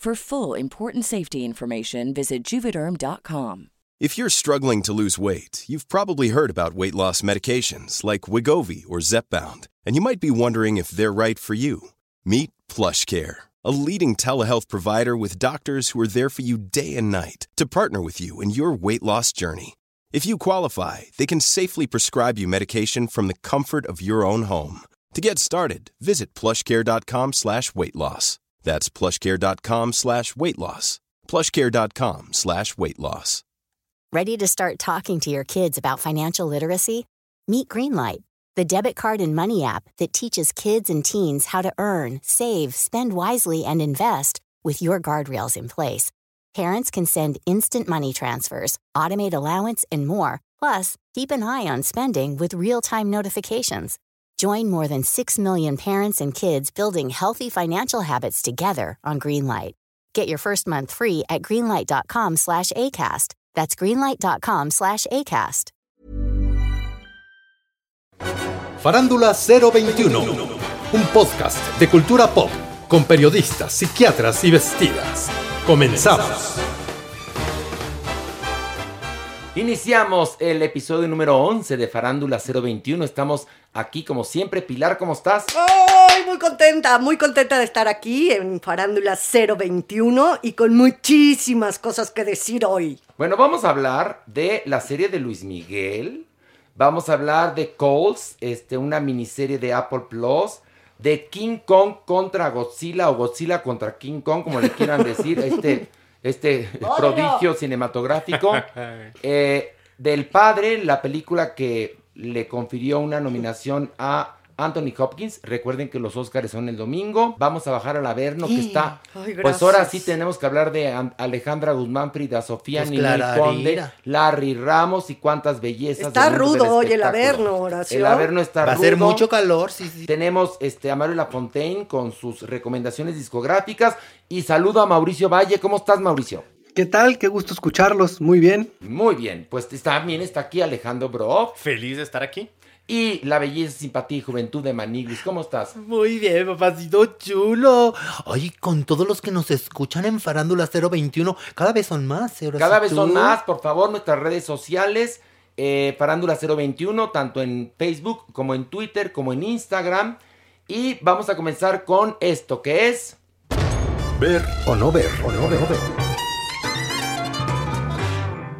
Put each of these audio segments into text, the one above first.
For full important safety information, visit juvederm.com. If you're struggling to lose weight, you've probably heard about weight loss medications like Wigovi or Zepbound, and you might be wondering if they're right for you. Meet PlushCare, a leading telehealth provider with doctors who are there for you day and night to partner with you in your weight loss journey. If you qualify, they can safely prescribe you medication from the comfort of your own home. To get started, visit plushcare.com slash weight loss. That's plushcare.com slash weight loss. Plushcare.com slash weight loss. Ready to start talking to your kids about financial literacy? Meet Greenlight, the debit card and money app that teaches kids and teens how to earn, save, spend wisely, and invest with your guardrails in place. Parents can send instant money transfers, automate allowance, and more. Plus, keep an eye on spending with real time notifications. Join more than 6 million parents and kids building healthy financial habits together on Greenlight. Get your first month free at greenlight.com slash ACAST. That's greenlight.com slash ACAST. Farándula 021, un podcast de cultura pop con periodistas, psiquiatras y vestidas. Comenzamos. Iniciamos el episodio número 11 de Farándula 021. Estamos aquí como siempre. Pilar, ¿cómo estás? ¡Ay! Muy contenta, muy contenta de estar aquí en Farándula 021 y con muchísimas cosas que decir hoy. Bueno, vamos a hablar de la serie de Luis Miguel. Vamos a hablar de Coles, este, una miniserie de Apple Plus. De King Kong contra Godzilla o Godzilla contra King Kong, como le quieran decir. Este, este prodigio cinematográfico. Eh, del Padre, la película que le confirió una nominación a Anthony Hopkins. Recuerden que los Oscars son el domingo. Vamos a bajar al Averno que está. Ay, pues ahora sí tenemos que hablar de An- Alejandra Guzmán, Frida Sofía, Pues Ninel. Conde, Larry Ramos y cuántas bellezas. Está rudo hoy el. Averno, Horacio. El Averno está Va a rudo. ser mucho calor, sí, sí. Tenemos este, a Mario Lafontaine con sus recomendaciones discográficas. Y saludo a Mauricio Valle. ¿Cómo estás, Mauricio? ¿Qué tal? Qué gusto escucharlos. Muy bien. Muy bien. Pues también está aquí Alejandro Bro. Feliz de estar aquí. Y la belleza, simpatía y juventud de Maniglis. ¿Cómo estás? Muy bien, papacito chulo. Ay, con todos los que nos escuchan en Farándula 021, cada vez son más. ¿eh, Cada vez son más, por favor, nuestras redes sociales. eh, Farándula 021, tanto en Facebook como en Twitter, como en Instagram. Y vamos a comenzar con esto, que es... Ver o no ver, o no ver.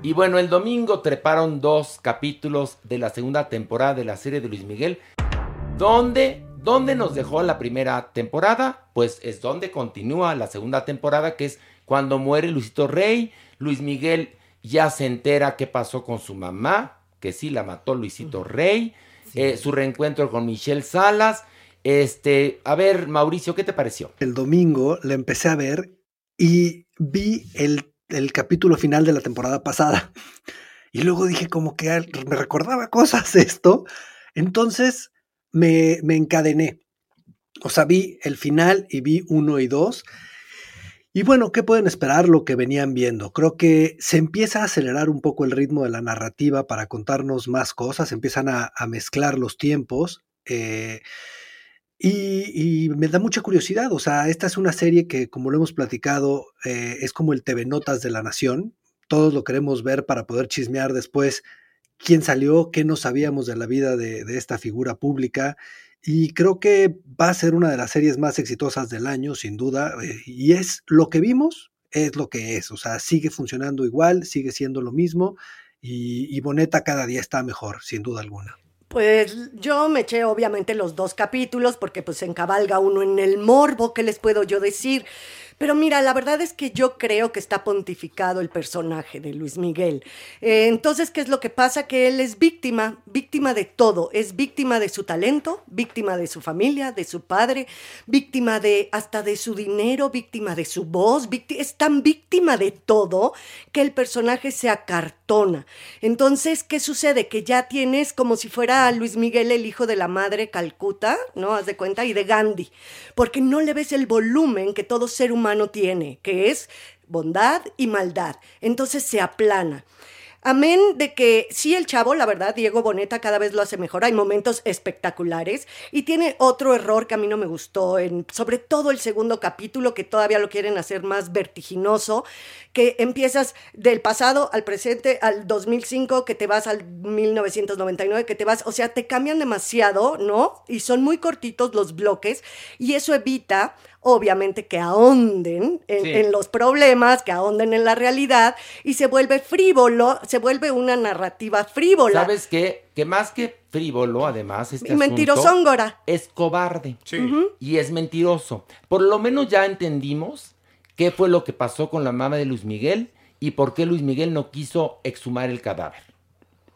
Y bueno, el domingo treparon dos capítulos de la segunda temporada de la serie de Luis Miguel. ¿Dónde, dónde nos dejó la primera temporada? Pues es donde continúa la segunda temporada, que es cuando muere Luisito Rey. Luis Miguel ya se entera qué pasó con su mamá, que sí la mató Luisito Rey. Eh, su reencuentro con Michelle Salas. Este, a ver, Mauricio, ¿qué te pareció? El domingo la empecé a ver y vi el, el capítulo final de la temporada pasada. Y luego dije como que me recordaba cosas esto. Entonces me, me encadené. O sea, vi el final y vi uno y dos. Y bueno, ¿qué pueden esperar lo que venían viendo? Creo que se empieza a acelerar un poco el ritmo de la narrativa para contarnos más cosas, empiezan a, a mezclar los tiempos. eh, y, y me da mucha curiosidad, o sea, esta es una serie que, como lo hemos platicado, eh, es como el TV Notas de la Nación. Todos lo queremos ver para poder chismear después quién salió, qué no sabíamos de la vida de, esta figura pública y creo que va a ser una de las series más exitosas del año, sin duda, eh, y es lo que vimos, es lo que es, o sea, sigue funcionando igual, sigue siendo lo mismo, y Boneta cada día está mejor, sin duda alguna. Pues yo me eché obviamente los dos capítulos porque pues se encabalga uno en el morbo, ¿qué les puedo yo decir? Pero mira, la verdad es que yo creo que está pontificado el personaje de Luis Miguel. Eh, entonces, ¿qué es lo que pasa? Que él es víctima, víctima de todo. Es víctima de su talento, víctima de su familia, de su padre, víctima de hasta de su dinero, víctima de su voz. Es tan víctima de todo que el personaje se acartona. Entonces, ¿qué sucede? Que ya tienes como si fuera Luis Miguel el hijo de la madre Calcuta, ¿no? Haz de cuenta, y de Gandhi. Porque no le ves el volumen que todo ser humano no tiene, que es bondad y maldad. Entonces se aplana. Amén de que sí, el chavo, la verdad, Diego Boneta cada vez lo hace mejor, hay momentos espectaculares y tiene otro error que a mí no me gustó, sobre todo el segundo capítulo, que todavía lo quieren hacer más vertiginoso, que empiezas del pasado al presente, al 2005, que te vas al 1999, que te vas, o sea, te cambian demasiado, ¿no? Y son muy cortitos los bloques y eso evita obviamente que ahonden en, Sí. en los problemas, que ahonden en la realidad y se vuelve frívolo, se vuelve una narrativa frívola. ¿Sabes qué? Que más que frívolo, además, este Y mentirosóngora. es cobarde. Sí. Y es mentiroso. Por lo menos ya entendimos qué fue lo que pasó con la mamá de Luis Miguel y por qué Luis Miguel no quiso exhumar el cadáver.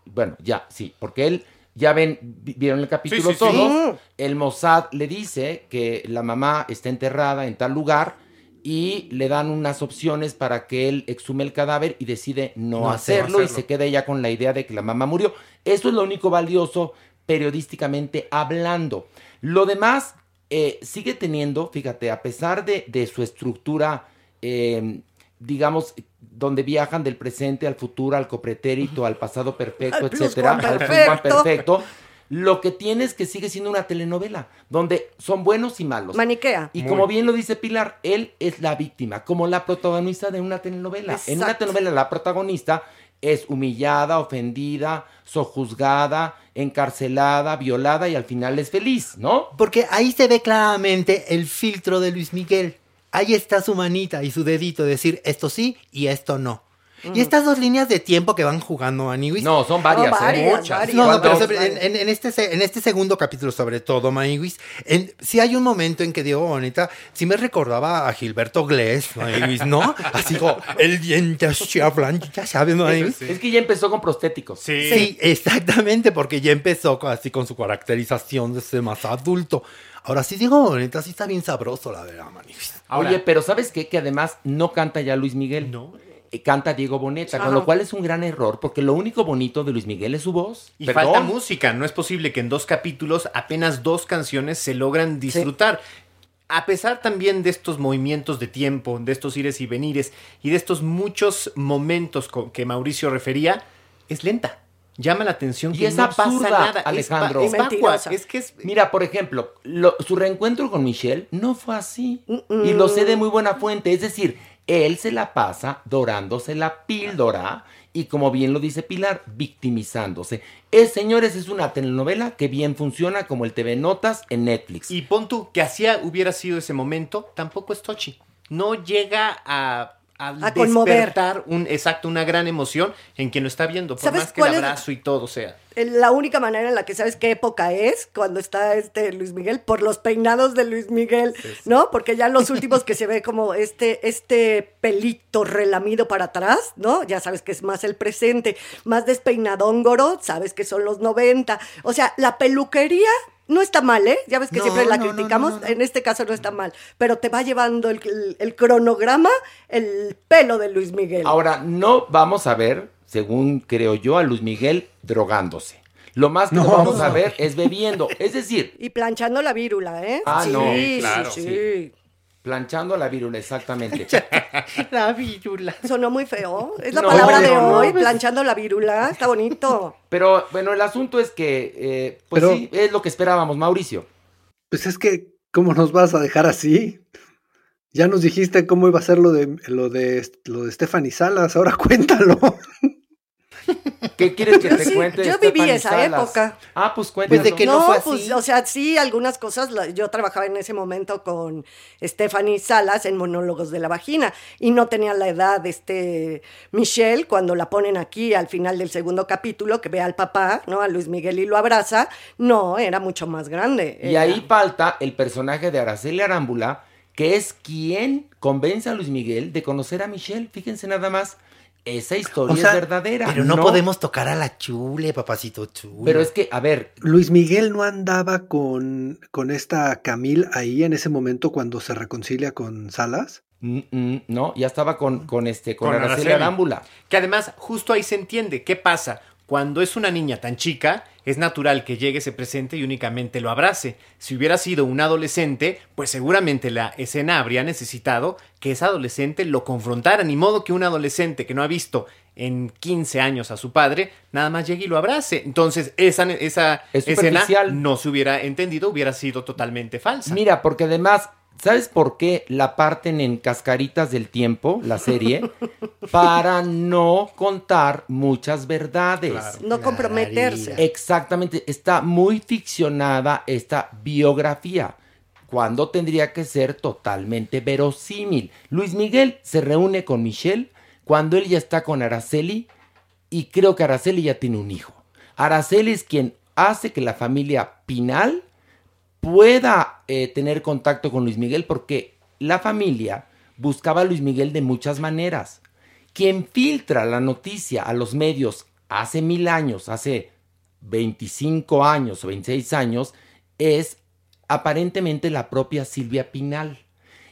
Bueno, ya, sí, porque él, ya ven, vi- vieron el capítulo Sí, sí, sí. todos, el Mossad le dice que la mamá está enterrada en tal lugar y le dan unas opciones para que él exhume el cadáver y decide no, No hacerlo, y hacerlo. se queda ya con la idea de que la mamá murió. Eso es lo único valioso periodísticamente hablando. Lo demás eh, sigue teniendo, fíjate, a pesar de, de su estructura, eh, digamos, donde viajan del presente al futuro, al copretérito, al pasado perfecto, Al etcétera, al pluscuamperfecto. pluscuamperfecto, lo que tiene es que sigue siendo una telenovela, donde son buenos y malos. Maniquea. Y Muy. como bien lo dice Pilar, él es la víctima, como la protagonista de una telenovela. En una telenovela la protagonista es humillada, ofendida, sojuzgada, encarcelada, violada y al final es feliz, ¿no? Porque ahí se ve claramente el filtro de Luis Miguel. Ahí está su manita y su dedito, decir esto sí y esto no. Y estas dos líneas de tiempo que van jugando Maniwis. No, son varias, No, ¿eh? Muchas. varias. No, no, pero sobre- en, en- en este, en este segundo capítulo, sobre todo, Maniwis, en, sí hay un momento en que Diego Boneta sí me recordaba a Gilberto Glés, Maniwis, ¿no? Así como el diente así hablando, ya sabes, ¿no, Maniwis? sí. Es que ya empezó con prostéticos. Sí. Sí, exactamente, porque ya empezó con- así con su caracterización de ser más adulto. Ahora sí, Diego Boneta sí está bien sabroso, la verdad, Maniwis. Oye, pero ¿sabes qué? Que además no canta ya Luis Miguel. No. Eh, Canta Diego Boneta, Ajá. con lo cual es un gran error, porque lo único bonito de Luis Miguel es su voz. Y Perdón. falta música. No es posible que en dos capítulos apenas dos canciones se logran disfrutar. A pesar también de estos movimientos de tiempo, de estos ires y venires y de estos muchos momentos que Mauricio refería, es lenta. Llama la atención Y que es no pasa absurda, nada. Es Alejandro. Es, mentirosa. Es que es Mira, por ejemplo, lo- su reencuentro con Michelle no fue así. Y lo sé de muy buena fuente. Es decir, él se la pasa dorándose la píldora y, como bien lo dice Pilar, victimizándose. Es, señores, es una telenovela que bien funciona como el TV Notas en Netflix. Y pon tú, que así hubiera sido ese momento, tampoco es Tochi. No llega a, a, A despertar un, exacto, una gran emoción en quien lo está viendo, por ¿Sabes más que el es? abrazo y todo sea. La única manera en la que sabes qué época es cuando está este Luis Miguel, por los peinados de Luis Miguel, ¿no? Porque ya los últimos que se ve como este, este pelito relamido para atrás, ¿no? Ya sabes que es más el presente, más despeinadóngoro, sabes que son los 90. O sea, la peluquería no está mal, ¿eh? Ya ves que No, siempre la no, criticamos, no, no, no. en este caso no está mal, pero te va llevando el, el- el cronograma, el pelo de Luis Miguel. Ahora, no vamos a ver, según creo yo, a Luis Miguel drogándose. Lo más que vamos a ver es bebiendo. Es decir, Y planchando la vírula, ¿eh? Ah, sí, no, sí, claro. sí. Planchando la vírula, exactamente. La virula. Sonó muy feo. Es la No, palabra de no, hoy, pues- planchando la virula. Está bonito. Pero bueno, el asunto es que, eh, pues Pero- sí, es lo que esperábamos, Mauricio. Pues es que, ¿cómo nos vas a dejar así? Ya nos dijiste cómo iba a ser lo de lo de lo de Stephanie Salas, ahora cuéntalo. ¿Qué quieres que Yo te sí, cuente? yo viví Stephanie esa Salas? época. Ah, pues cuéntanos. Pues de que no fue así. pues, o sea, sí, algunas cosas. la- Yo trabajaba en ese momento con Stephanie Salas en Monólogos de la Vagina y no tenía la edad de este Michelle cuando la ponen aquí al final del segundo capítulo, que ve al papá, ¿no? A Luis Miguel y lo abraza. No, era mucho más grande. Y Era- ahí falta el personaje de Araceli Arámbula, que es quien convence a Luis Miguel de conocer a Michelle. Fíjense nada más, esa historia O sea, es verdadera. Pero no, podemos tocar a la chule, papacito chulo. Pero es que, a ver, Luis Miguel no andaba con, con esta Camil ahí en ese momento cuando se reconcilia con Salas. mm, mm, no, ya estaba con, con este, con, Con Araceli Araceli. Arámbula. Que además, justo ahí se entiende. ¿Qué pasa? Cuando es una niña tan chica, es natural que llegue, se presente y únicamente lo abrace. Si hubiera sido un adolescente, pues seguramente la escena habría necesitado que ese adolescente lo confrontara. Ni modo que un adolescente que no ha visto en 15 años a su padre, nada más llegue y lo abrace. Entonces, esa, esa Es escena no se hubiera entendido, hubiera sido totalmente falsa. Mira, porque además, ¿sabes por qué la parten en cascaritas del tiempo, la serie? Para no contar muchas verdades. no comprometerse. Exactamente, está muy ficcionada esta biografía, cuando tendría que ser totalmente verosímil. Luis Miguel se reúne con Michelle cuando él ya está con Araceli y creo que Araceli ya tiene un hijo. Araceli es quien hace que la familia Pinal pueda eh, tener contacto con Luis Miguel porque la familia buscaba a Luis Miguel de muchas maneras. Quien filtra la noticia a los medios hace mil años, hace 25 años o 26 años, es aparentemente la propia Silvia Pinal.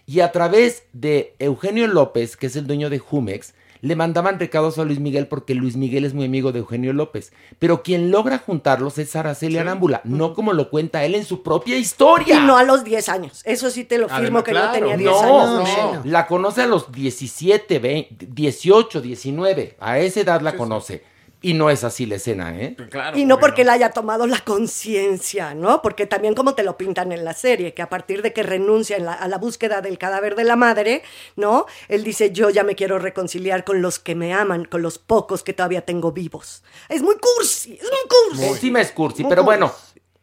Y a través de Eugenio López, que es el dueño de Jumex, le mandaban recados a Luis Miguel porque Luis Miguel es muy amigo de Eugenio López. Pero quien logra juntarlos es Araceli Arámbula, no como lo cuenta él en su propia historia. Y no a los 10 años. Eso sí te lo firmo Además, que claro. no tenía 10 No, años. no, la conoce a los 17, 20, 18, 19. A esa edad la conoce. Y no es así la escena, ¿eh? Claro, Y no porque porque él haya tomado la conciencia, ¿no? Porque también como te lo pintan en la serie, que a partir de que renuncia en la- a la búsqueda del cadáver de la madre, ¿no? Él dice, yo ya me quiero reconciliar con los que me aman, con los pocos que todavía tengo vivos. Es muy cursi, es muy cursi. Sí me es cursi, Muy pero cursi. bueno,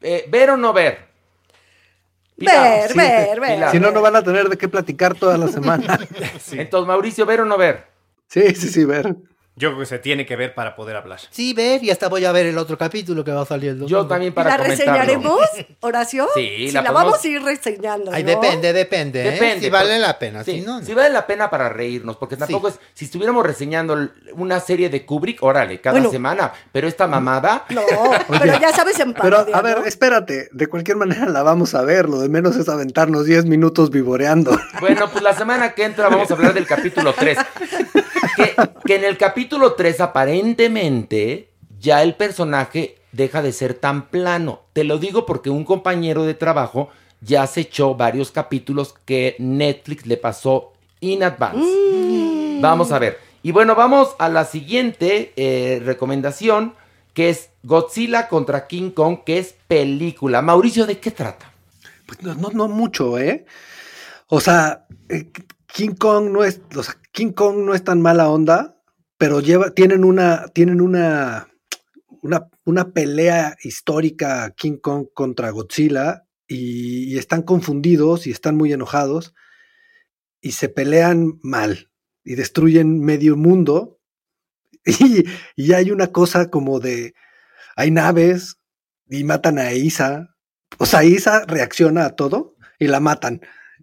eh, ver o no ver. Ver, sí. ver, ver. Si no, no van a tener de qué platicar toda la semana. Entonces, Mauricio, ver o no ver. sí, sí, sí, ver. Yo creo que se tiene que ver para poder hablar. Sí, ver, y hasta voy a ver el otro capítulo que va a salir el Yo también ¿Y para la comentarlo. reseñaremos, Horacio? Sí, Si la la, podemos- vamos a ir reseñando, Ay, ¿no? depende, depende. ¿eh? Depende. Si vale porque- la pena, Sí, si no, no. sí vale la pena para reírnos, porque tampoco es. Si estuviéramos reseñando una serie de Kubrick, órale, cada Bueno. semana. Pero esta mamada. No, pero ya sabes en Pero, a ver, ¿no? espérate. De cualquier manera la vamos a ver. Lo de menos es aventarnos 10 minutos vivoreando. Bueno, pues la semana que entra vamos a hablar del capítulo 3. Que, que en el capítulo 3 aparentemente ya el personaje deja de ser tan plano. Te lo digo porque un compañero de trabajo ya se echó varios capítulos que Netflix le pasó in advance. Vamos a ver. Y bueno, vamos a la siguiente eh, recomendación, que es Godzilla contra King Kong, que es película. Mauricio, ¿de qué trata? Pues no, no, no mucho, ¿eh? O sea, eh, King Kong no es, o sea, King Kong no es tan mala onda, pero lleva, tienen una, tienen una, una, una pelea histórica King Kong contra Godzilla y, y están confundidos y están muy enojados y se pelean mal y destruyen medio mundo y, y hay una cosa como de, hay naves y matan a Isa. O sea, Isa reacciona a todo y la matan.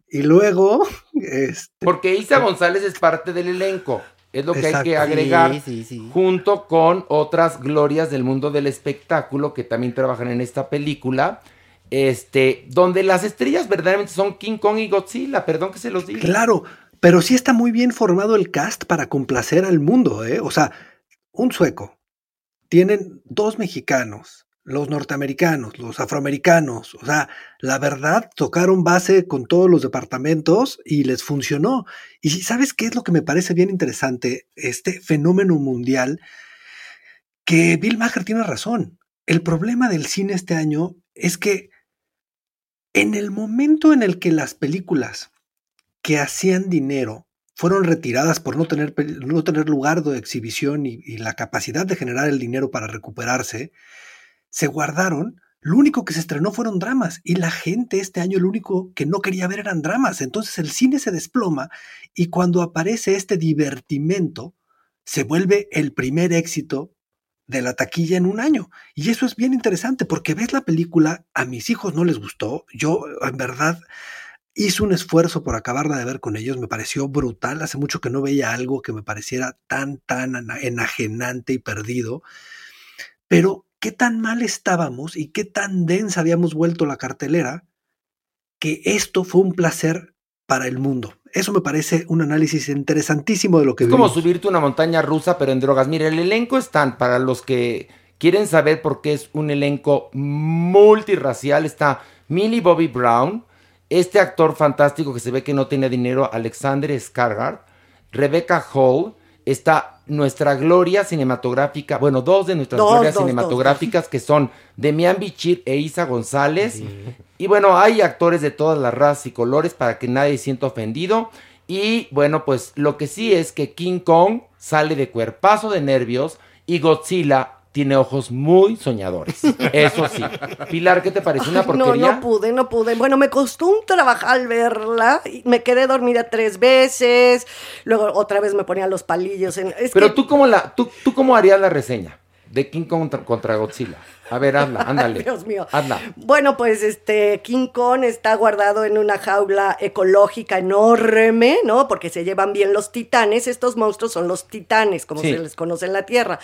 Y luego, este, Porque Isa González es parte del elenco. Es lo que hay que agregar Sí, sí, sí. junto con otras glorias del mundo del espectáculo que también trabajan en esta película. Este, donde las estrellas verdaderamente son King Kong y Godzilla, perdón que se los diga. claro, pero sí está muy bien formado el cast para complacer al mundo, ¿eh? O sea, un sueco, tienen dos mexicanos, los norteamericanos, los afroamericanos, o sea, la verdad tocaron base con todos los departamentos y les funcionó. Y ¿sabes qué es lo que me parece bien interesante? Este fenómeno mundial que Bill Maher tiene razón. El problema del cine este año es que en el momento en el que las películas que hacían dinero fueron retiradas por no tener, no tener lugar de exhibición y la capacidad de generar el dinero para recuperarse, se guardaron. Lo único que se estrenó fueron dramas y la gente este año lo único que no quería ver eran dramas. Entonces el cine se desploma y cuando aparece este divertimento, se vuelve el primer éxito de la taquilla en un año. Y eso es bien interesante porque ves la película, a mis hijos no les gustó, yo en verdad hice un esfuerzo por acabarla de ver con ellos, me pareció brutal, hace mucho que no veía algo que me pareciera tan, tan enajenante y perdido, pero qué tan mal estábamos y qué tan densa habíamos vuelto la cartelera que esto fue un placer para el mundo. Eso me parece un análisis interesantísimo de lo que Es como subirte una montaña rusa, pero en drogas. Mire, el elenco están, para los que quieren saber por qué es un elenco multirracial, está Millie Bobby Brown, este actor fantástico que se ve que no tiene dinero, Alexander Skarsgård, Rebecca Hall, está nuestra gloria cinematográfica, bueno, dos de nuestras Dos, glorias dos, cinematográficas que son Demian Bichir e Isa González. Y bueno, hay actores de todas las razas y colores para que nadie sienta ofendido. Y bueno, pues lo que sí es que King Kong sale de cuerpazo de nervios y Godzilla tiene ojos muy soñadores. Eso sí. Pilar, ¿qué te parece? ¿Una No, porquería? no pude, no pude. Bueno, me costó un trabajar verla. y Me quedé dormida tres veces. Luego otra vez me ponía los palillos. En, es Pero que- tú cómo la, tú, tú cómo harías la reseña de King Kong contra, contra Godzilla. A ver, hazla, ándale. Dios mío. Hazla. Bueno, pues este King Kong está guardado en una jaula ecológica enorme, ¿no? Porque se llevan bien los titanes. Estos monstruos son los titanes, como Sí. se les conoce en la Tierra.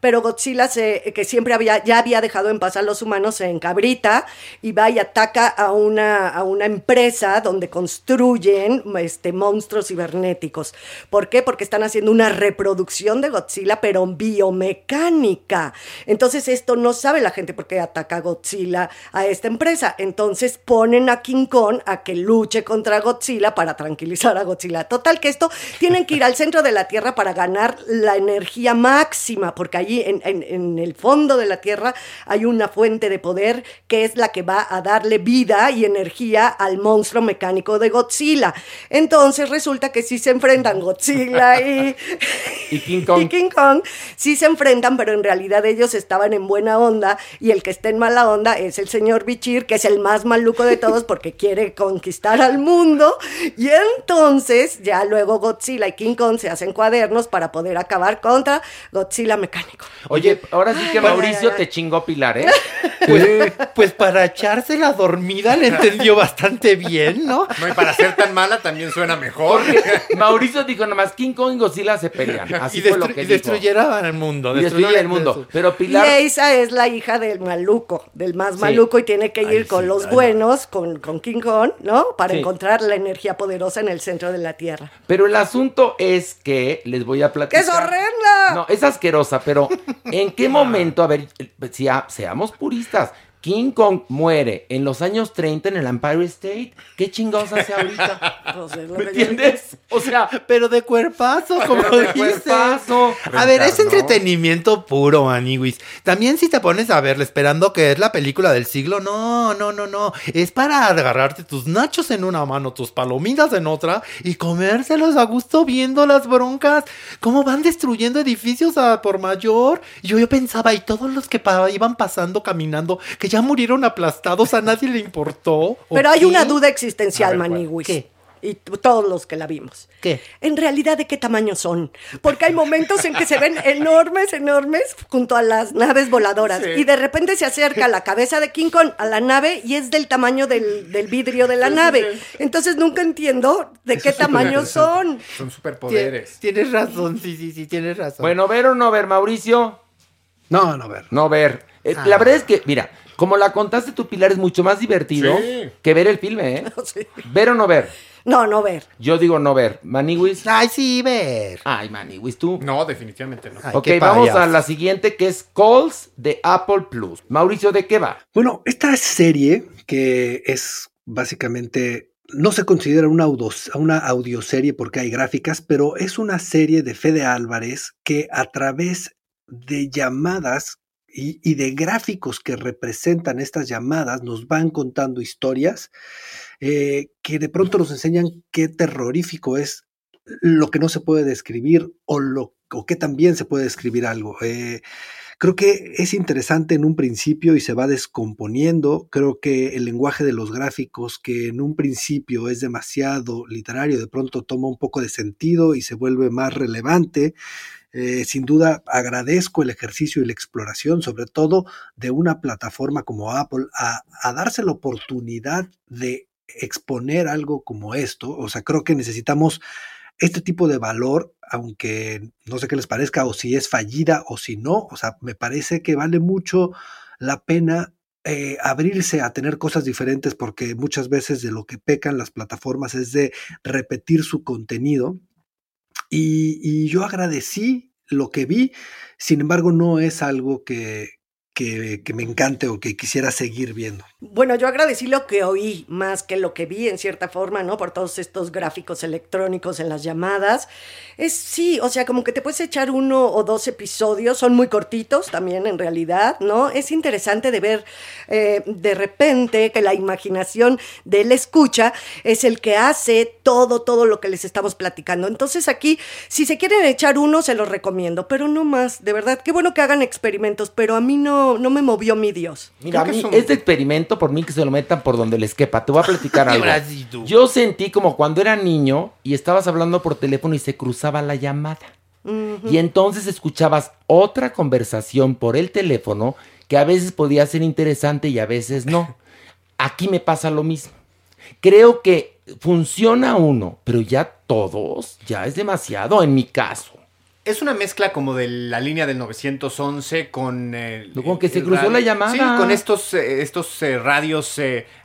Pero Godzilla, se, que siempre había, ya había dejado en paz a los humanos, se encabrita y va y ataca a una, a una empresa donde construyen este, monstruos cibernéticos. ¿Por qué? Porque están haciendo una reproducción de Godzilla, pero biomecánica. Entonces esto no sabe la gente por qué ataca a Godzilla a esta empresa. Entonces ponen a King Kong a que luche contra Godzilla para tranquilizar a Godzilla. Total que esto tienen que ir al centro de la Tierra para ganar la energía máxima, porque allí en, en- en el fondo de la Tierra hay una fuente de poder que es la que va a darle vida y energía al monstruo mecánico de Godzilla. Entonces resulta que sí se enfrentan Godzilla y, Y King Kong. y King Kong sí se enfrentan, pero en realidad ellos estaban en buena onda y el que está en mala onda es el señor Bichir, que es el más maluco de todos porque quiere conquistar al mundo. Y entonces ya luego Godzilla y King Kong se hacen cuadernos para poder acabar contra Godzilla mecánico. Oye, ahora sí que Ay, Mauricio ay, ay. te chingó Pilar, ¿eh? Pues, pues para echarse la dormida le entendió bastante bien, ¿no? No, y para ser tan mala también suena mejor. Porque Mauricio dijo nomás, King Kong y Godzilla se pelean. Así y fue lo que y dijo. destruyeran el mundo. Y destruyen el mundo. Pero Y Pilar, esa es la hija del maluco, del más Sí. maluco, y tiene que ir Ay, con sí, los buenos, con, con King Kong, ¿no? Para Sí. encontrar la energía poderosa en el centro de la Tierra. pero el asunto es que les voy a ¡Que platicar. es horrenda! No, es asquerosa, pero ¿en qué momento, a ver, si a- seamos puristas, King Kong muere en los años 30 en el Empire State? ¿Qué chingados hace ahorita? Pues ¿Me entiendes? O sea, Pero de cuerpazo, como Pero de dice. cuerpazo. A ver, es entretenimiento puro, Maniwis. También si te pones a verla esperando que es la película del siglo, no, no, no, no. Es para agarrarte tus nachos en una mano, tus palomitas en otra y comérselos a gusto viendo las broncas. Cómo van destruyendo edificios a por mayor. Yo, yo pensaba, y todos los que pa- iban pasando, caminando, que ya murieron aplastados, a nadie le importó. ¿o Pero hay qué? una duda existencial. Maniwis. ¿Qué? Y todos los que la vimos. ¿Qué? En realidad, ¿de qué tamaño son? Porque hay momentos en que se ven enormes, enormes, junto a las naves voladoras. Sí. Y de repente se acerca la cabeza de King Kong a la nave y es del tamaño del, del vidrio de la nave. Entonces nunca entiendo de qué tamaño son. Son superpoderes. Tienes razón, sí, sí, sí, tienes razón. bueno, ver o no ver, Mauricio. No, no, ver. No ver. Eh, La verdad es que, mira, como la contaste tu Pilar, es mucho más divertido Sí. que ver el filme, ¿eh? Sí. ¿Ver o no ver? No, no ver. Yo digo no ver. Maniwis. Ay, sí, ver. Ay, Maniwis, tú. No, definitivamente no. Ay, ok, qué vamos a la siguiente que es Calls de Apple Plus. Mauricio, ¿de qué va? Bueno, esta serie que es básicamente no se considera una, una audioserie porque hay gráficas, pero es una serie de Fede Álvarez que a través de llamadas y, de gráficos que representan estas llamadas nos van contando historias eh, que de pronto nos enseñan qué terrorífico es lo que no se puede describir o, lo, o que también se puede describir algo. Eh, creo que es interesante en un principio y se va descomponiendo. Creo que el lenguaje de los gráficos, que en un principio es demasiado literario, de pronto toma un poco de sentido y se vuelve más relevante. Eh, sin duda agradezco el ejercicio y la exploración, sobre todo de una plataforma como Apple, a, a darse la oportunidad de exponer algo como esto. O sea, creo que necesitamos este tipo de valor, aunque no sé qué les parezca, o si es fallida o si no, o sea, me parece que vale mucho la pena eh, abrirse a tener cosas diferentes porque muchas veces de lo que pecan las plataformas es de repetir su contenido. Y, y yo agradecí lo que vi, sin embargo no es algo que, que, que, me encante o que quisiera seguir viendo. Bueno, yo agradecí lo que oí más que lo que vi en cierta forma, ¿no? Por todos estos gráficos electrónicos en las llamadas. Es sí, o sea, como que te puedes echar uno o dos episodios, son muy cortitos también en realidad, ¿no? Es interesante de ver eh, de repente que la imaginación del escucha es el que hace todo, todo lo que les estamos platicando. Entonces aquí, si se quieren echar uno, se los recomiendo, pero no más, de verdad, qué bueno que hagan experimentos, pero a mí no no, me movió mi Dios. Mira, a mí este experimento, por mí que se lo metan por donde les quepa. Te voy a platicar algo. Yo sentí como cuando era niño y estabas hablando por teléfono y se cruzaba la llamada. Y entonces escuchabas otra conversación por el teléfono que a veces podía ser interesante y a veces no. Aquí me pasa lo mismo. Creo que funciona uno, pero ya todos, ya es demasiado en mi caso. Es una mezcla como de la línea del 911 con... Eh, como que se cruzó la llamada. Sí, con estos, eh, estos eh, radios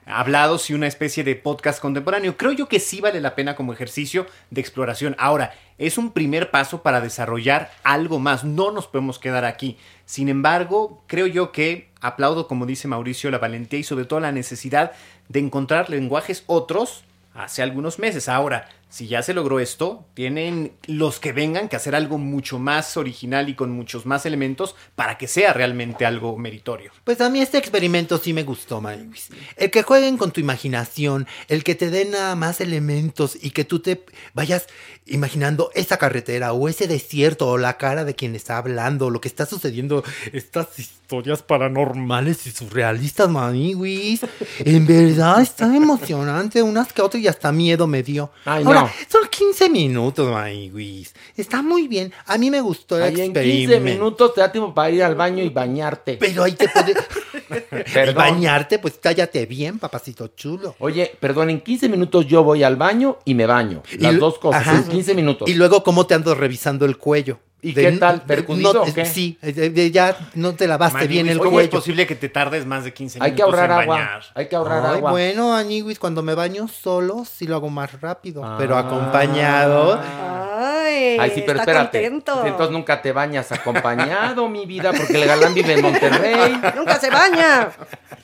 hablados y una especie de podcast contemporáneo. Creo yo que sí vale la pena como ejercicio de exploración. Ahora, es un primer paso para desarrollar algo más. No nos podemos quedar aquí. Sin embargo, creo yo que aplaudo, como dice Mauricio, la valentía y sobre todo la necesidad de encontrar lenguajes otros hace algunos meses. Ahora, si ya se logró esto, tienen los que vengan que hacer algo mucho más original y con muchos más elementos para que sea realmente algo meritorio. Pues a mí este experimento sí me gustó, Maywis. El que jueguen con tu imaginación, el que te den nada más elementos y que tú te vayas imaginando esa carretera o ese desierto o la cara de quien está hablando, lo que está sucediendo, estas historias paranormales y surrealistas, Maywis. En verdad está emocionante, unas que otras y hasta miedo me dio. Ay, Ahora, son 15 minutos, Maywis. Está muy bien. A mí me gustó el Ahí en 15 experimento. minutos te da tiempo para ir al baño y bañarte. Pero ahí te puedes... y bañarte, pues cállate bien, papacito chulo. Oye, perdón, en 15 minutos yo voy al baño y me baño. Las Y- dos cosas, ajá. en 15 minutos. Y luego, ¿cómo te ando revisando el cuello? ¿Y qué tal? ¿Percudido no, o qué? Sí, eh, ya no te lavaste bien el ¿Cómo es cuello. posible que te tardes más de 15 Hay minutos que ahorrar en agua. bañar? Hay que ahorrar Ay, agua. bueno, Añiguis, cuando me baño solo, sí lo hago más rápido. Ah. Pero acompañado. Ay, Ay, sí, pero está espérate. contento. Entonces nunca te bañas acompañado, mi vida, porque el galán vive en Monterrey. Nunca se baña.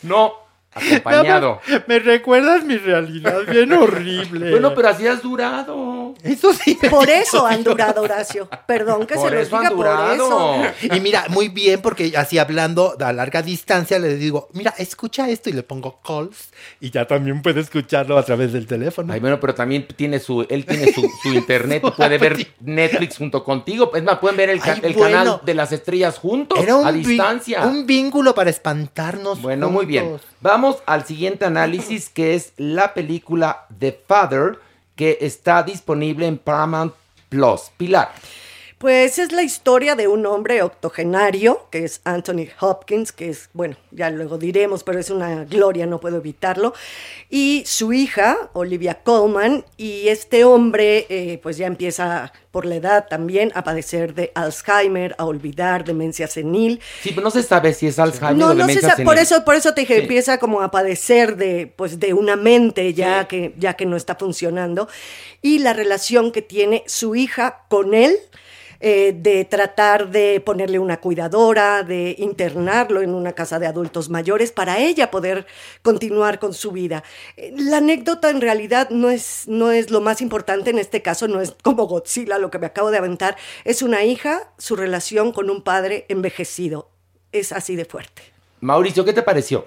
No, acompañado. Me recuerdas mi realidad bien horrible. Bueno, pero así has durado. Eso sí. Por eso han durado, Horacio. Perdón que Por se los diga por eso. Y mira, muy bien, porque así hablando a larga distancia le digo, mira, escucha esto y le pongo calls y ya también puede escucharlo a través del teléfono. Ay, bueno, pero también tiene su, él tiene su, su internet y puede ver Netflix junto contigo. Es más, pueden ver el, ca- Ay, el bueno. canal de las estrellas juntos, Era un, a distancia. un vínculo para espantarnos. Bueno, muy bien. juntos. Vamos al siguiente análisis, que es la película The Father, que está disponible en Paramount Plus. Pilar. Pues es la historia de un hombre octogenario, que es Anthony Hopkins, que es, bueno, ya luego diremos, pero es una gloria, no puedo evitarlo, y su hija, Olivia Colman, y este hombre, eh, pues ya empieza por la edad también a padecer de Alzheimer, a olvidar, demencia senil. Sí, pero no se sabe si es Alzheimer No, o no se demencia sa- senil. por eso, por eso te dije, Sí. empieza como a padecer de, pues, de una mente ya que, ya que no está funcionando. Y la relación que tiene su hija con él, eh, de tratar de ponerle una cuidadora, de internarlo en una casa de adultos mayores para ella poder continuar con su vida. Eh, La anécdota en realidad no es, no es lo más importante en este caso, no es como Godzilla lo que me acabo de aventar, es una hija, su relación con un padre envejecido. Es así de fuerte. Mauricio, ¿qué te pareció?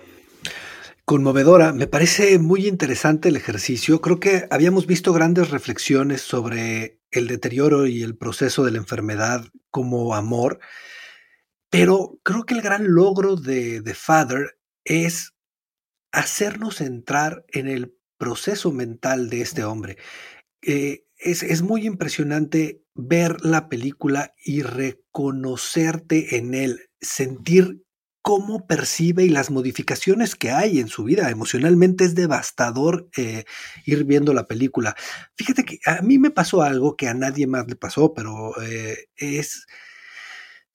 Conmovedora. Me parece muy interesante el ejercicio. Creo que habíamos visto grandes reflexiones sobre el deterioro y el proceso de la enfermedad como amor, pero creo que el gran logro de The Father es hacernos entrar en el proceso mental de este hombre. Eh, es, es, muy impresionante ver la película y reconocerte en él, sentir cómo percibe y las modificaciones que hay en su vida. Emocionalmente es devastador eh, ir viendo la película. Fíjate que a mí me pasó algo que a nadie más le pasó, pero eh, es...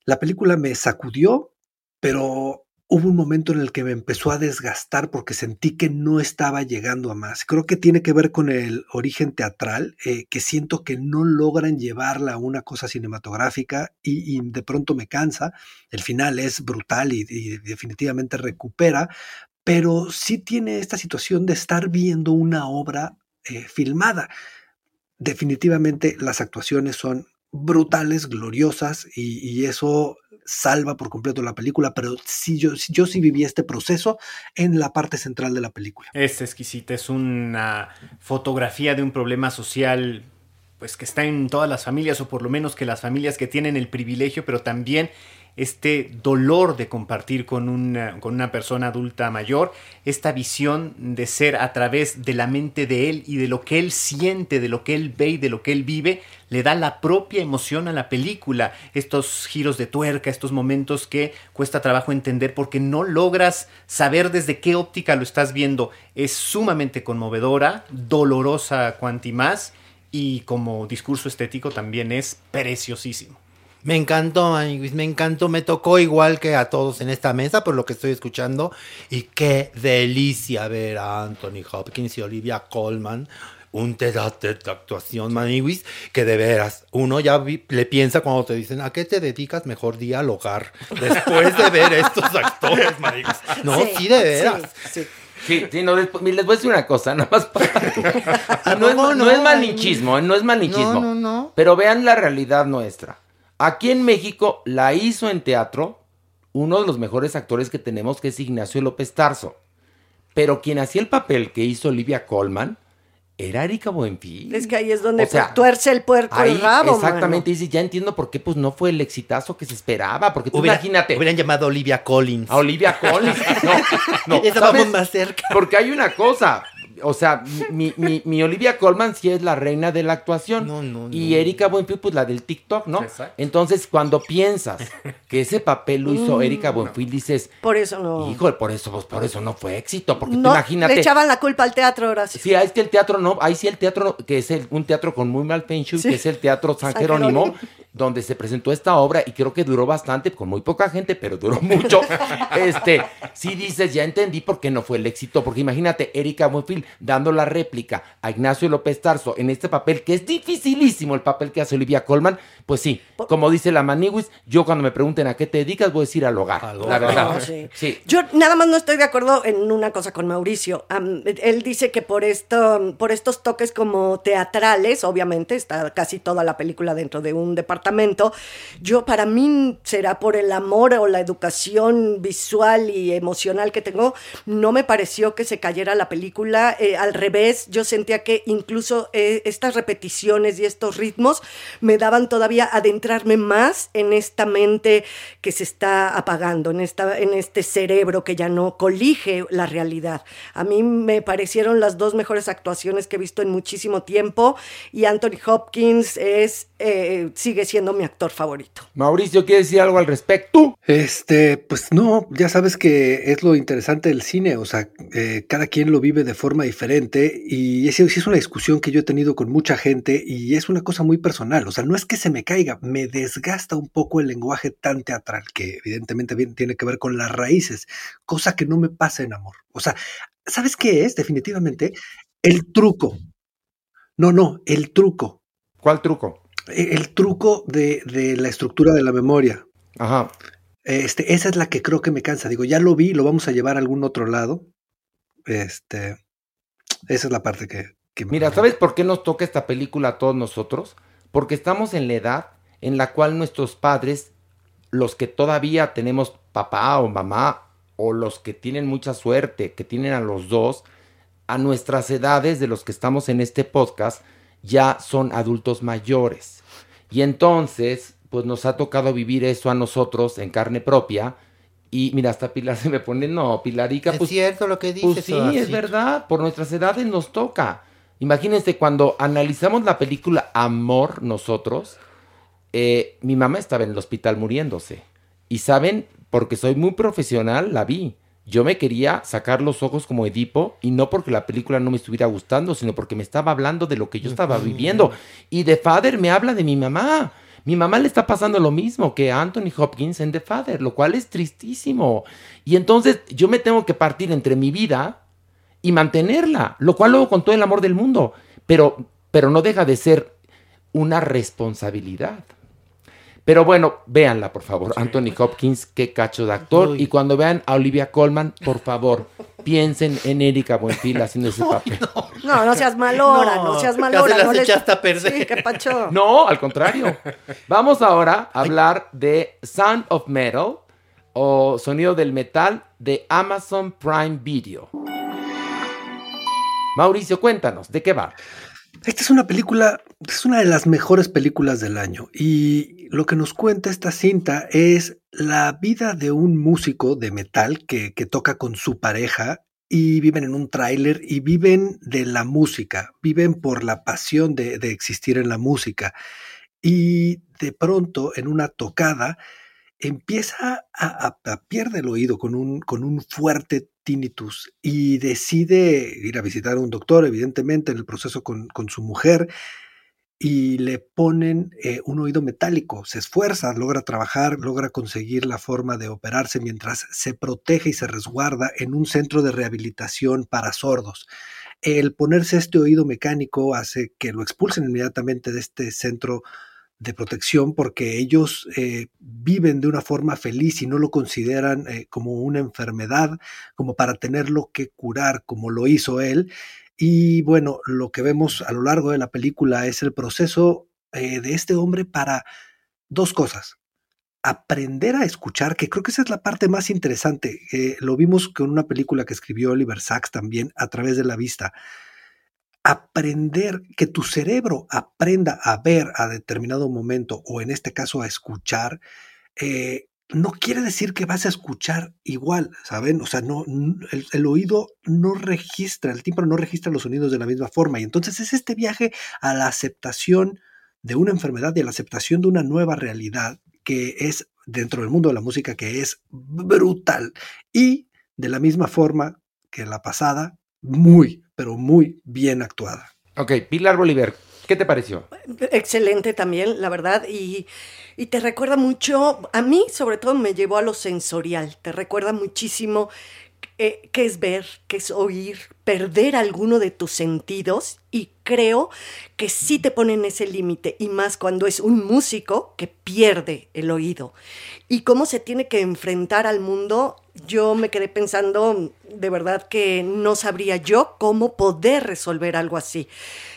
La película me sacudió, pero hubo un momento en el que me empezó a desgastar porque sentí que no estaba llegando a más. Creo que tiene que ver con el origen teatral, eh, que siento que no logran llevarla a una cosa cinematográfica y, de pronto me cansa. El final es brutal y, y, definitivamente recupera, pero sí tiene esta situación de estar viendo una obra eh, filmada. Definitivamente las actuaciones son brutales, gloriosas, y, y, eso salva por completo la película, pero sí, yo, yo sí viví este proceso en la parte central de la película. Es exquisita, es una fotografía de un problema social pues que está en todas las familias, o por lo menos que las familias que tienen el privilegio, pero también este dolor de compartir con una, con una persona adulta mayor, esta visión de ser a través de la mente de él y de lo que él siente, de lo que él ve y de lo que él vive, le da la propia emoción a la película, estos giros de tuerca, estos momentos que cuesta trabajo entender porque no logras saber desde qué óptica lo estás viendo. Es sumamente conmovedora, dolorosa cuanti más y como discurso estético también es preciosísimo. Me encantó, me encantó, me tocó igual que a todos en esta mesa por lo que estoy escuchando y qué delicia ver a Anthony Hopkins y Olivia Colman un terate de actuación, Maniwis, que de veras, uno ya vi, le piensa cuando te dicen, ¿a qué te dedicas? Mejor día al hogar. Después de ver estos actores, Maniwis. No, sí, sí de veras. Sí, sí. Sí, sí, no, les, les, voy a decir una cosa, nada más para... no, es, no, no, es malinchismo, no es malinchismo. No, no, no. Pero vean la realidad nuestra. Aquí en México la hizo en teatro uno de los mejores actores que tenemos, que es Ignacio López Tarso. Pero quien hacía el papel que hizo Olivia Colman era Erika Buenfil. Es que ahí es donde o sea, tuerce el puerco ahí, el rabo. Exactamente, dice, ya entiendo por qué pues no fue el exitazo que se esperaba. Porque tú Hubiera, imagínate. Hubieran llamado a Olivia Collins. A Olivia Collins. No, no. Estábamos más cerca. Porque hay una cosa. O sea, mi, mi, mi, Olivia Colman sí es la reina de la actuación. No, no, no. Y Erika Buenfil, pues la del TikTok, ¿no? Exacto. Entonces, cuando piensas que ese papel lo hizo Mm, Erika Buenfil, dices, Por eso no. híjole, por eso, pues por eso no fue éxito. Porque tú imagínate. le echaban la culpa al teatro, Horacio. Sí, ahí es que el teatro no, ahí sí el teatro, que es el- un teatro con muy mal feng shui, Sí. que es el Teatro San, San Jerónimo, Jerónimo. Donde se presentó esta obra y creo que duró bastante, con muy poca gente, pero duró mucho. este, sí dices, ya entendí por qué no fue el éxito, porque imagínate, Erika Buenfil dando la réplica a Ignacio López Tarso en este papel, que es dificilísimo el papel que hace Olivia Colman, pues sí, como dice la Maniwis, yo cuando me pregunten a qué te dedicas, voy a decir al hogar, Al la hogar. verdad. No, sí. sí. Yo nada más no estoy de acuerdo en una cosa con Mauricio. Am, él dice que por esto, por estos toques como teatrales, obviamente, está casi toda la película dentro de un departamento. Yo, para mí, será por el amor o la educación visual y emocional que tengo, no me pareció que se cayera la película. Eh, al revés, yo sentía que incluso eh, estas repeticiones y estos ritmos me daban todavía adentrarme más en esta mente que se está apagando, en, esta, en este cerebro que ya no colige la realidad. A mí me parecieron las dos mejores actuaciones que he visto en muchísimo tiempo y Anthony Hopkins es, eh, sigue siendo mi actor favorito. Mauricio, ¿quieres decir algo al respecto? Este, pues no, ya sabes que es lo interesante del cine, o sea, eh, cada quien lo vive de forma diferente y es, es una discusión que yo he tenido con mucha gente y es una cosa muy personal, o sea, no es que se me caiga, me desgasta un poco el lenguaje tan teatral que evidentemente bien tiene que ver con las raíces, cosa que no me pasa en amor. O sea, ¿sabes qué es? Definitivamente el truco. No, no, el truco. ¿Cuál truco? E- El truco de, de la estructura de la memoria. Ajá. Este, esa es la que creo que me cansa. Digo, ya lo vi, lo vamos a llevar a algún otro lado. Este, esa es la parte que, que me- Mira, ¿sabes por qué nos toca esta película a todos nosotros? Porque estamos en la edad en la cual nuestros padres, los que todavía tenemos papá o mamá o los que tienen mucha suerte, que tienen a los dos, a nuestras edades de los que estamos en este podcast, ya son adultos mayores. Y entonces, pues nos ha tocado vivir eso a nosotros en carne propia. Y mira, hasta Pilar se me pone, no, Pilarica, Es pues cierto lo que dices. pues sí, es verdad, por nuestras edades nos toca. Imagínense cuando analizamos la película Amor nosotros, eh, mi mamá estaba en el hospital muriéndose. Y saben, porque soy muy profesional, la vi. Yo me quería sacar los ojos como Edipo y no porque la película no me estuviera gustando, sino porque me estaba hablando de lo que yo estaba viviendo. Y The Father me habla de mi mamá. Mi mamá le está pasando lo mismo que a Anthony Hopkins en The Father, lo cual es tristísimo. Y entonces yo me tengo que partir entre mi vida y mantenerla, lo cual lo hago con todo el amor del mundo, pero, pero no deja de ser una responsabilidad. Pero bueno, véanla, por favor. Anthony Hopkins, qué cacho de actor. Uy. Y cuando vean a Olivia Colman, por favor, piensen en Erika Buenfil haciendo ese papel. No, no seas malora, no, No, seas ya malora. se las no les- echaste a perder. Sí, qué pacho. No, al contrario. Vamos ahora a hablar de Sound of Metal o Sonido del Metal de Amazon Prime Video. Mauricio, cuéntanos, ¿de qué va? Esta es una película, es una de las mejores películas del año y lo que nos cuenta esta cinta es la vida de un músico de metal que, toca con su pareja y viven en un tráiler y viven de la música, viven por la pasión de, existir en la música. Y de pronto en una tocada empieza a, a- a pierde el oído con un, con un fuerte tinnitus y decide ir a visitar a un doctor, evidentemente, en el proceso con, con su mujer, y le ponen eh, un oído metálico. Se esfuerza, logra trabajar, logra conseguir la forma de operarse mientras se protege y se resguarda en un centro de rehabilitación para sordos. El ponerse este oído mecánico hace que lo expulsen inmediatamente de este centro de protección porque ellos eh, viven de una forma feliz y no lo consideran eh, como una enfermedad, como para tenerlo que curar, como lo hizo él. Y bueno, lo que vemos a lo largo de la película es el proceso eh, de este hombre para dos cosas. Aprender a escuchar, que creo que esa es la parte más interesante. Eh, lo vimos con una película que escribió Oliver Sacks también, a través de la vista aprender, que tu cerebro aprenda a ver a determinado momento, o en este caso a escuchar, eh, no quiere decir que vas a escuchar igual, ¿saben? O sea, no, el oído no registra, el tímpano no registra los sonidos de la misma forma. Y entonces es este viaje a la aceptación de una enfermedad y a la aceptación de una nueva realidad que es dentro del mundo de la música que es brutal. Y de la misma forma que la pasada, muy, pero muy bien actuada. Ok, Pilar Bolívar, ¿qué te pareció? Excelente también, la verdad, y, y te recuerda mucho, a mí sobre todo me llevó a lo sensorial, te recuerda muchísimo eh, qué es ver, qué es oír, perder alguno de tus sentidos y creo que sí te ponen ese límite y más cuando es un músico que pierde el oído y cómo se tiene que enfrentar al mundo. Yo me quedé pensando de verdad que no sabría yo cómo poder resolver algo así.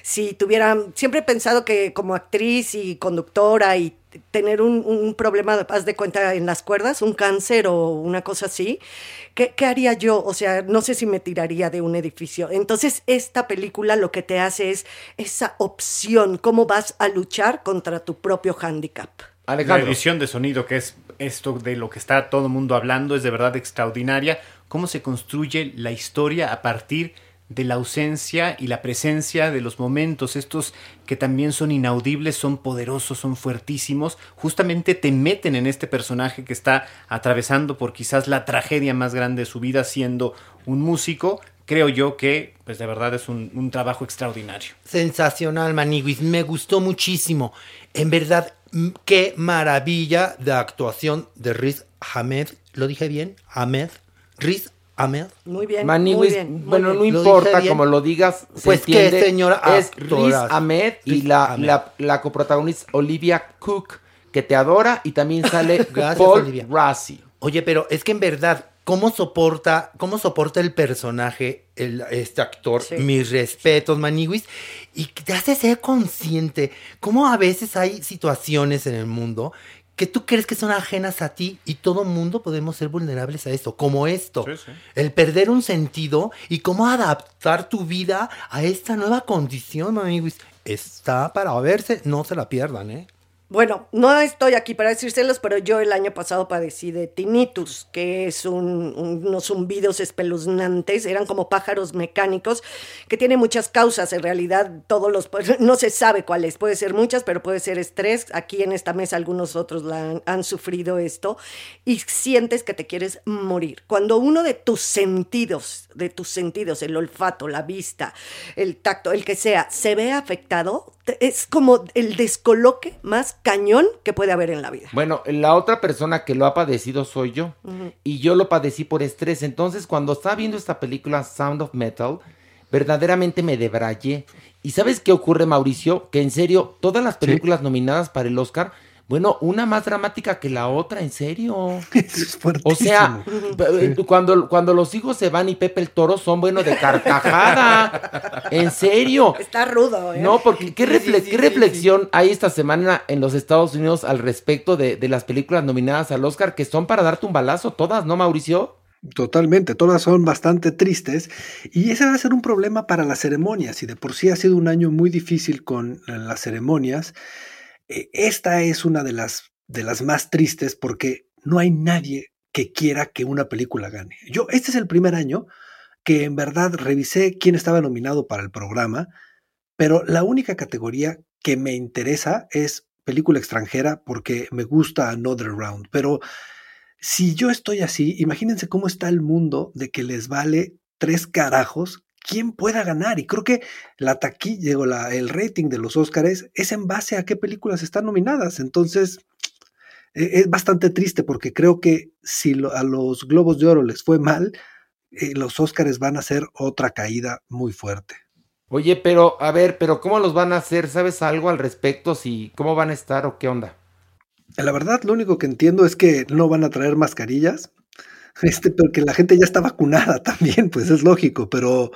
Si tuviera, siempre he pensado que como actriz y conductora y tener un, un problema, haz de cuenta, en las cuerdas, un cáncer o una cosa así, ¿qué, ¿qué haría yo? O sea, no sé si me tiraría de un edificio. Entonces, esta película lo que te hace es esa opción, cómo vas a luchar contra tu propio hándicap. La edición de sonido, que es esto de lo que está todo el mundo hablando, es de verdad extraordinaria. Cómo se construye la historia a partir de la ausencia y la presencia de los momentos, estos que también son inaudibles, son poderosos, son fuertísimos, justamente te meten en este personaje que está atravesando por quizás la tragedia más grande de su vida siendo un músico. Creo yo que, pues de verdad es un, trabajo extraordinario. Sensacional, Maniguis. Me gustó muchísimo. En verdad, qué maravilla de actuación de Riz Ahmed. ¿Lo dije bien? Ahmed. Riz Ahmed. Muy bien, muy Maniwis, bien. muy bueno, bien. no ¿Lo importa como lo digas, se Pues qué, entiende. señora Es Riz. Ahmed y Riz la, Ahmed. la, la coprotagonista Olivia Cook, que te adora, y también sale Gracias, Paul Olivia. Rassi. Oye, pero es que en verdad, ¿cómo soporta, cómo soporta el personaje, el, este actor? Sí. Mis respetos, Maniguis. Y te hace ser consciente cómo a veces hay situaciones en el mundo que tú crees que son ajenas a ti y todo mundo podemos ser vulnerables a esto, como esto. Sí, sí. El perder un sentido y cómo adaptar tu vida a esta nueva condición, amigos. Está para verse, no se la pierdan, ¿eh? Bueno, no estoy aquí para decírselos, pero yo el año pasado padecí de tinnitus, que es un- unos zumbidos espeluznantes, eran como pájaros mecánicos, que tiene muchas causas. En realidad, todos los no se sabe cuáles, puede ser muchas, pero puede ser estrés. Aquí en esta mesa algunos otros han, han sufrido esto y sientes que te quieres morir. Cuando uno de tus sentidos, de tus sentidos, el olfato, la vista, el tacto, el que sea, se ve afectado, es como el descoloque más cañón que puede haber en la vida. Bueno, la otra persona que lo ha padecido soy yo. Y yo lo padecí por estrés. Entonces, cuando estaba viendo esta película Sound of Metal, verdaderamente me debrayé. ¿Y sabes qué ocurre, Mauricio? Que en serio, todas las películas nominadas para el Oscar, bueno, una más dramática que la otra, en serio. Es O sea, eh, cuando, cuando los hijos se van y Pepe el Toro son buenos de carcajada. En serio. Está rudo, ¿eh? No, porque ¿qué, Sí, refle- sí, qué sí, reflexión hay esta semana en los Estados Unidos al respecto de, de las películas nominadas al Oscar que son para darte un balazo todas, ¿no, Mauricio? Totalmente, todas son bastante tristes y ese va a ser un problema para las ceremonias y de por sí ha sido un año muy difícil con las ceremonias. Eh, Esta es una de las, de las más tristes porque no hay nadie que quiera que una película gane. Yo, este es el primer año que en verdad revisé quién estaba nominado para el programa, pero la única categoría que me interesa es película extranjera porque me gusta Another Round, pero si yo estoy así, imagínense cómo está el mundo de que les vale tres carajos quién pueda ganar. Y creo que la taquilla, la, el rating de los Óscares es en base a qué películas están nominadas. Entonces, eh, es bastante triste porque creo que si lo- a los Globos de Oro les fue mal, eh, los Óscares van a ser otra caída muy fuerte. Oye, pero, a ver, pero ¿cómo los van a hacer? ¿Sabes algo al respecto? Si, ¿Cómo van a estar o qué onda? La verdad, lo único que entiendo es que no van a traer mascarillas, este, porque la gente ya está vacunada también, pues es lógico, pero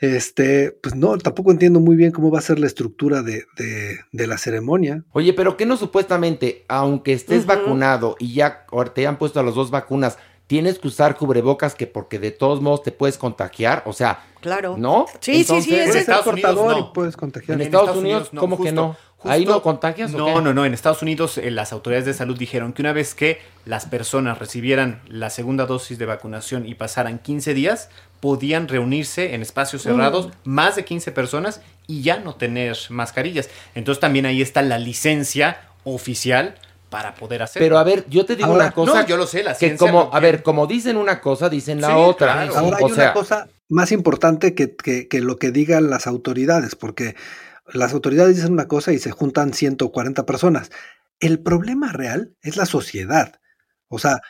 este, pues no, tampoco entiendo muy bien cómo va a ser la estructura de, de- de la ceremonia. Oye, pero que no supuestamente, aunque estés vacunado y ya te han puesto a las dos vacunas, tienes que usar cubrebocas que porque de todos modos te puedes contagiar? O sea, Claro. ¿no? Sí, sí, sí, Entonces, ese Puedes es- ser Estados Unidos, portador no. y puedes contagiar. En Estados Unidos, ¿cómo que no? ¿Ahí no contagias o No, qué? no, no. En Estados Unidos eh, las autoridades de salud dijeron que una vez que las personas recibieran la segunda dosis de vacunación y pasaran 15 días, podían reunirse en espacios cerrados más de 15 personas y ya no tener mascarillas. Entonces también ahí está la licencia oficial para poder hacer. Pero a ver, yo te digo Ahora, una cosa. no, yo lo sé, la que ciencia como, a ver, como dicen una cosa, dicen la Sí, otra. claro. Ahora hay o una cosa más importante que, que- que lo que digan las autoridades, porque las autoridades dicen una cosa y se juntan 140 personas. El problema real es la sociedad. O sea,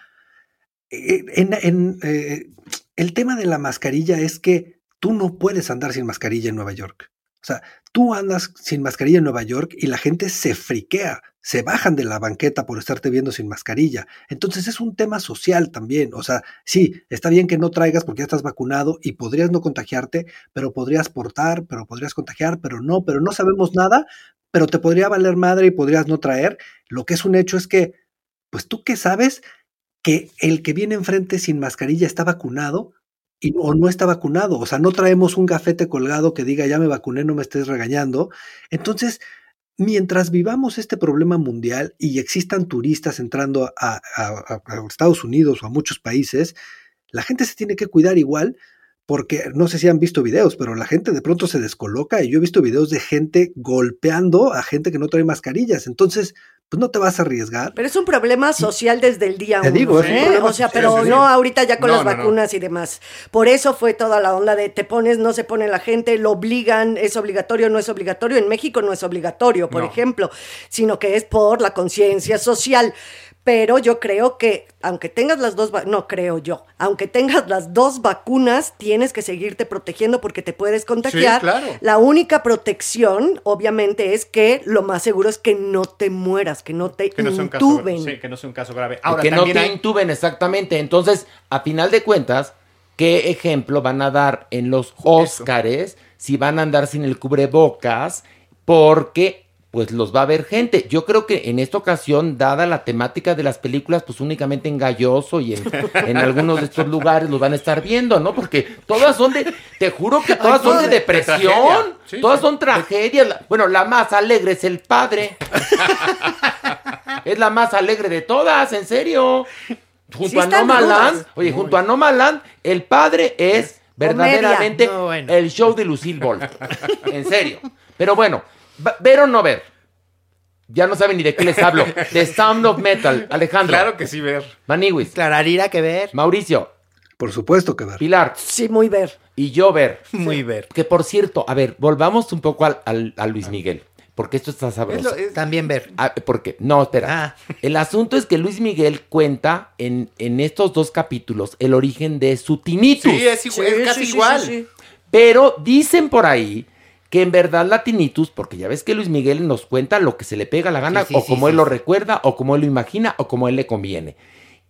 eh, en- en, eh, el tema de la mascarilla es que tú no puedes andar sin mascarilla en Nueva York. O sea, tú andas sin mascarilla en Nueva York y la gente se friquea, se bajan de la banqueta por estarte viendo sin mascarilla. Entonces es un tema social también. O sea, sí, está bien que no traigas porque ya estás vacunado y podrías no contagiarte, pero podrías portar, pero podrías contagiar, pero no, pero no sabemos nada, pero te podría valer madre y podrías no traer. Lo que es un hecho es que, pues tú qué sabes que el que viene enfrente sin mascarilla está vacunado y, o no está vacunado. O sea, no traemos un gafete colgado que diga ya me vacuné, no me estés regañando. Entonces, mientras vivamos este problema mundial y existan turistas entrando a, Estados Unidos o a muchos países, la gente se tiene que cuidar igual porque no sé si han visto videos, pero la gente de pronto se descoloca y yo he visto videos de gente golpeando a gente que no trae mascarillas. Entonces, pues no te vas a arriesgar. Pero es un problema social desde el día Te uno. digo, ¿eh? O sea, pero sí, sí. no ahorita ya con No, las no, no. vacunas y demás. Por eso fue toda la onda de te pones, no se pone la gente, lo obligan, es obligatorio, no es obligatorio. En México no es obligatorio, por ejemplo, sino que es por la conciencia social. Pero yo creo que, aunque tengas las dos, no creo yo, aunque tengas las dos vacunas, tienes que seguirte protegiendo porque te puedes contagiar. claro. La única protección, obviamente, es que lo más seguro es que no te mueras, que no te que no sea un caso, intuben. sí, que no sea un caso grave. Ahora que no te hay- intuben exactamente. Entonces, a final de cuentas, ¿qué ejemplo van a dar en los Óscares si van a andar sin el cubrebocas? Porque pues los va a ver gente. Yo creo que en esta ocasión, dada la temática de las películas, pues únicamente en Galloso y en, en algunos de estos lugares los van a estar viendo, ¿no? Porque todas son de, te juro que todas son de depresión. Sí, todas sí. son tragedias. Bueno, la más alegre es el padre. es la más alegre de todas, en serio. Junto Sí a Nomaland, oye, junto a Nomaland, el padre es verdaderamente No, bueno. el show de Lucille Ball. En serio. Pero bueno, ver o no ver. Ya no saben ni de qué les hablo. The Sound of Metal. Alejandro. Claro que sí, ver. Maniwis. Clararira que ver. Mauricio. Por supuesto que ver. Pilar. Sí, muy ver. Y yo ver. Muy ver. Que por cierto, a ver, volvamos un poco al, al- a Luis Miguel. Porque esto está sabroso. También ver. Ah, porque, no, espera. Ah. El asunto es que Luis Miguel cuenta en, en estos dos capítulos el origen de su tinnitus. Sí, es, igual- es casi sí, sí, igual. sí, sí. Pero dicen por ahí que en verdad la tinnitus, porque ya ves que Luis Miguel nos cuenta lo que se le pega la gana, Sí, sí, o sí, como él lo recuerda, o como él lo imagina, o como él le conviene.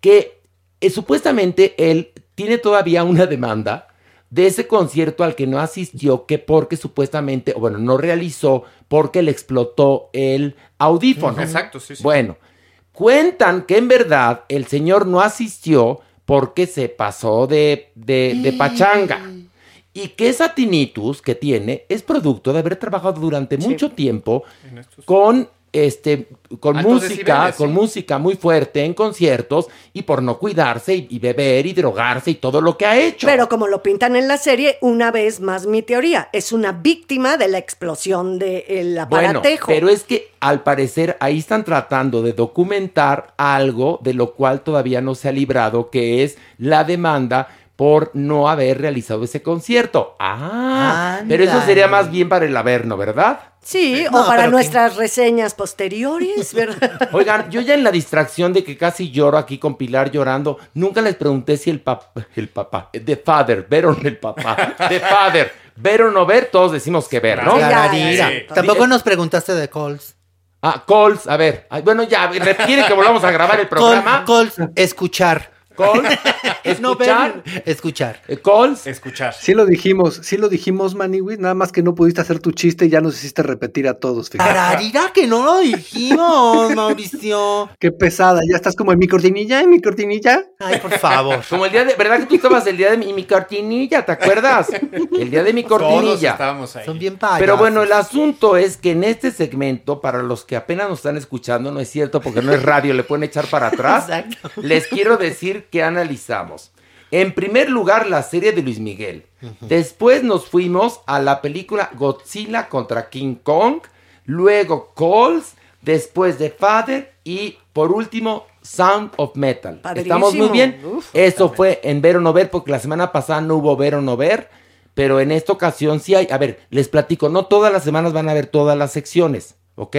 Que eh, supuestamente él tiene todavía una demanda de ese concierto al que no asistió, que porque supuestamente, o bueno, no realizó porque le explotó el audífono. Exacto, sí, sí. Bueno, cuentan que en verdad el señor no asistió porque se pasó de, de, de pachanga. Y que esa tinnitus que tiene es producto de haber trabajado durante mucho tiempo con este con Altos música, decibeles, con música muy fuerte en conciertos y por no cuidarse y, y beber y drogarse y todo lo que ha hecho. Pero como lo pintan en la serie, una vez más mi teoría, es una víctima de la explosión del Bueno, aparatejo. pero es que al parecer ahí están tratando de documentar algo de lo cual todavía no se ha librado, que es la demanda por no haber realizado ese concierto. Ah, pero eso sería más bien para el Averno, ¿verdad? Sí, No, o para nuestras reseñas posteriores, ¿verdad? Oigan, yo ya en la distracción de que casi lloro aquí con Pilar llorando, nunca les pregunté si el papá, el papá, the father, ver o no el papá, the father, ver o no ver, todos decimos que ver, ¿no? Sí. Tampoco nos preguntaste de Coles. Ah, calls, a ver, ay, bueno, ya, ¿quieren que volvamos a grabar el programa? Coles, escuchar. Calls, No escuchar, ver, escuchar. eh, calls, Escuchar. Sí lo dijimos, sí lo dijimos, Maniwis, nada más que no pudiste hacer tu chiste y ya nos hiciste repetir a todos, fíjate. Clararira que no lo dijimos, Mauricio. Qué pesada, ya estás como en mi cortinilla, en mi cortinilla. Ay, por favor. como el día de, ¿verdad que tú estabas el día de mi, mi cortinilla, ¿te acuerdas? El día de mi Todos cortinilla. estábamos ahí. Son bien payasos. Pero bueno, el asunto es que en este segmento, para los que apenas nos están escuchando, no es cierto porque no es radio, le pueden echar para atrás. Exacto. Les quiero decir que analizamos. En primer lugar, la serie de Luis Miguel. Después nos fuimos a la película Godzilla contra King Kong. Luego Calls. Después The Father. Y por último, Sound of Metal. Padrísimo. ¿Estamos muy bien? Uf. Eso fue en ver o no ver, porque la semana pasada no hubo ver o no ver. Pero en esta ocasión sí hay. A ver, les platico, no todas las semanas van a ver todas las secciones, ¿ok?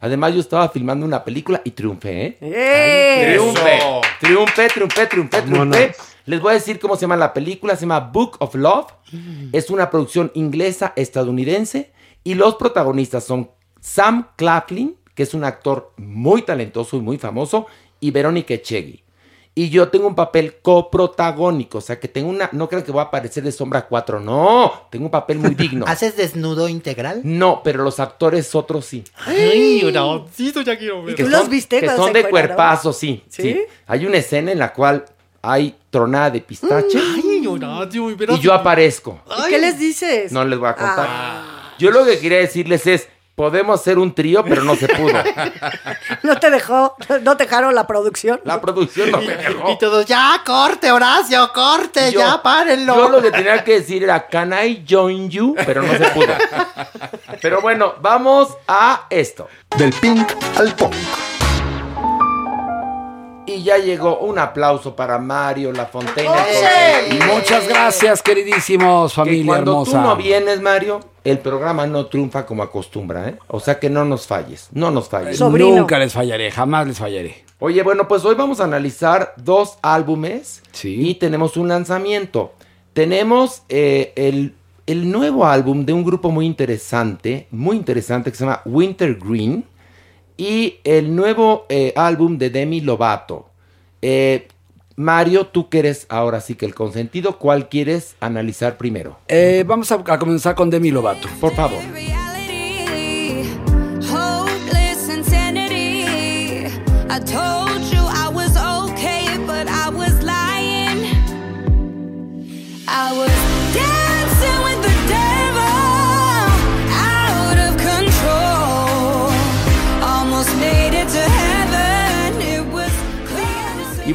Además, yo estaba filmando una película y triunfé, ¿eh? ¡Eh! Triunfé, triunfé, triunfé, triunfé, triunfé. Les voy a decir cómo se llama la película. Se llama Book of Love. Es una producción inglesa estadounidense. Y los protagonistas son Sam Claflin, que es un actor muy talentoso y muy famoso, y Verónica Echegui. Y yo tengo un papel coprotagónico, o sea que tengo una, no creo que voy a aparecer de sombra 4, no, tengo un papel muy digno. ¿Haces desnudo integral? No, pero los actores otros sí. Ay, Horacio, ya quiero ver. Que ¿Tú los viste Que son se de cuerpazo, sí, ¿Sí? ¿Sí? Hay una escena en la cual hay tronada de pistache Ay, Horacio, y yo aparezco. ¿Y qué les dices? No les voy a contar. Ah. Yo lo que quería decirles es, podemos hacer un trío, pero no se pudo. ¿No te dejó? ¿No te dejaron la producción? La producción no me dejó. Y todos, ya, corte, Horacio, corte, Yo- ya, párenlo. Yo lo que tenía que decir era, can I join you? Pero no se pudo. Pero bueno, vamos a esto. Del pink al punk. Y ya llegó un aplauso para Mario La Fontaine. ¡Oye! Muchas gracias, queridísimos, Que familia cuando hermosa. tú no vienes, Mario, el programa no triunfa como acostumbra, ¿eh? O sea que no nos falles, no nos falles. Sobrino. Nunca les fallaré, jamás les fallaré. Oye, bueno, pues hoy vamos a analizar dos álbumes Sí. y tenemos un lanzamiento. Tenemos eh, el, el nuevo álbum de un grupo muy interesante, muy interesante, que se llama Wintergreen, y el nuevo eh, álbum de Demi Lovato. Eh, Mario, tú que eres ahora sí que el consentido, ¿cuál quieres analizar primero? Eh, vamos a, a comenzar con Demi Lovato. Por favor.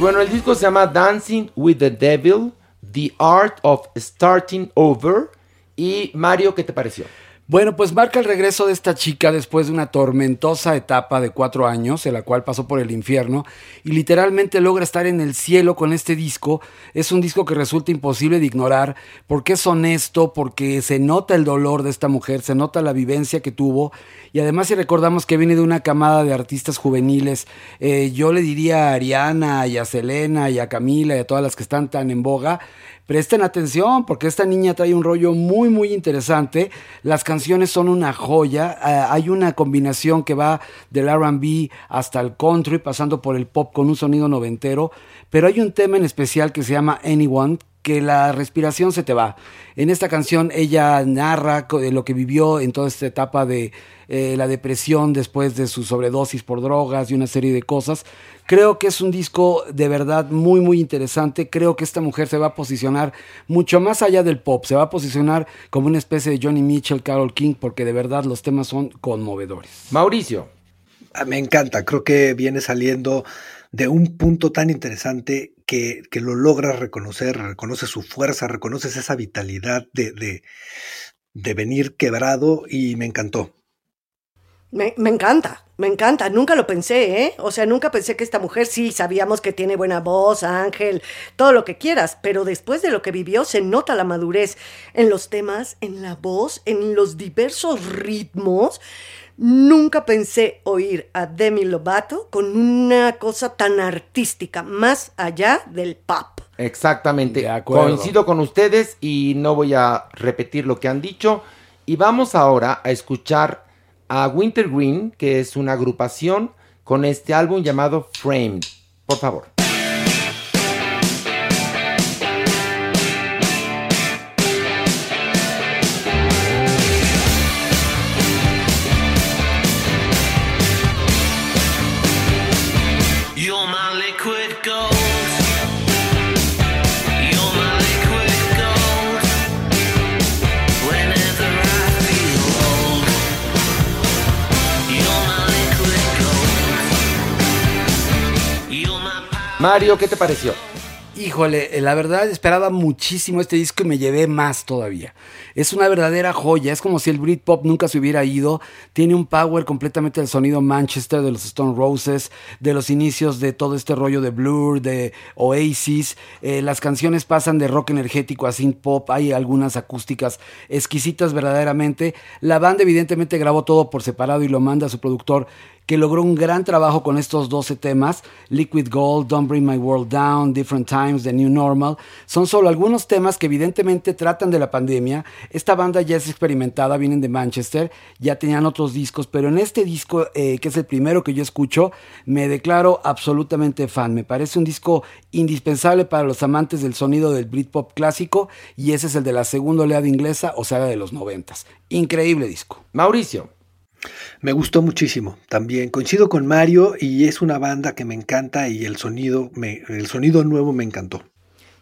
Bueno, el disco se llama Dancing with the Devil, The Art of Starting Over. Y Mario, ¿qué te pareció? Bueno, pues marca el regreso de esta chica después de una tormentosa etapa de cuatro años, en la cual pasó por el infierno, y literalmente logra estar en el cielo con este disco. Es un disco que resulta imposible de ignorar, porque es honesto, porque se nota el dolor de esta mujer, se nota la vivencia que tuvo, y además si recordamos que viene de una camada de artistas juveniles, eh, yo le diría a Ariana, y a Selena, y a Camila, y a todas las que están tan en boga, Presten atención porque esta niña trae un rollo muy muy interesante. Las canciones son una joya. Eh, hay una combinación que va del RB hasta el country, pasando por el pop con un sonido noventero. Pero hay un tema en especial que se llama Anyone, que la respiración se te va. En esta canción ella narra de lo que vivió en toda esta etapa de eh, la depresión después de su sobredosis por drogas y una serie de cosas. Creo que es un disco de verdad muy muy interesante. Creo que esta mujer se va a posicionar mucho más allá del pop. Se va a posicionar como una especie de Johnny Mitchell, Carol King, porque de verdad los temas son conmovedores. Mauricio. Ah, Me encanta, creo que viene saliendo de un punto tan interesante que, que lo logras reconocer, reconoces su fuerza, reconoces esa vitalidad de, de, de venir quebrado y me encantó. Me, me encanta, me encanta. Nunca lo pensé, ¿eh? O sea, nunca pensé que esta mujer sí sabíamos que tiene buena voz, ángel, todo lo que quieras, pero después de lo que vivió se nota la madurez en los temas, en la voz, en los diversos ritmos. Nunca pensé oír a Demi Lovato con una cosa tan artística, más allá del pop. Exactamente. De acuerdo. Coincido con ustedes y no voy a repetir lo que han dicho. Y vamos ahora a escuchar a Wintergreen, que es una agrupación con este álbum llamado Framed. Por favor. Mario, ¿qué te pareció? Híjole, eh, la verdad esperaba muchísimo este disco y me llevé más todavía. Es una verdadera joya, es como si el Britpop nunca se hubiera ido. Tiene un power completamente del sonido Manchester, de los Stone Roses, de los inicios de todo este rollo de Blur, de Oasis. Eh, las canciones pasan de rock energético a synth pop, hay algunas acústicas exquisitas verdaderamente. La banda evidentemente grabó todo por separado y lo manda a su productor que logró un gran trabajo con estos 12 temas, Liquid Gold, Don't Bring My World Down, Different Times, The New Normal. Son solo algunos temas que evidentemente tratan de la pandemia. Esta banda ya es experimentada, vienen de Manchester, ya tenían otros discos, pero en este disco, eh, que es el primero que yo escucho, me declaro absolutamente fan. Me parece un disco indispensable para los amantes del sonido del Britpop clásico y ese es el de la segunda oleada inglesa, o sea, de los noventas. Increíble disco. Mauricio. Me gustó muchísimo también. Coincido con Mario y es una banda que me encanta y el sonido, el sonido nuevo me encantó.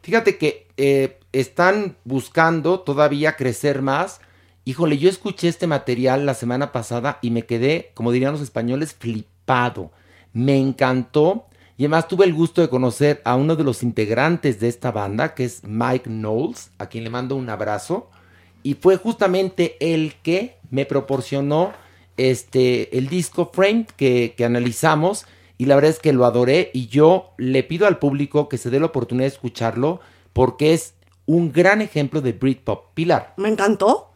Fíjate que eh, están buscando todavía crecer más. Híjole, yo escuché este material la semana pasada y me quedé, como dirían los españoles, flipado. Me encantó. Y además tuve el gusto de conocer a uno de los integrantes de esta banda, que es Mike Knowles, a quien le mando un abrazo. Y fue justamente el que me proporcionó este, el disco Framed que, que analizamos. Y la verdad es que lo adoré. Y yo le pido al público que se dé la oportunidad de escucharlo porque es un gran ejemplo de Britpop. Pilar. Me encantó.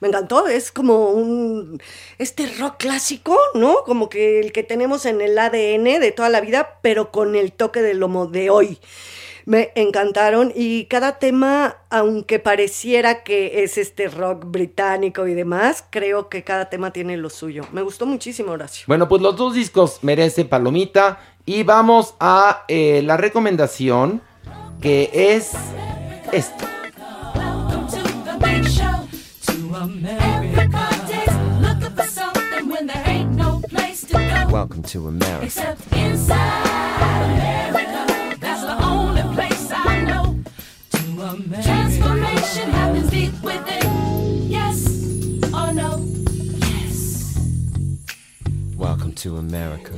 Me encantó, es como un este rock clásico, ¿no? Como que el que tenemos en el ADN de toda la vida, pero con el toque de lomo de hoy. Me encantaron y cada tema, aunque pareciera que es este rock británico y demás, creo que cada tema tiene lo suyo. Me gustó muchísimo, Horacio. Bueno, pues los dos discos merecen palomita. Y vamos a eh, la recomendación que es esta. Welcome to America. Transformation happens deep within. Yes or no? Yes. Welcome to America.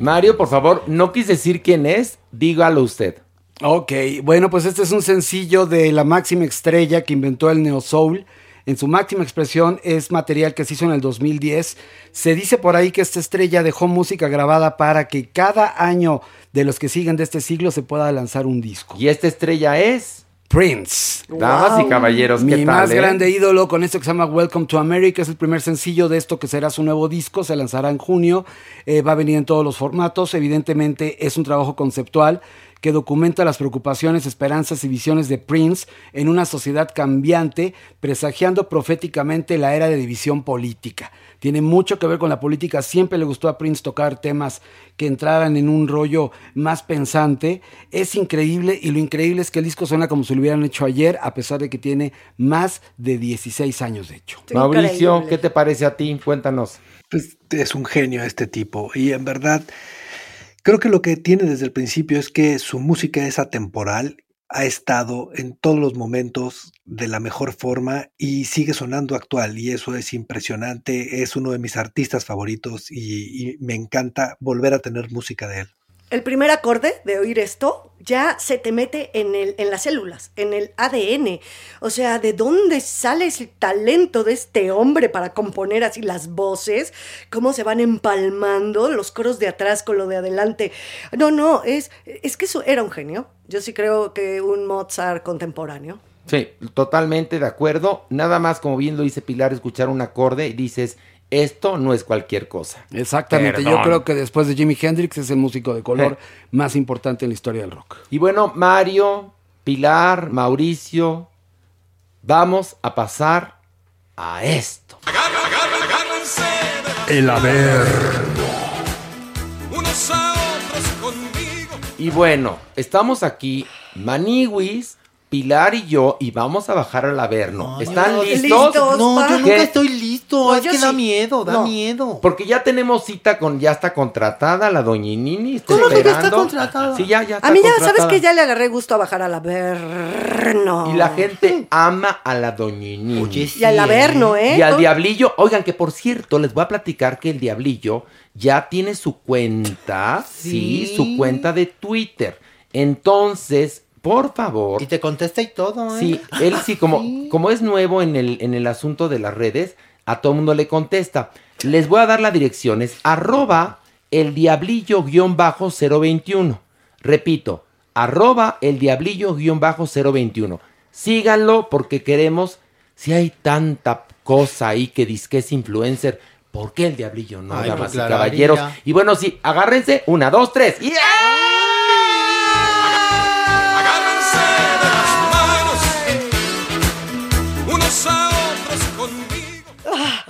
Mario, por favor, no quise decir quién es, dígalo usted. Ok, bueno, pues este es un sencillo de la máxima estrella que inventó el Neo Soul. En su máxima expresión es material que se hizo en el 2010. Se dice por ahí que esta estrella dejó música grabada para que cada año de los que siguen de este siglo se pueda lanzar un disco. Y esta estrella es Prince. Damas y caballeros, ¿qué Mi tal, más eh? grande ídolo con esto que se llama Welcome to America. Es el primer sencillo de esto que será su nuevo disco. Se lanzará en junio. Eh, va a venir en todos los formatos. Evidentemente es un trabajo conceptual que documenta las preocupaciones, esperanzas y visiones de Prince en una sociedad cambiante, presagiando proféticamente la era de división política. Tiene mucho que ver con la política. Siempre le gustó a Prince tocar temas que entraran en un rollo más pensante. Es increíble y lo increíble es que el disco suena como si lo hubieran hecho ayer, a pesar de que tiene más de 16 años de hecho. Mauricio, ¿qué te parece a ti? Cuéntanos. Pues es un genio este tipo. Y en verdad, creo que lo que tiene desde el principio es que su música es atemporal, ha estado en todos los momentos de la mejor forma y sigue sonando actual. Y eso es impresionante. Es uno de mis artistas favoritos y, me encanta volver a tener música de él. El primer acorde de oír esto ya se te mete en, el, en las células, en el ADN. O sea, ¿de dónde sale ese talento de este hombre para componer así las voces? ¿Cómo se van empalmando los coros de atrás con lo de adelante? No, no, es, es que eso era un genio. Yo sí creo que un Mozart contemporáneo. Sí, totalmente de acuerdo. Nada más, como bien lo dice Pilar, escuchar un acorde y dices, esto no es cualquier cosa. Exactamente, yo creo que después de Jimi Hendrix es el músico de color más importante en la historia del rock. Y bueno, Mario, Pilar, Mauricio, vamos a pasar a esto. El haber. unos a otros conmigo. Y bueno, estamos aquí, Maniwis, Pilar y yo, y vamos a bajar al Averno. ¿Están no, listos? listos, No, yo nunca ¿Qué? estoy listo. No, es que da sí. miedo, da No. miedo. Porque ya tenemos cita con, ya está contratada la doñinini. está ¿Cómo que ya está contratada? Sí, ya, ya está A mí ya, contratada. ¿sabes que Ya le agarré gusto a bajar al Averno. Y la gente ama a la doñinini. Oye, Y al Averno, ¿eh? Y al Diablillo, oigan, que por cierto, les voy a platicar que el Diablillo ya tiene su cuenta, sí, Sí. su cuenta de Twitter. Entonces, por favor, Y te contesta y todo, ¿eh? sí, él sí, como, como es nuevo en el, en el asunto de las redes, a todo mundo le contesta. Les voy a dar la dirección, es arroba el diablillo-021. Repito, arroba el diablillo-021. Síganlo porque queremos, si hay tanta cosa ahí que dice que es influencer, ¿por qué el diablillo no, Ay, damas y caballeros? Y bueno, sí, agárrense, una, dos, tres. ¡y-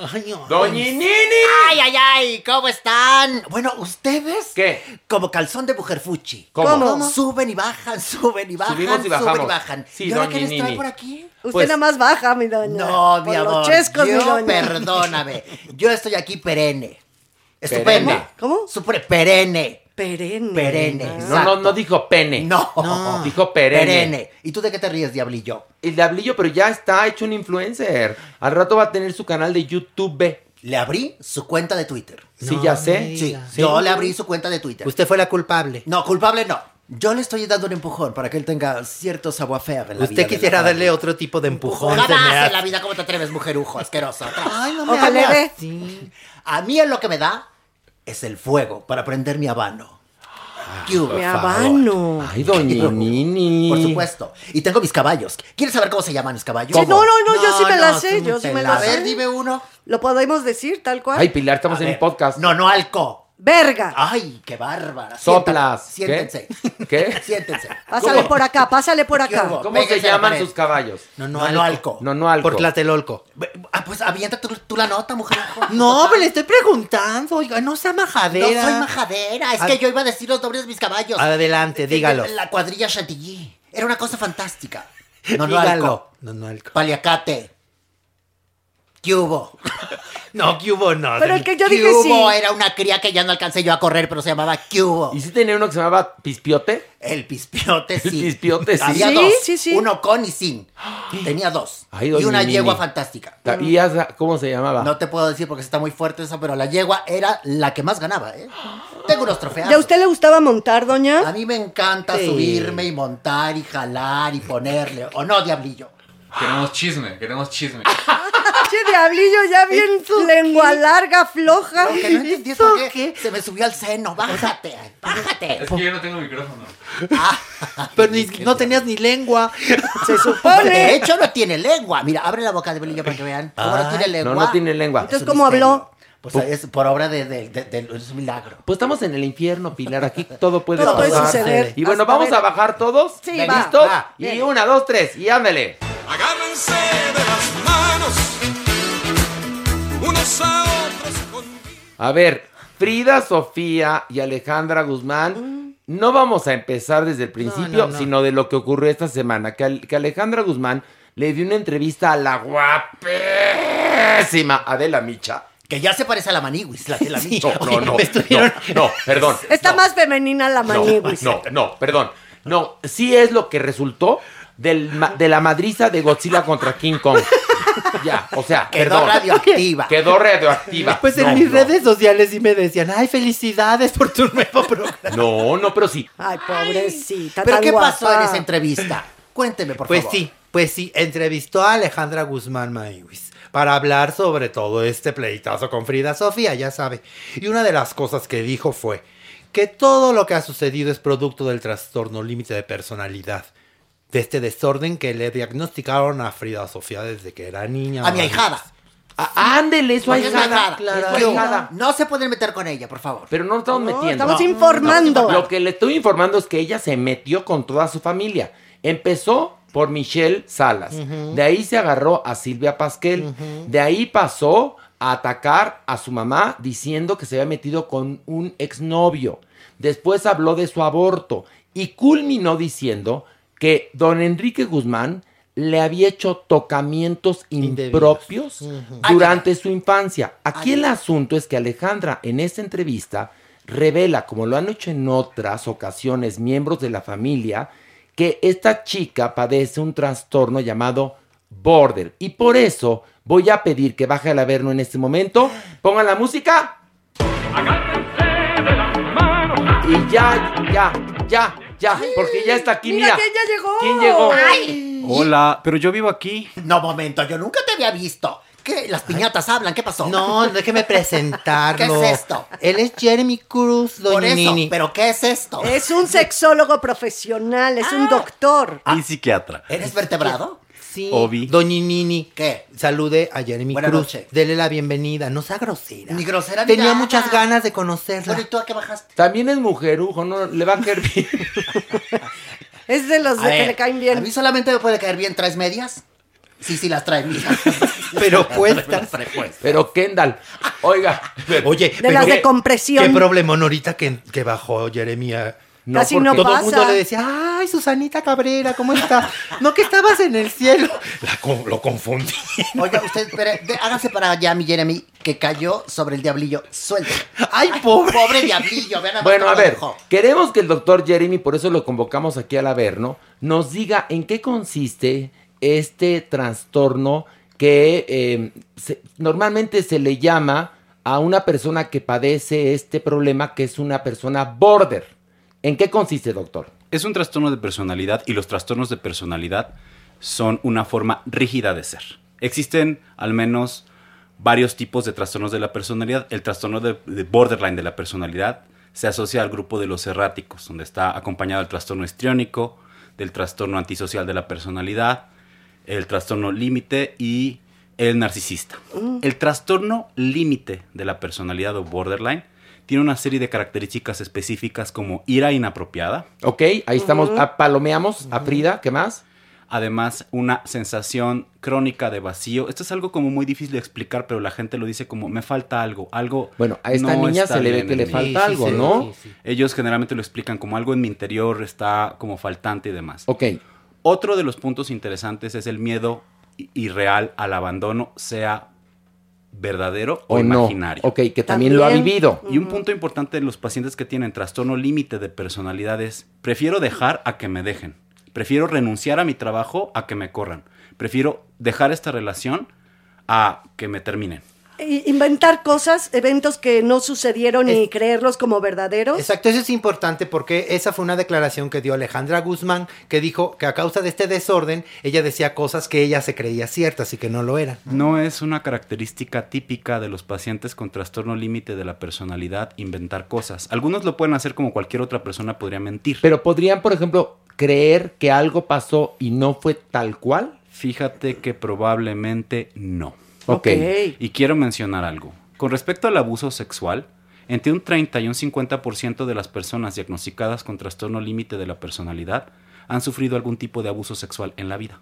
Ay. Ay, ay, ay, ¿cómo están? Bueno, ¿ustedes? ¿Qué? Como calzón de mujerfuchi. ¿Cómo? ¿Cómo? Suben y bajan, suben y bajan, Subimos y suben bajamos. y bajan. Sí, ¿Y ahora doña qué les trae Nini. por aquí? Usted Pues- nada más baja, mi doña. No, mi Por amor. los chescos, mi yo, doña. perdóname. Yo estoy aquí perenne. Estupendo. ¿Cómo? Supre perenne. Perenne. Perenne. Ah. No, no, no dijo pene. No. Dijo perenne. Perenne. ¿Y tú de qué te ríes, diablillo? El diablillo, pero ya está hecho un influencer. Al rato va a tener su canal de YouTube. Le abrí su cuenta de Twitter. Sí, No ya sé. Sí, yo le abrí su cuenta de Twitter. Usted fue la culpable. No, culpable no. Yo le estoy dando un empujón para que él tenga cierto savoir-faire en la vida Usted quisiera darle otro tipo de empujón. Jamás en la vida, ¿cómo te atreves, mujerujo asqueroso? Ay, no me Ojalá así. A mí en lo que me da es el fuego para prender mi habano. ¿Qué hubo? Mi habano. Ay, doñinini. Por supuesto. Y tengo mis caballos. ¿Quieres saber cómo se llaman mis caballos? Sí, no, no, no, yo sí me la no, sé, tú yo sí me la la A ver, sé. dime uno. ¿Lo podemos decir tal cual? Ay, Pilar, estamos A en ver. un podcast. No, no, alco. Verga. Ay, qué bárbara. Soplas. Siéntense. ¿Qué? ¿Qué? Siéntense. Pásale ¿Cómo? por acá, pásale por ¿Qué acá. ¿Cómo se llaman sus caballos? No, no, No, alco. no, alco. No, no algo. Por Tlatelolco. Ah, pues avienta tú, tú la nota, mujer. No, pero le estoy preguntando. Oiga, no sea No majadera. soy majadera, es que yo iba a decir los nombres de mis caballos. Adelante, De- dígalo. La cuadrilla Chantilly. Era una cosa fantástica. No, no, alco. No, no, alco. Paliacate. ¿Qué hubo? No, que hubo, no. Pero el que yo ¿Qué dije sí. hubo? Era una cría que ya no alcancé yo a correr, pero se llamaba ¿Qué hubo? ¿Y si tenía uno que se llamaba Pispiote? El pispiote, El sí. pispiote, sí. Había Sí, dos. sí, sí. Uno con y sin. Tenía dos. Ay, y una yegua fantástica. ¿Y esa- cómo se llamaba? No te puedo decir porque está muy fuerte eso, pero la yegua era la que más ganaba, ¿eh? Tengo unos trofeos. ¿Y a usted le gustaba montar, doña? A mí me encanta Sí. subirme y montar y jalar y ponerle. ¿O no, diablillo? Queremos chisme, queremos chisme. Che, diablillo, ya bien lengua larga, floja. Lo que no entendí es por qué se me subió al seno. Bájate, bájate. Es que yo no tengo micrófono. Pero ni- no tenías ni lengua. Se De supone. hecho, no tiene lengua. Mira, abre la boca de Belillo para que vean. ¿Cómo no tiene lengua? No, no tiene lengua. Entonces, Es un ¿cómo habló? Pues es por obra de, de, de- de- es un milagro. Pues estamos en el infierno, Pilar. Aquí todo puede Todo puede pasar. suceder. Y bueno, Hasta vamos ver. a bajar todos. Sí, ¿Listos? va, va. Y Bien. una, dos, tres. Y ándale. Agárrense de las manos unos a otros conmigo. A ver, Frida, Sofía y Alejandra Guzmán, no vamos a empezar desde el principio, no, no. sino de lo que ocurrió esta semana. Que, al- que Alejandra Guzmán le dio una entrevista a la guapísima Adela Micha. Que ya se parece a la Maniguis, la de la Micha. No, no, estuvieron- no, no, perdón. Está no, más femenina la no, maniguis. no, no, perdón. No, sí es lo que resultó del de la madriza de Godzilla contra King Kong. Ya, o sea, Quedó perdón. radioactiva. Quedó radioactiva. Pues en No, mis no. redes sociales sí me decían, ay, felicidades por tu nuevo programa. No, no, pero sí. Ay, pobrecita. ¿Pero qué pasó en esa entrevista? Cuénteme, por Pues favor. sí, pues sí, entrevistó a Alejandra Guzmán Maywis para hablar sobre todo este pleitazo con Frida Sofía, ya sabe. Y una de las cosas que dijo fue que todo lo que ha sucedido es producto del trastorno límite de personalidad. De este desorden que le diagnosticaron a Frida Sofía desde que era niña. A mi ahijada. Ah, ándele, su ahijada. Claro. No se pueden meter con ella, por favor. Pero no nos estamos No, metiendo. estamos No. informando. Lo que le estoy informando es que ella se metió con toda su familia. Empezó por Michelle Salas. De ahí se agarró a Silvia Pasquel. De ahí pasó a atacar a su mamá diciendo que se había metido con un exnovio. Después habló de su aborto y culminó diciendo que don Enrique Guzmán le había hecho tocamientos impropios durante su infancia. Aquí el asunto es que Alejandra en esta entrevista revela, como lo han hecho en otras ocasiones miembros de la familia, que esta chica padece un trastorno llamado border. Y por eso voy a pedir que baje al averno en este momento, pongan la música. Y ya, ya, ya, ya, porque ya está aquí, mira. Mira que ya llegó. ¿Quién llegó? Hola, pero yo vivo aquí. No, momento, yo nunca te había visto. ¿Qué? Las piñatas hablan, ¿qué pasó? No, déjeme presentarlo. ¿Qué es esto? Él es Jeremy Cruz, Por doña eso, Nini. ¿pero qué es esto? Es un sexólogo profesional, es un doctor. Y psiquiatra. ¿Eres vertebrado? Sí, Obi. doña Nini. ¿Qué? Salude a Jeremy Buenas Cruz. noches. Dele la bienvenida. No sea grosera. Ni grosera ni Tenía nada. muchas ganas de conocerla. Bueno, ¿y tú a qué bajaste? También es mujerujo, no le va a caer bien. Es de los A de que le caen ¿A mí bien. solamente me puede caer bien tres medias? Sí, sí, las trae. mira. Pero puestas. Pero Kendall, oiga, Oye, De las de compresión. qué problemón ahorita que, que bajó Jeremia. Casi porque no Todo pasa. el mundo le decía, ay, Susanita Cabrera, ¿cómo estás? no, que estabas en el cielo. La con- lo confundí. Oiga, usted, espere, de- hágase para allá, mi Jeremy, que cayó sobre el diablillo. Suelte. Ay, pobre. Pobre diablillo, vean más Bueno, a ver, dejó. queremos que el doctor Jeremy, por eso lo convocamos aquí al Averno, nos diga en qué consiste este trastorno que eh, se- normalmente se le llama a una persona que padece este problema, que es una persona border. ¿En qué consiste, doctor? Es un trastorno de personalidad y los trastornos de personalidad son una forma rígida de ser. Existen al menos varios tipos de trastornos de la personalidad. El trastorno de, de borderline de la personalidad se asocia al grupo de los erráticos, donde está acompañado el trastorno histriónico, del trastorno antisocial de la personalidad, el trastorno límite y el narcisista. El trastorno límite de la personalidad o borderline tiene una serie de características específicas como ira inapropiada, Ok, ahí estamos, ah, palomeamos a Frida, ¿qué más? además una sensación crónica de vacío. Esto es algo como muy difícil de explicar, pero la gente lo dice como me falta algo, algo. Bueno, a esta no niña se le ve que le falta algo, sí, ¿no? sí, sí. Ellos generalmente lo explican como algo en mi interior está como faltante y demás. Ok, Otro de los puntos interesantes es el miedo irreal al abandono, sea verdadero o, o no. imaginario. Ok, que también, lo ha vivido. Y un punto importante de los pacientes que tienen trastorno límite de personalidad es, prefiero dejar a que me dejen. Prefiero renunciar a mi trabajo a que me corran. Prefiero dejar esta relación a que me terminen. Inventar cosas, eventos que no sucedieron y creerlos como verdaderos. Exacto, eso es importante porque esa fue una declaración que dio Alejandra Guzmán, que dijo que a causa de este desorden, ella decía cosas que ella se creía ciertas y que no lo eran. No es una característica típica de los pacientes con trastorno límite de la personalidad inventar cosas. Algunos lo pueden hacer como cualquier otra persona podría mentir. Pero podrían, por ejemplo, creer que algo pasó y no fue tal cual. Fíjate que probablemente no. Ok. Y quiero mencionar algo. Con respecto al abuso sexual, entre un 30 y un 50% de las personas diagnosticadas con trastorno límite de la personalidad han sufrido algún tipo de abuso sexual en la vida.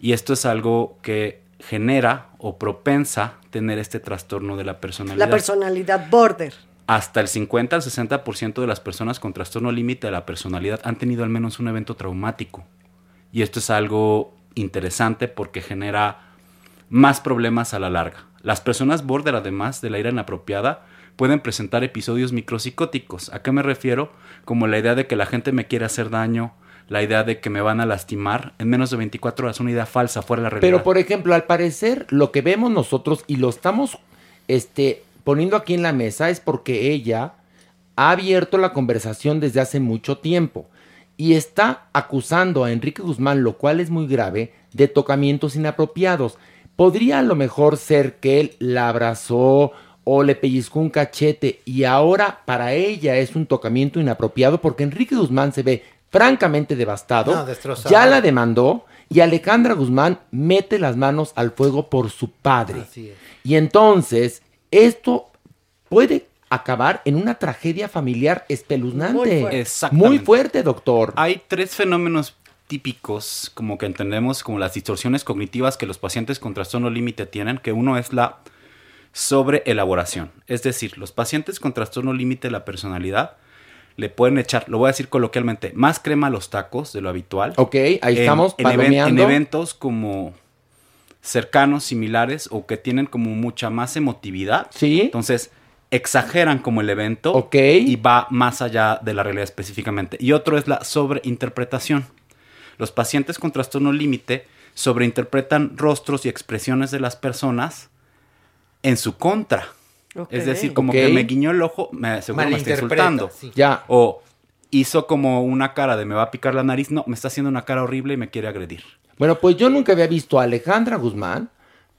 Y esto es algo que genera o propensa tener este trastorno de la personalidad. La personalidad border. Hasta el 50 al 60% de las personas con trastorno límite de la personalidad han tenido al menos un evento traumático. Y esto es algo interesante porque genera más problemas a la larga. Las personas border, además de la ira inapropiada, pueden presentar episodios micropsicóticos. ¿A qué me refiero? Como la idea de que la gente me quiere hacer daño, la idea de que me van a lastimar en menos de 24 horas, una idea falsa, fuera de la realidad. Pero, por ejemplo, al parecer, lo que vemos nosotros y lo estamos este, poniendo aquí en la mesa es porque ella ha abierto la conversación desde hace mucho tiempo y está acusando a Enrique Guzmán, lo cual es muy grave, de tocamientos inapropiados. Podría a lo mejor ser que él la abrazó o le pellizcó un cachete y ahora para ella es un tocamiento inapropiado porque Enrique Guzmán se ve francamente devastado. No, destrozado. ya la demandó y Alejandra Guzmán mete las manos al fuego por su padre. Así es. Y entonces, esto puede acabar en una tragedia familiar espeluznante. Muy fuerte. Muy fuerte, doctor. Hay tres fenómenos típicos, como que entendemos como las distorsiones cognitivas que los pacientes con trastorno límite tienen, que uno es la sobreelaboración. Es decir, los pacientes con trastorno límite de la personalidad le pueden echar, lo voy a decir coloquialmente, más crema a los tacos de lo habitual. Ok, ahí En- estamos, en, en eventos como cercanos, similares o que tienen como mucha más emotividad. Sí. Entonces, exageran como el evento Ok. y va más allá de la realidad específicamente. Y otro es la sobreinterpretación. Los pacientes con trastorno límite sobreinterpretan rostros y expresiones de las personas en su contra. Es decir, como que me guiñó el ojo, me, seguro me está insultando. sí. Ya. O hizo como una cara de me va a picar la nariz. No, me está haciendo una cara horrible y me quiere agredir. Bueno, pues yo nunca había visto a Alejandra Guzmán,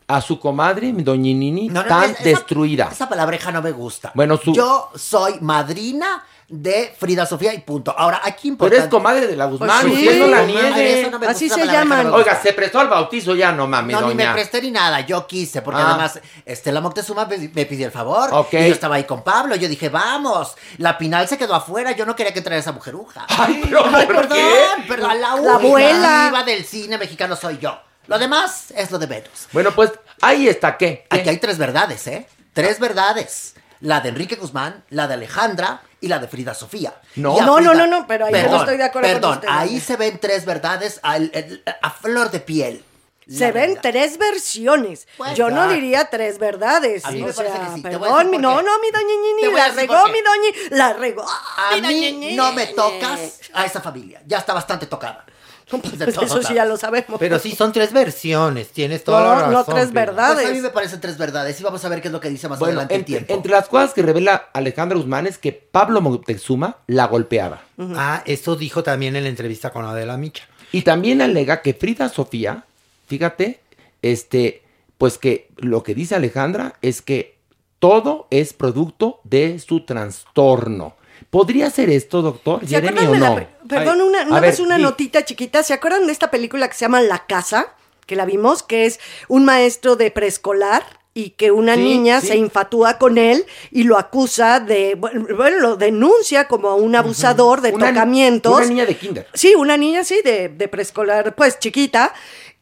a su comadre, mi doña Nini, No, no, tan es- esa- destruida. Esa palabreja no me gusta. Bueno, su- Yo soy madrina de Frida Sofía y punto. Ahora, aquí Pero importante. es comadre de la Guzmán, Pues sí. usted no la Ay, niegue. eso no me Así se llaman. Oiga, se prestó al bautizo ya, no mami, No, ni me presté ni nada, yo quise, porque Ah. además Estela Moctezuma me, me pidió el favor. Ok. Y yo estaba ahí con Pablo, yo dije, vamos, la Pinal se quedó afuera, yo no quería que traiga esa mujeruja. Ay, pero Ay, ¿por perdón, qué? perdón, la, La abuela. diva del cine mexicano soy yo. Lo demás es lo de Venus. Bueno, pues ahí está, ¿qué? ¿Qué? Aquí hay tres verdades, ¿eh? Tres verdades. La de Enrique Guzmán, la de Alejandra y la de Frida Sofía. No. No, no, no, pero ahí no estoy de acuerdo con Perdón, usted. ahí se ven tres verdades a, flor de piel. Se La ven verdad. tres versiones. Pues, Yo no diría tres verdades. A mí o me parece sea, que sí. Te voy a Perdón, mi- no, no, mi doña Te Ñini, voy a la regó, mi doña, la regó. A mí no me tocas a esa familia. Ya está bastante tocada. De Pues eso sí ya lo sabemos. Pero sí son tres versiones, tienes toda No, la razón. no tres verdades. Pues a mí me parecen tres verdades y vamos a ver qué es lo que dice más Bueno, adelante el entre, tiempo. entre las cosas que revela Alejandra Guzmán es que Pablo Moctezuma la golpeaba. Ah, eso dijo también en la entrevista con Adela Micha. Y también alega que Frida Sofía, fíjate, este, pues que lo que dice Alejandra es que todo es producto de su trastorno. ¿Podría ser esto, doctor? ¿Se Jeremy acuerdan o la Perdón, una, a nada ver, más una notita chiquita. ¿Se acuerdan de esta película que se llama La Casa? Que la vimos, que es un maestro de preescolar y que una Sí, niña sí. se infatúa con él y lo acusa de, bueno, bueno, lo denuncia como un abusador de Una- tocamientos. Una niña de kinder. Sí, una niña, sí, de, de preescolar, pues chiquita.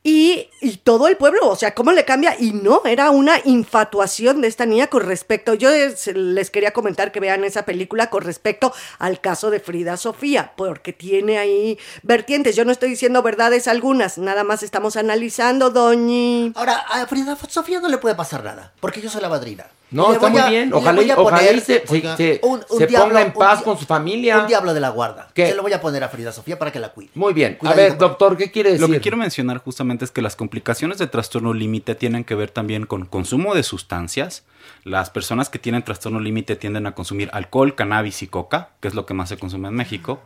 Y, todo el pueblo, o sea, ¿cómo le cambia? Y no, era una infatuación de esta niña con respecto, yo es- les quería comentar que vean esa película con respecto al caso de Frida Sofía, porque tiene ahí vertientes. Yo no estoy diciendo verdades algunas, nada más estamos analizando, doñi. Ahora, a Frida Sofía no le puede pasar nada, porque yo soy la madrina. No, está muy a- bien. Ojalá, y- ojalá y se, se- oiga, se- un- un se diablo- ponga en paz con su familia. Un diablo de la guarda. ¿Qué? Se lo voy a poner a Frida Sofía para que la cuide. Muy bien. A ver, doctor, ¿qué quiere decir? Lo que quiero mencionar justamente es que las complicaciones de trastorno límite tienen que ver también con consumo de sustancias. Las personas que tienen trastorno límite tienden a consumir alcohol, cannabis y coca, que es lo que más se consume en México.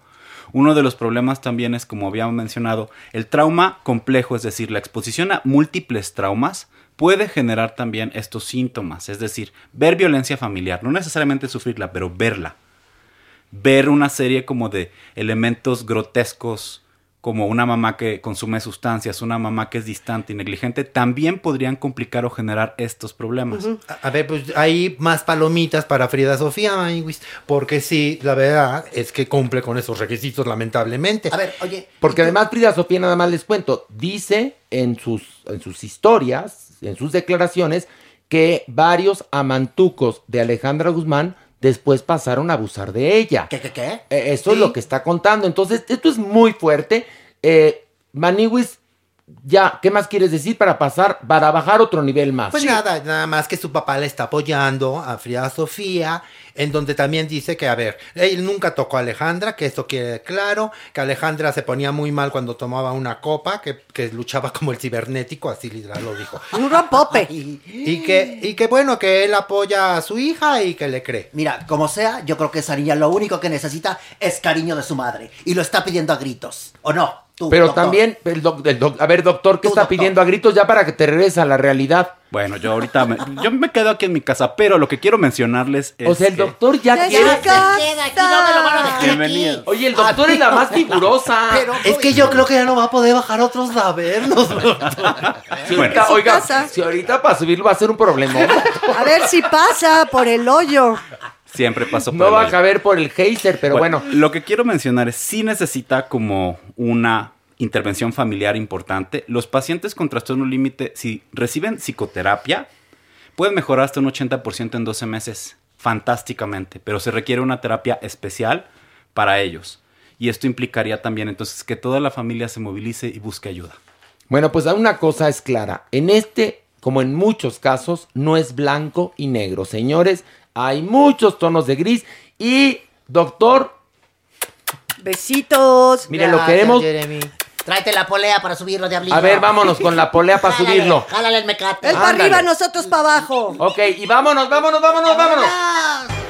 Uno de los problemas también es, como habíamos mencionado, el trauma complejo, es decir, la exposición a múltiples traumas puede generar también estos síntomas, es decir, ver violencia familiar, no necesariamente sufrirla, pero verla ver una serie como de elementos grotescos, como una mamá que consume sustancias, una mamá que es distante y negligente, también podrían complicar o generar estos problemas. A, a ver, pues hay más palomitas para Frida Sofía, porque sí, la verdad es que cumple con esos requisitos, lamentablemente. A ver, oye. Porque además Frida Sofía, nada más les cuento, dice en sus, en sus historias, en sus declaraciones, que varios amantucos de Alejandra Guzmán después pasaron a abusar de ella. ¿Qué, qué, qué? Eh, eso es lo que está contando. Entonces, esto es muy fuerte. Eh, Maniwis, ya, ¿qué más quieres decir para pasar, para bajar otro nivel más? Pues nada, nada más que su papá le está apoyando a Frida Sofía, en donde también dice que, a ver, él nunca tocó a Alejandra, que esto quede claro, que Alejandra se ponía muy mal cuando tomaba una copa, que, que luchaba como el cibernético, así literal lo dijo. Un rompope. Y que, y que bueno, que él apoya a su hija y que le cree. Mira, como sea, yo creo que esa niña lo único que necesita es cariño de su madre. Y lo está pidiendo a gritos. ¿O no? Tú, Pero doctor. también, el doc- el doc- a ver, doctor, ¿qué está pidiendo a gritos ya para que te regreses a la realidad? Bueno, yo ahorita me, yo me quedo aquí en mi casa, pero lo que quiero mencionarles es O sea, el que- doctor ya Ya quiere... se queda aquí, no me lo van a dejar Bienvenido. Oye, el doctor es la más figurosa. Pero, Es que yo creo que ya no va a poder bajar otros a vernos. Si Bueno. ahorita, Su oiga, casa. si ahorita para subirlo va a ser un problema. A ver si pasa por el hoyo. Siempre paso por No el va a caber por el geyser, pero bueno. Lo que quiero mencionar es si necesita como una intervención familiar importante. Los pacientes con trastorno límite, si reciben psicoterapia, pueden mejorar hasta un 80% en 12 meses, fantásticamente, pero se requiere una terapia especial para ellos. Y esto implicaría también entonces que toda la familia se movilice y busque ayuda. Bueno, pues una cosa es clara. En este, como en muchos casos, no es blanco y negro. Señores, hay muchos tonos de gris. Y, doctor, Besitos. mire, lo queremos... Jeremy. Tráete la polea para subirlo, diablito. A ver, vámonos con la polea para Jálale, subirlo. Jálale el mecate. Él para arriba, nosotros para abajo. Ok, y vámonos, vámonos, vámonos, vámonos.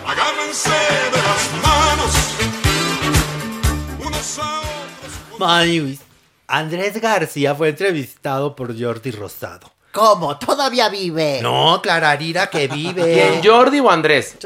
Agárrense de las manos. Unos a otros. Andrés García fue entrevistado por Jordi Rosado. ¿Cómo? ¿Todavía vive? No, Clararira que vive. ¿Quién, Jordi o Andrés?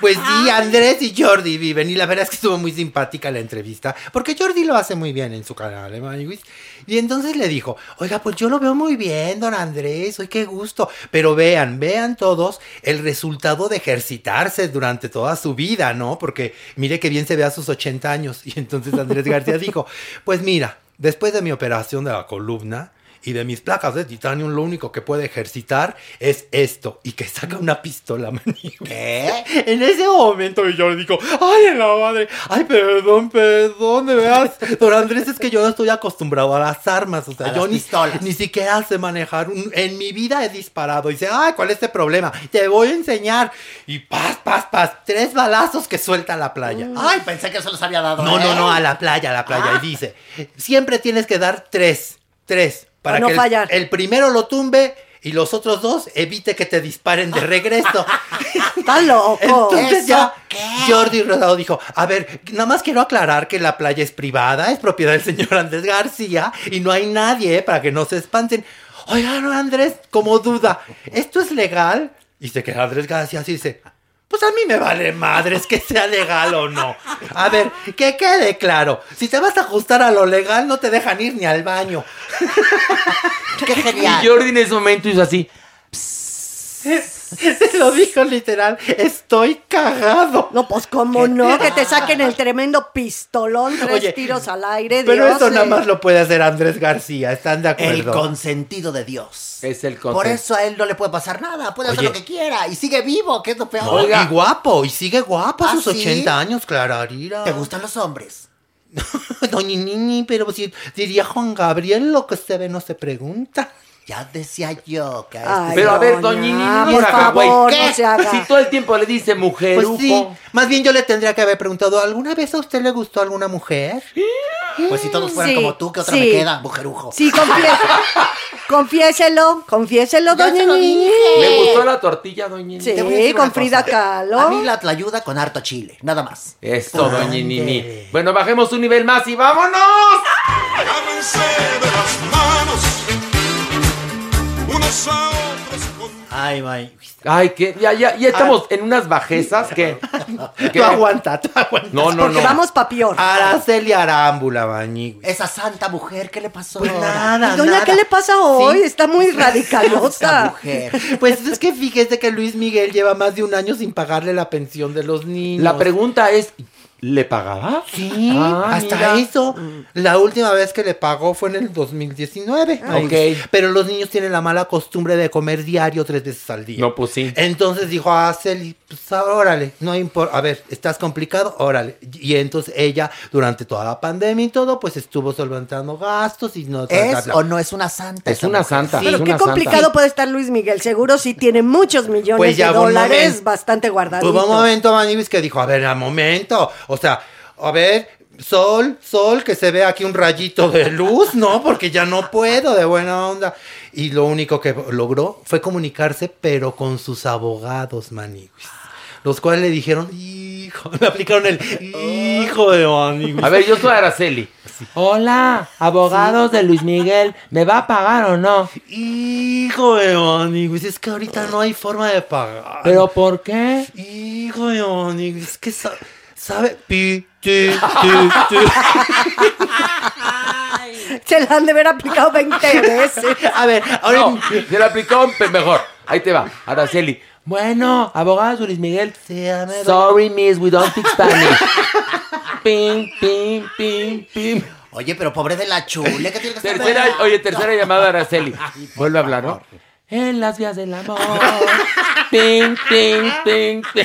Pues sí, Andrés y Jordi viven. Y la verdad es que estuvo muy simpática la entrevista. Porque Jordi lo hace muy bien en su canal, ¿eh, Maniwis? Y entonces le dijo, oiga, pues yo lo veo muy bien, don Andrés. Oye, qué gusto. Pero vean, vean todos el resultado de ejercitarse durante toda su vida, ¿no? Porque mire qué bien se ve a sus 80 años. Y entonces Andrés García dijo, pues mira, después de mi operación de la columna y de mis placas de titanio, lo único que puede ejercitar es esto. Y que saca una pistola. ¿Qué? En ese momento yo le digo, ay, en la madre, ay, perdón, perdón, de veras. Don Andrés, es que yo no estoy acostumbrado a las armas, o sea, A yo ni, ni siquiera sé manejar, un- en mi vida he disparado. Y dice, ay, ¿cuál es este problema? Te voy a enseñar. Y paz, paz, paz, tres balazos que suelta a la playa. Ay, pensé que se los había dado. No, ¿eh? no, no, a la playa, a la playa. Ah. Y dice, siempre tienes que dar tres, tres, para Para no que el- fallar. el primero lo tumbe y los otros dos evite que te disparen de regreso. Está loco. Entonces ¿Eso ya qué? Jordi Rodado dijo, a ver, nada más quiero aclarar que la playa es privada, es propiedad del señor Andrés García y no hay nadie eh, para que no se espanten. Oigan, Andrés, como duda, ¿esto es legal? Y se queda Andrés García así y dice, pues a mí me vale madres que sea legal o no. A ver, que quede claro, si te vas a ajustar a lo legal no te dejan ir ni al baño. Qué Y genial. Jordi en ese momento hizo así. Se lo dijo literal, estoy cagado. No, pues cómo no, que te saquen el tremendo pistolón, tres Oye, tiros al aire. Pero Dios, eso nada eh. más lo puede hacer Andrés García, ¿están de El acuerdo? consentido de Dios. Es el Por concepto. eso a él no le puede pasar nada. Puede hacer lo que quiera. Y sigue vivo, que es lo peor. No, Oiga. y guapo, y sigue guapo a ¿Ah, sus sí? 80 años, Clararira. ¿Te gustan los hombres? No, ni, ni, ni, pero si diría Juan Gabriel, lo que se ve no se pregunta. Ya decía yo que a Ay, este- Pero a ver, doña, por favor, ¿Qué? no se haga. Si todo el tiempo le dice mujer, Pues sí, más bien yo le tendría que haber preguntado, ¿alguna vez a usted le gustó alguna mujer? Pues si todos fueran Sí, como tú, ¿qué otra sí. me queda, mujerujo? Sí, confiéselo, confiéselo, Ya doña Nini. ¿Le gustó la tortilla, doña Nini? Sí, Te voy a decir con una Frida cosa. Kahlo. A mí la ayuda con harto chile, nada más. Esto, doña. Nini. Bueno, bajemos un nivel más y vámonos. Agárrense de las manos, unos a otros con Ay, may. Ay, que ya, ya, ya estamos en unas bajezas que. Tú aguanta, tú aguanta. No, no, Porque no. vamos pa' peor. Araceli Arámbula, Mañigüis. Esa santa mujer, ¿qué le pasó? Pues nada, Doña, nada. ¿qué le pasa hoy? Sí. Está muy Esa radicalota. mujer. Pues es que fíjese que Luis Miguel lleva más de un año sin pagarle la pensión de los niños. La pregunta es: ¿le pagaba? Sí, Ah, hasta mira. eso. La última vez que le pagó fue en el 2019. Ah, Mañigüis. ok. Pero los niños tienen la mala costumbre de comer diario tres veces al día. No, pues sí. Entonces dijo a Celi, pues ah, órale, no importa, a ver, ¿estás complicado? Órale. Y entonces ella, durante toda la pandemia y todo, pues estuvo solventando gastos y no... ¿Es o no es una santa? Es una santa. Pero es qué complicado santa. puede estar Luis Miguel. Seguro sí tiene muchos millones Pues ya de dólares momento. bastante guardaditos. Hubo un momento, Manibis, que dijo, a ver, a momento, o sea, a ver, sol, sol, que se ve aquí un rayito de luz, ¿no? Porque ya no puedo, de buena onda. Y lo único que logró fue comunicarse, pero con sus abogados, Manibis. Los cuales le dijeron, hijo, le aplicaron el hijo de Manibis. A ver, yo soy Araceli. Hola, abogados de Luis Miguel. ¿Me va a pagar o no? Hijo de Manibis, es que ahorita no hay forma de pagar. ¿Pero por qué? Hijo de Manibis, es que sabe... Pi, ti, ti, ti. Se la han de haber aplicado 20 veces. A ver, ahora... No, se lo aplicó mejor. Ahí te va, Araceli. Bueno, abogados de Luis Miguel. Sígame, Sorry, miss, we don't speak Spanish. pim, pim, pim, pim. Oye, pero pobre de la chule, ¿qué tiene que saber? Tercera, oye, tercera llamada, Araceli. Vuelve a hablar, ¿no? En las vías del amor. Ping, ping, ping, ping.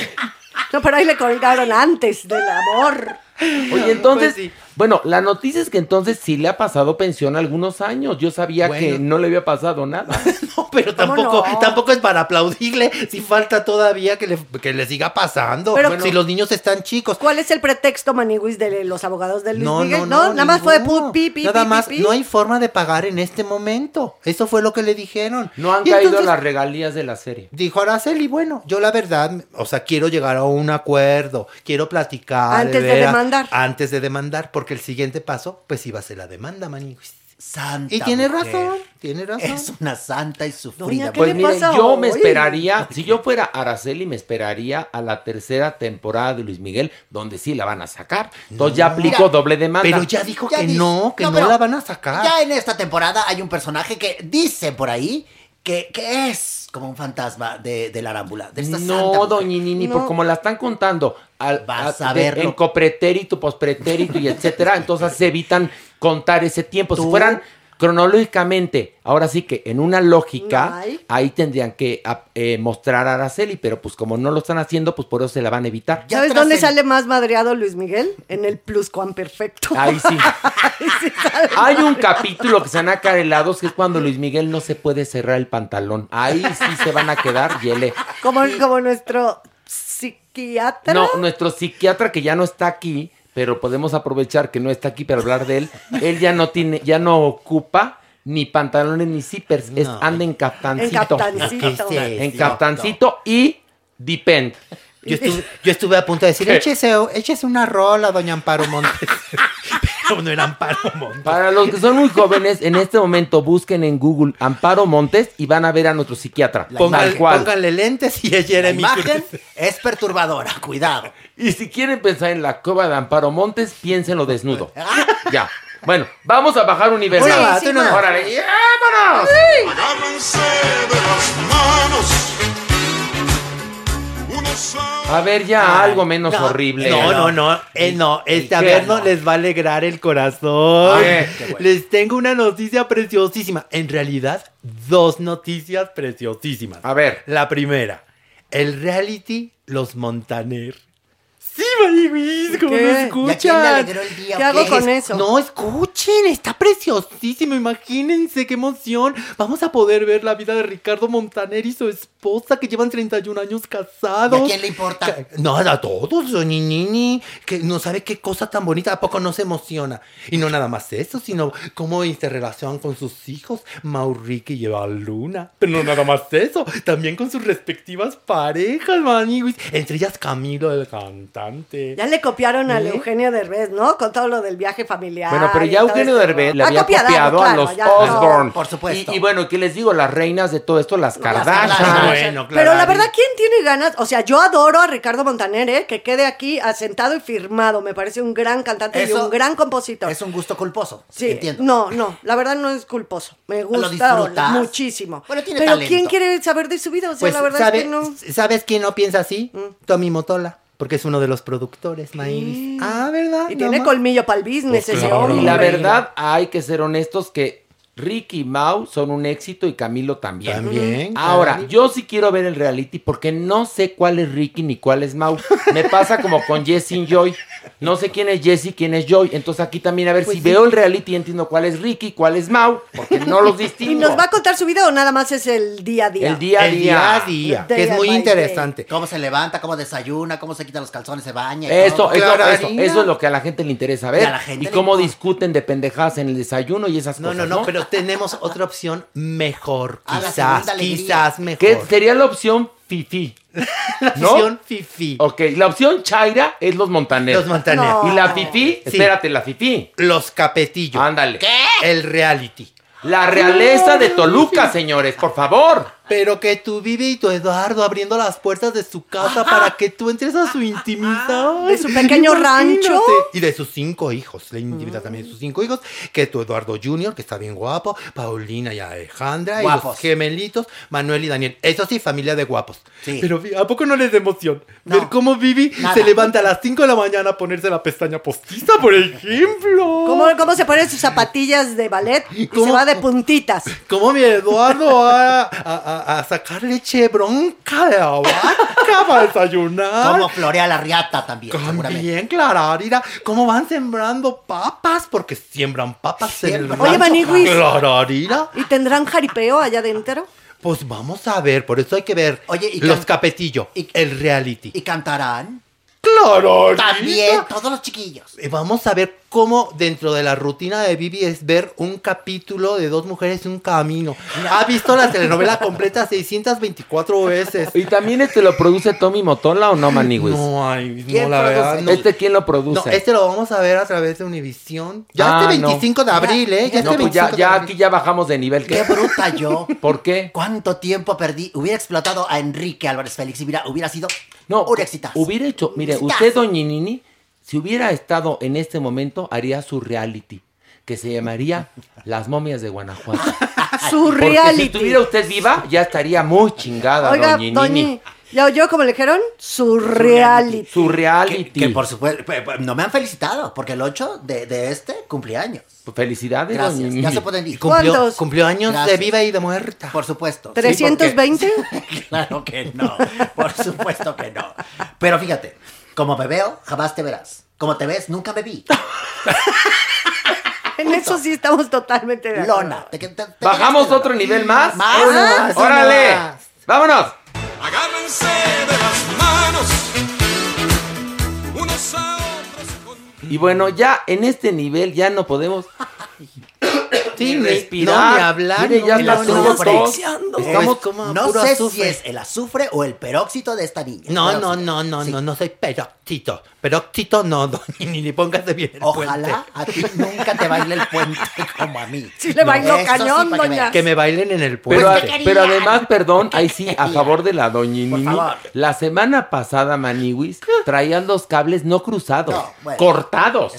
No, pero ahí le colgaron antes del amor. Oye, entonces, Pues sí. Bueno, la noticia es que entonces sí le ha pasado pensión algunos años. Yo sabía que no le había pasado nada. No, pero ¿Cómo tampoco, no? tampoco es para aplaudirle si falta todavía que le, que le siga pasando. Pero- Bueno, si los niños están chicos. ¿Cuál es el pretexto, Maniwis, de los abogados de Luis No, Miguel? no, no, nada más fue pi, pi, Nada pi, más, pi, pi. no hay forma de pagar en este momento. Eso fue lo que le dijeron. No han Y caído entonces las regalías de la serie. Dijo Araceli, bueno, yo la verdad, o sea, quiero llegar a un acuerdo, quiero platicar. Antes de veras, demandar. Antes de demandar, porque el siguiente paso, pues iba a ser la demanda, maniguis. Santa Y tiene mujer. razón, tiene razón. Es una santa y sufrida. Doña, ¿qué Pues le miren, pasa yo me esperaría, si yo fuera Araceli, me esperaría a la tercera temporada de Luis Miguel, donde sí la van a sacar. Entonces ya aplico Ya. doble demanda. Pero ya dijo Ya que dice- no, que no, la van a sacar. Ya en esta temporada hay un personaje que dice por ahí que, que es como un fantasma de, de la arámbula. De esta santa No, mujer. doña Nini, por No. como la están contando, al, Vas a- a de- verlo. en copretérito, pospretérito y etcétera, entonces se evitan contar ese tiempo. Si fueran cronológicamente, ahora sí que en una lógica, Ay. ahí tendrían que a- eh, mostrar a Araceli, pero pues como no lo están haciendo, pues por eso se la van a evitar. Ya ¿Sabes dónde el- sale más madreado Luis Miguel? En el pluscuamperfecto. Ahí sí. Ahí sí sale. Hay un capítulo que se van a caer helados, que es cuando Luis Miguel no se puede cerrar el pantalón. Ahí sí se van a quedar hiele. Como, como nuestro psiquiatra. No, nuestro psiquiatra que ya no está aquí, pero podemos aprovechar que no está aquí para hablar de él. Él ya no tiene, ya no ocupa ni pantalones ni zippers, es, anda en en captancito. captancito. ¿Qué es En captancito y depend. Yo estuve, yo estuve a punto de decir, échese, échese una rola, doña Amparo Montes. No era Amparo Montes. Para los que son muy jóvenes, en este momento busquen en Google Amparo Montes y van a ver a nuestro psiquiatra. Póngale, tal cual. póngale lentes y es La Jeremy imagen es perturbadora, cuidado. Y si quieren pensar en la cueva de Amparo Montes, piénsenlo desnudo. Ah, Ya. Bueno, vamos a bajar un nivel. Órale, vámonos. Agárrense de las manos. A ver, ya algo menos no, horrible. No, no, no, eh, no, este a ver no les va a alegrar el corazón. Ay, qué bueno. Les tengo una noticia preciosísima. En realidad, dos noticias preciosísimas. A ver. La primera, el reality Los Montaner. Sí, Maniwis! ¿Cómo ¿Qué? lo ¿Y a escuchan? ¿Qué hago qué? con eso? No, escuchen, está preciosísimo. Imagínense qué emoción. Vamos a poder ver la vida de Ricardo Montaner y su esposa que llevan 31 años casados. ¿Y a quién le importa? No, a todos, ni Nini, que no sabe qué cosa tan bonita, ¿a poco no se emociona? Y no nada más eso, sino cómo se relacionan con sus hijos, Mauricio y Eva Luna. Pero no nada más eso, también con sus respectivas parejas, maniwis. Entre ellas Camilo, el cantante. Ya le copiaron al ¿Eh? Eugenio Derbez, ¿no? Con todo lo del viaje familiar. Bueno, pero y ya Eugenio esto. Derbez le Ah, había copiado, copiado a claro, los Osborne. no, por supuesto. Y, y bueno, ¿qué les digo? Las reinas de todo esto, las Kardashian. Kardashian. Bueno, Pero la verdad, ¿quién tiene ganas? O sea, yo adoro a Ricardo Montaner, ¿eh? que quede aquí asentado y firmado. Me parece un gran cantante y Eso un gran compositor. Es un gusto culposo. Sí, entiendo. no, no, la verdad no es culposo. Me gusta muchísimo. Bueno, tiene Pero talento. ¿quién quiere saber de su vida? O sea, Pues, la verdad ¿sabe- es que no. Mm. ¿sabes quién no piensa así? Tommy Motola, porque es uno de los productores, Maíz. Ah, ¿verdad? Y No tiene más. colmillo para el business Pues ese claro. hombre. Y la verdad, hay que ser honestos que Ricky y Mau son un éxito y Camilo también. También, Ahora, claro. yo sí quiero ver el reality porque no sé cuál es Ricky ni cuál es Mau. Me pasa como con Jessie y Joy. No sé quién es Jessie, quién es Joy. Entonces aquí también a ver Pues si sí. veo el reality y entiendo cuál es Ricky, cuál es Mau, porque no los ¿Y distingo. nos va a contar su vida o nada más es el día a día? El día a El día. día a día, que es muy interesante. Cómo se levanta, cómo desayuna, cómo se quita los calzones, se baña. y eso, Claro, eso, harina. eso es lo que a la gente le interesa Y ver. a la gente Y cómo discuten de pendejadas en el desayuno y esas No, cosas. no, no, pero tenemos otra opción mejor, Ah, la quizás, segunda alegría. quizás mejor. Que sería la opción Fifi. La ¿no? opción Fifi. Ok, la opción Chaira es los Montaner. Los Montaner. No. Y la Fifi, Sí. espérate, la Fifi. Los Capetillo. Ándale. El reality. La realeza de Toluca, señores, por favor. Pero que tú Vivi y tu Eduardo abriendo las puertas de su casa para que tú entres a su intimidad. De su pequeño Imagínate. rancho. Y de sus cinco hijos. La intimidad también de sus cinco hijos. Que tu Eduardo Junior, que está bien guapo. Paulina y Alejandra. Y Guapos. los gemelitos. Manuel y Daniel. Eso sí, familia de guapos. Sí. Pero ¿a poco no les da emoción? No. Ver cómo Vivi Nada. se levanta a las 5 de la mañana a ponerse la pestaña postiza, por ejemplo. ¿Cómo, ¿Cómo se ponen sus zapatillas de ballet y ¿Cómo? se va de puntitas? ¿Cómo mi Eduardo a, a- a sacar leche bronca de la vaca para desayunar? Cómo florea la riata también, seguramente. También, Clararira, cómo van sembrando papas, porque siembran papas en el. Oye. Maniguis. Clararira, ¿Y tendrán jaripeo allá adentro? pues vamos a ver, por eso hay que ver Oye, y los can- capetillo, y- el reality. Y cantarán. Clararira. También todos los chiquillos. Eh, Vamos a ver cómo dentro de la rutina de Vivi es ver un capítulo de dos mujeres y un camino. Ha visto la telenovela completa 624 veces. ¿Y también este lo produce Tommy Motola o no, Maniguis? No, ay, ¿Quién no, la verdad. No, ¿Este quién lo produce? No, este lo vamos a ver a través de Univisión. Ya Ah, este no. 25 de abril, ¿eh? Ya No, este pues ya, 25 de ya abril. aquí ya bajamos de nivel. Qué ¿Qué? bruta yo. ¿Por qué? ¿Cuánto tiempo perdí? Hubiera explotado a Enrique Álvarez Félix y mira, hubiera sido No, un exitazo. hubiera hecho, mire, Exitazo. usted, Doñinini, si hubiera estado en este momento, haría su reality, que se llamaría Las momias de Guanajuato. Su Porque reality. si estuviera usted viva, ya estaría muy chingada, Oiga, Doñinini. Doñi, ¿ya oyó como le dijeron? Su reality. Su Que, reality. que por supuesto, no me han felicitado, porque el 8 de, de este cumpleaños. Felicidades, Gracias, ya se pueden ir. Cumplió, ¿Cuántos? cumplió años Gracias. de viva y de muerta. Por supuesto. sí, ¿320? porque- claro que no, por supuesto que no. Pero fíjate, como me veo, jamás te verás. Como te ves, nunca me vi. En eso sí estamos totalmente de acuerdo. Lona. te- te- te- ¿Bajamos otro nivel más? Más. Uno más, uno ¡Órale! más. ¡Vámonos! Agárrense de las manos unos a otros con Y bueno, ya en este nivel ya no podemos Sí, ni ni- respirar. no, ni hablar, Mire, ya no, no, no, tos. Estamos como No puro sé azufre. si es el azufre o el peróxido de esta niña. No, Peróxido. no, no, no, Sí. no, no soy peróxito. Peróxito no, doña, ni le póngase bien el Ojalá puente. a ti nunca te baile el puente como a mí. Sí le sí, cañón, doña. Que me bailen en el puente. Pero, Pues, además, perdón, ahí sí, a favor de la doñinini. La semana pasada, Maniwis, traían los cables no cruzados, No, bueno. cortados.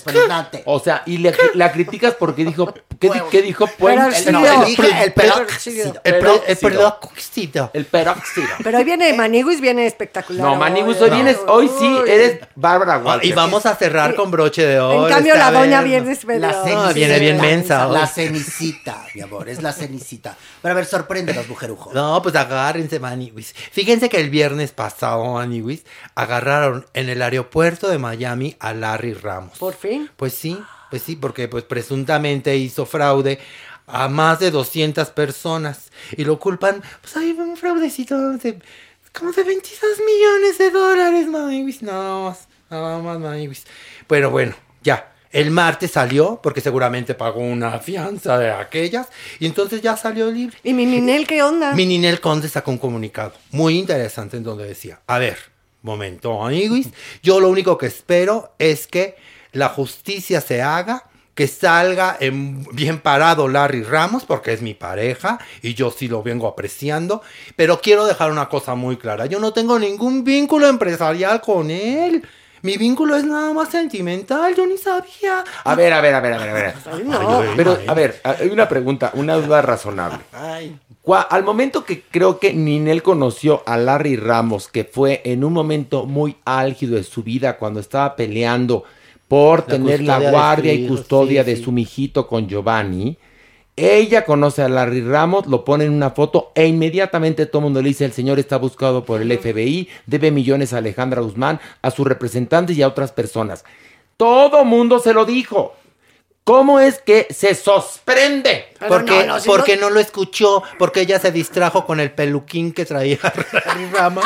O sea, y le- la criticas porque dijo, ¿qué, di- Huevos. qué dijo puente. No, Dije el peróxido. El, el Peróxido. El peróxido. Pero hoy viene Maniguis, viene espectacular. No, Maniguis, hoy vienes, hoy sí eres Bárbara Walters. Y vamos a cerrar con broche de oro. En cambio, la doña viene No, viene bien mensa. La cenicita, mi amor, es la cenicita. Pero a ver, sorprende los mujerujos. No, pues agárrense, Maniwis. Fíjense que el viernes pasado, Maniwis, agarraron en el aeropuerto de Miami a Larry Ramos. Por fin. Pues sí, pues sí, porque pues presuntamente hizo fraude a más de 200 personas y lo culpan, pues hay un fraudecito de como de 22 millones de dólares, Maniwis, nada más, nada más, Maniwis. Pero bueno, ya. El martes salió, porque seguramente pagó una fianza de aquellas, y entonces ya salió libre. ¿Y mi Ninel qué onda? Mi Ninel Conde sacó un comunicado muy interesante en donde decía, a ver, momento, amiguis, yo lo único que espero es que la justicia se haga, que salga en- bien parado Larry Ramos, porque es mi pareja y yo sí lo vengo apreciando, pero quiero dejar una cosa muy clara, yo no tengo ningún vínculo empresarial con él. Mi vínculo es nada más sentimental, yo ni sabía. A ver, a ver, a ver, a ver, a ver. no. Pero, a ver, hay una pregunta, una duda razonable. Al momento que creo que Ninel conoció a Larry Ramos, que fue en un momento muy álgido de su vida, cuando estaba peleando por La tener la guardia y custodia sí, de sí. su mijito con Giovanni, ella conoce a Larry Ramos, lo pone en una foto e inmediatamente todo el mundo le dice, el señor está buscado por el FBI, debe millones a Alejandra Guzmán, a sus representantes y a otras personas. Todo mundo se lo dijo. ¿Cómo es que se sorprende? Porque, no, no, si porque no- no... lo escuchó, porque ella se distrajo con el peluquín que traía Larry Ramos,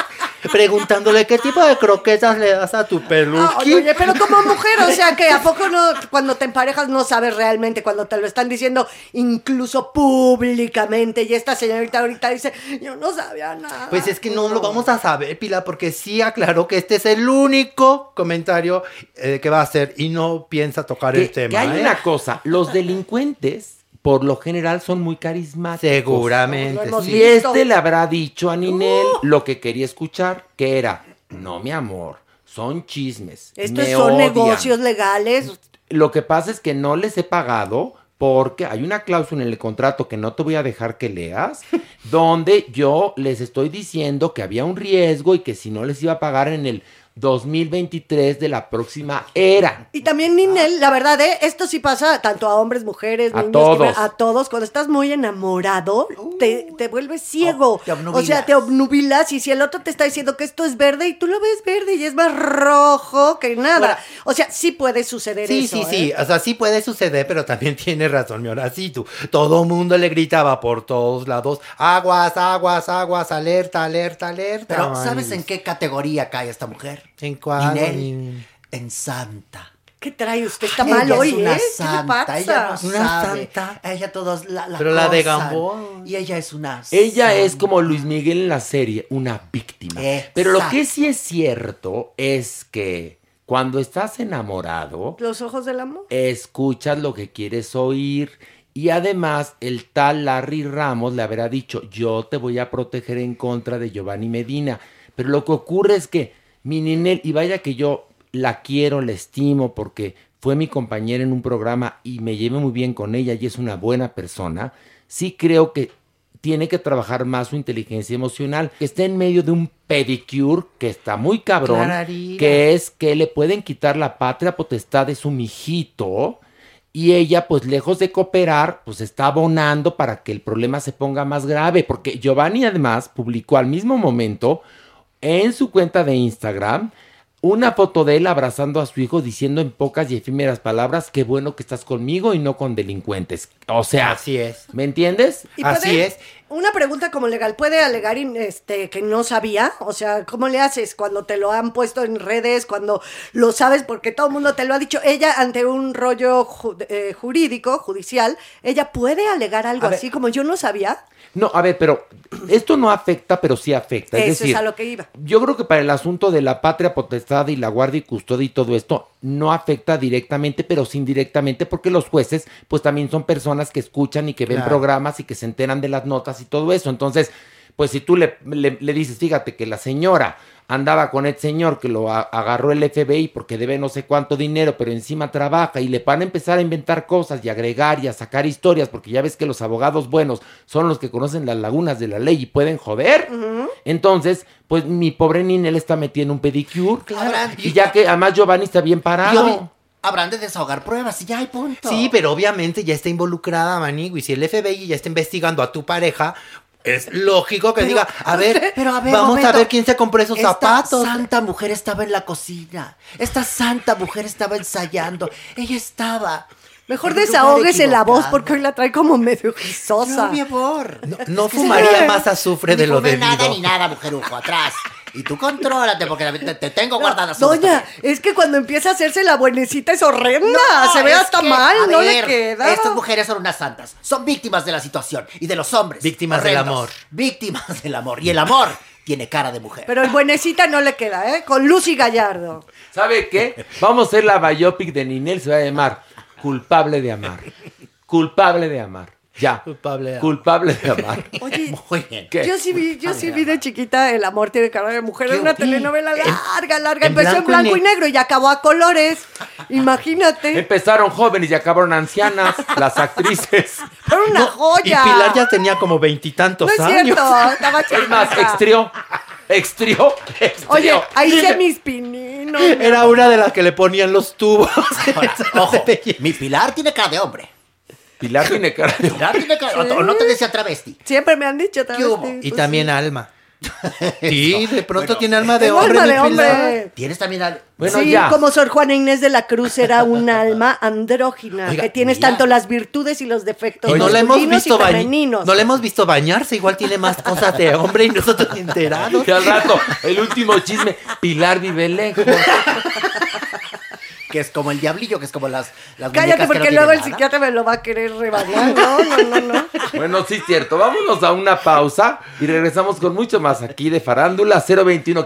preguntándole qué tipo de croquetas le das a tu Ah, peluquín. oye, oye, pero como mujer, o sea que a poco no, cuando te emparejas no sabes realmente, cuando te lo están diciendo incluso públicamente, y esta señorita ahorita dice, yo no sabía nada. Pues es que no lo vamos a saber, Pilar, porque sí aclaró que este es el único comentario eh, que va a hacer y no piensa tocar que, el tema. que hay ¿eh? una cosa, los delincuentes por lo general son muy carismáticos. Seguramente. Sí. Y este le habrá dicho a Ninel lo que quería escuchar, que era, no mi amor, son chismes. Estos me son odian". negocios legales. Lo que pasa es que no les he pagado porque hay una cláusula en el contrato que no te voy a dejar que leas, donde yo les estoy diciendo que había un riesgo y que si no les iba a pagar en el 2023 de la próxima era. Y también Ninel, la verdad, ¿eh? esto sí pasa tanto a hombres, mujeres, A niños, todos. que- a todos. Cuando estás muy enamorado, te, te vuelves ciego. Oh, te o sea, te obnubilas y si el otro te está diciendo que esto es verde y tú lo ves verde y es más rojo que nada. Ahora- o sea, sí puede suceder Sí, eso. sí, ¿eh? sí, o sea, sí puede suceder, pero también tiene razón, mi tú. Todo mundo le gritaba por todos lados, aguas, aguas, aguas, alerta, alerta, alerta. Pero Ay, ¿sabes en qué categoría cae esta mujer? ¿En cuál? Ninel, en santa. ¿Qué trae usted? Está Ella mal es hoy, una ¿eh? ¿Qué le santa, pasa? ella no Una sabe. santa. Ella todos la, la Pero la de. Gamboa. Y ella es una Ella es santa. como Luis Miguel en la serie, una víctima. Exacto. Pero lo que sí es cierto es que cuando estás enamorado, Los ojos del amor. escuchas lo que quieres oír. Y además, el tal Larry Ramos le habrá dicho, yo te voy a proteger en contra de Giovanni Medina. Pero lo que ocurre es que mi Ninel, y vaya que yo la quiero, la estimo, porque fue mi compañera en un programa y me llevé muy bien con ella y es una buena persona, sí creo que tiene que trabajar más su inteligencia emocional, que está en medio de un pedicure que está muy cabrón, Clararira. que es que le pueden quitar la patria potestad de su mijito y ella pues lejos de cooperar pues está abonando para que el problema se ponga más grave porque Giovanni además publicó al mismo momento en su cuenta de Instagram una foto de él abrazando a su hijo diciendo en pocas y efímeras palabras qué bueno que estás conmigo y no con delincuentes. O sea, Así es. ¿me entiendes? ¿Y Así puede- es. Una pregunta como legal, ¿puede alegar este, que no sabía? O sea, ¿cómo le haces cuando te lo han puesto en redes, cuando lo sabes porque todo el mundo te lo ha dicho? Ella, ante un rollo ju- eh, jurídico, judicial, ¿ella puede alegar algo A ver. así como yo no sabía? No, a ver, pero esto no afecta, pero sí afecta. Es Eso decir, es a lo que iba. Yo creo que para el asunto de la patria potestad y la guardia y custodia y todo esto no afecta directamente, pero sí indirectamente, porque los jueces, pues también son personas que escuchan y que ven Claro. programas y que se enteran de las notas y todo eso. Entonces, pues si tú le, le- le dices, fíjate que la señora andaba con el señor que lo a- agarró el FBI porque debe no sé cuánto dinero, pero encima trabaja y le van a empezar a inventar cosas y agregar y a sacar historias, porque ya ves que los abogados buenos son los que conocen las lagunas de la ley y pueden joder. Entonces, pues mi pobre Ninel está metida en un pedicure. Habrán- Y ya que además Giovanni está bien parado. habrán de desahogar pruebas y ya hay punto. Sí, pero obviamente ya está involucrada Manigui. Si el FBI ya está investigando a tu pareja, es lógico que Pero, diga, a ver, pero a ver, vamos momento. a ver quién se compró esos Esta zapatos. santa mujer estaba en la cocina. Esta santa mujer estaba ensayando. Ella estaba. Mejor desahógese la voz porque hoy la trae como medio rizosa. No, mi amor. No fumaría más azufre de lo debido. nada ni nada, mujerujo, atrás. Y tú contrólate porque te, te tengo guardada Doña, es que cuando empieza a hacerse la buenecita es horrenda. No, se ve hasta que, mal, a no ver, le queda. Estas mujeres son unas santas. Son víctimas de la situación y de los hombres. Víctimas del amor. Víctimas del amor. Y el amor tiene cara de mujer. Pero el buenecita no le queda, ¿eh? Con Lucy Gallardo. ¿Sabe qué? Vamos a hacer la biopic de Ninel, se va a llamar Culpable de amar. Culpable de amar. Ya. Culpable de amar. Culpable de amar. Oye, Muy bien. Yo sí vi, yo sí vi de chiquita El amor tiene cara de mujer. Era una telenovela larga, larga. en Empezó en blanco y y negro y acabó a colores. Imagínate. Empezaron jóvenes y acabaron ancianas las actrices. Era una Y joya. Pilar ya tenía como veintitantos No es años. cierto, estaba Es más, chiquita. extrió. Extrió. extrió. Oye, ahí hice mis pininos. Era una de las que le ponían los tubos. Ahora, ojo, mi Pilar tiene cara de hombre. Pilar tiene cara de... Pilar tiene cara o- o no te decía travesti. Siempre me han dicho ¿Qué hubo? travesti, Y pues también sí. alma. Sí, de pronto Bueno, tiene alma de hombre. alma de Pilar. hombre. Tienes también al... Bueno, sí, ya. como Sor Juana Inés de la Cruz era un alma andrógina, Oiga, que tienes mira. tanto las virtudes y los defectos Y no la hemos visto femeninos. No la hemos visto bañarse, igual tiene más cosas de hombre y nosotros enterados. Y al rato, el último chisme, Pilar vive lejos. Que es como el diablillo, que es como las, las Cállate no porque luego el nada. psiquiatra me lo va a querer rebañar. No, no, no, no. Bueno, sí es cierto. Vámonos a una pausa y regresamos con mucho más aquí de Farándula 021.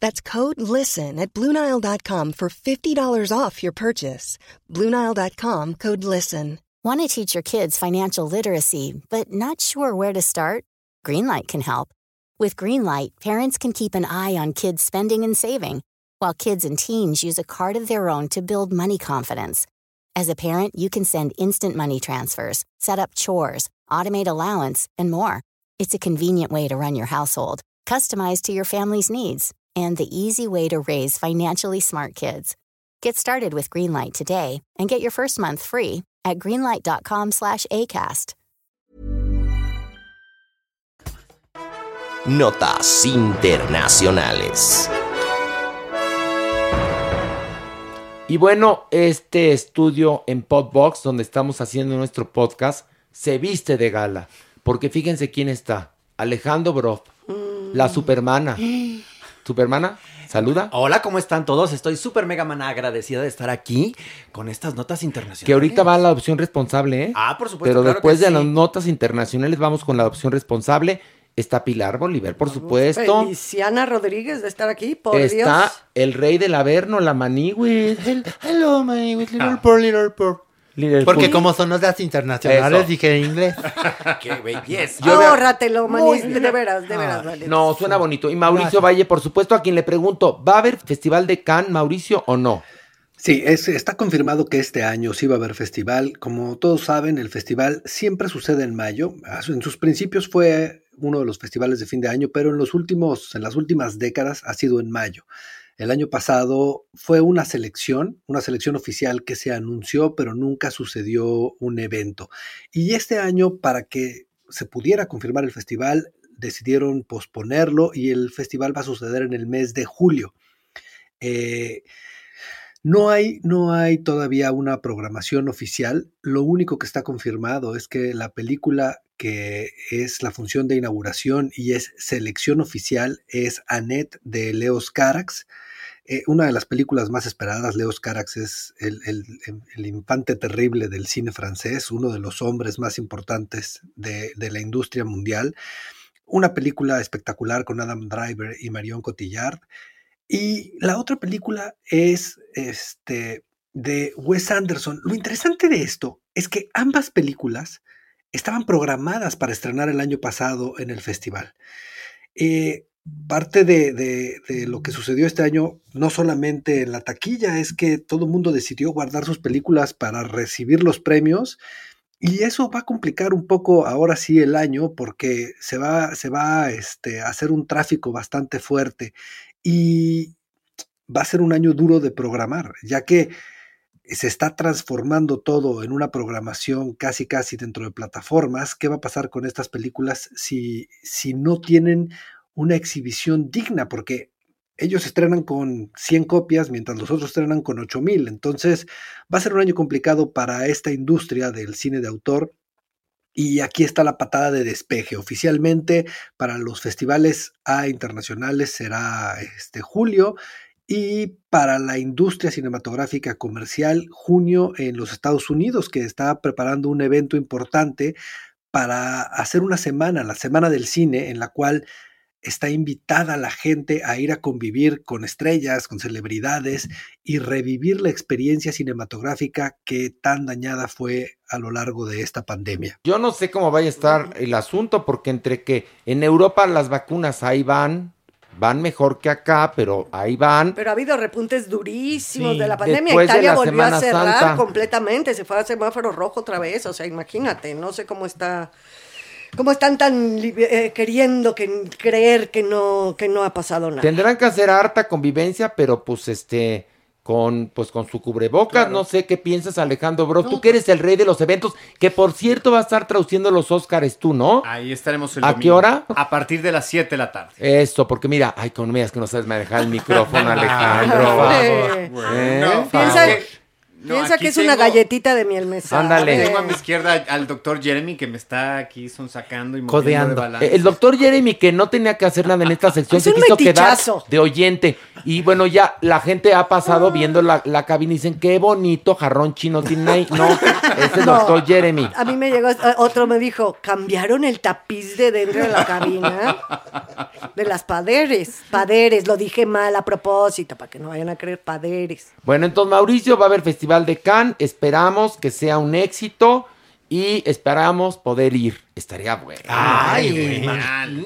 That's code LISTEN at Bluenile.com for $50 off your purchase. Bluenile.com code LISTEN. Want to teach your kids financial literacy, but not sure where to start? Greenlight can help. With Greenlight, parents can keep an eye on kids' spending and saving, while kids and teens use a card of their own to build money confidence. As a parent, you can send instant money transfers, set up chores, automate allowance, and more. It's a convenient way to run your household, customized to your family's needs, and the easy way to raise financially smart kids. Get started with Greenlight today and get your first month free at greenlight.com slash ACAST. Notas internacionales. Y bueno, este estudio en Podbox, donde estamos haciendo nuestro podcast, se viste de gala. Porque fíjense quién está. Alejandro Broff, la supermana. ¿Supermana? ¿Saluda? Hola, ¿cómo están todos? Estoy súper mega mana agradecida de estar aquí con estas notas internacionales. Que ahorita va la adopción responsable, ¿eh? Ah, por supuesto, Pero claro después que de sí. las notas internacionales vamos con la adopción responsable Está Pilar Bolívar, por supuesto. Feliciana Rodríguez de estar aquí, por Está Dios. el rey del Averno, la Maniwis. Hello, with little Ah. poor, little poor. Porque como son las internacionales, Eso. dije en inglés. Qué belleza. Ahórratelo, manis, de veras, de veras, vale. No, suena bonito. Y Mauricio Gracias. Valle, por supuesto, a quien le pregunto, ¿va a haber Festival de Cannes, Mauricio, o no? Sí, es, está confirmado que este año sí va a haber festival. Como todos saben, el festival siempre sucede en mayo. En sus principios fue uno de los festivales de fin de año, pero en los últimos, en las últimas décadas ha sido en mayo. El año pasado fue una selección, una selección oficial que se anunció, pero nunca sucedió un evento. Y este año, para que se pudiera confirmar el festival, decidieron posponerlo y el festival va a suceder en el mes de julio. Eh, no hay, no hay todavía una programación oficial. Lo único que está confirmado es que la película que es la función de inauguración y es selección oficial es Annette de Leos Carax. Eh, una de las películas más esperadas, Leos Carax es el, el- el infante terrible del cine francés, uno de los hombres más importantes de, de la industria mundial. Una película espectacular con Adam Driver y Marion Cotillard. Y la otra película es este, de Wes Anderson. Lo interesante de esto es que ambas películas estaban programadas para estrenar el año pasado en el festival. Eh, parte de, de- lo que sucedió este año, no solamente en la taquilla, es que todo el mundo decidió guardar sus películas para recibir los premios. Y eso va a complicar un poco ahora sí el año porque se va, se va este, a hacer un tráfico bastante fuerte y va a ser un año duro de programar, ya que se está transformando todo en una programación casi casi dentro de plataformas. ¿Qué va a pasar con estas películas si, si no tienen una exhibición digna? Porque ellos estrenan con 100 copias mientras los otros estrenan con 8000. Entonces va a ser un año complicado para esta industria del cine de autor. Y aquí está la patada de despeje. Oficialmente para los festivales A internacionales será este julio y para la industria cinematográfica comercial junio en los Estados Unidos que está preparando un evento importante para hacer una semana, la semana del cine, en la cual está invitada la gente a ir a convivir con estrellas, con celebridades y revivir la experiencia cinematográfica que tan dañada fue a lo largo de esta pandemia. Yo no sé cómo vaya a estar el asunto, porque entre que en Europa las vacunas ahí van, van mejor que acá, pero ahí van. Pero ha habido repuntes durísimos Sí, de la pandemia. Italia la volvió Semana a cerrar Santa. completamente, se fue a semáforo rojo otra vez. O sea, imagínate, no sé cómo está. ¿Cómo están tan li- eh, queriendo que, creer que no, que no ha pasado nada? Tendrán que hacer harta convivencia, pero pues este con pues con su cubrebocas, no sé qué piensas Alejandro Bros, tú que eres el rey de los eventos, que por cierto va a estar traduciendo los Óscares tú, ¿no? Ahí estaremos el ¿A domingo. qué hora? A partir de las 7 de la tarde. Eso, porque mira, ay, con medias que no sabes manejar el micrófono, Alejandro. Eh, ¿Eh? No, Piensa, no, piensa que es una galletita de miel mesa. Ándale. Tengo a mi izquierda al doctor Jeremy que me está aquí sonsacando y Codeando. de balance. El doctor Jeremy, que no tenía que hacer nada en esta sección, Es se un quiso quedar de oyente. Y bueno, ya la gente ha pasado viendo la, la cabina y dicen, qué bonito jarrón chino tiene ahí. No, es el No. doctor Jeremy. A mí me llegó, eh, otro me dijo, cambiaron el tapiz de dentro de la cabina de las paderes. Paderes, lo dije mal a propósito, para que no vayan a creer paderes. Bueno, entonces Mauricio va a haber Festival de Cannes. Esperamos que sea un éxito y esperamos poder ir. Estaría bueno. Ay,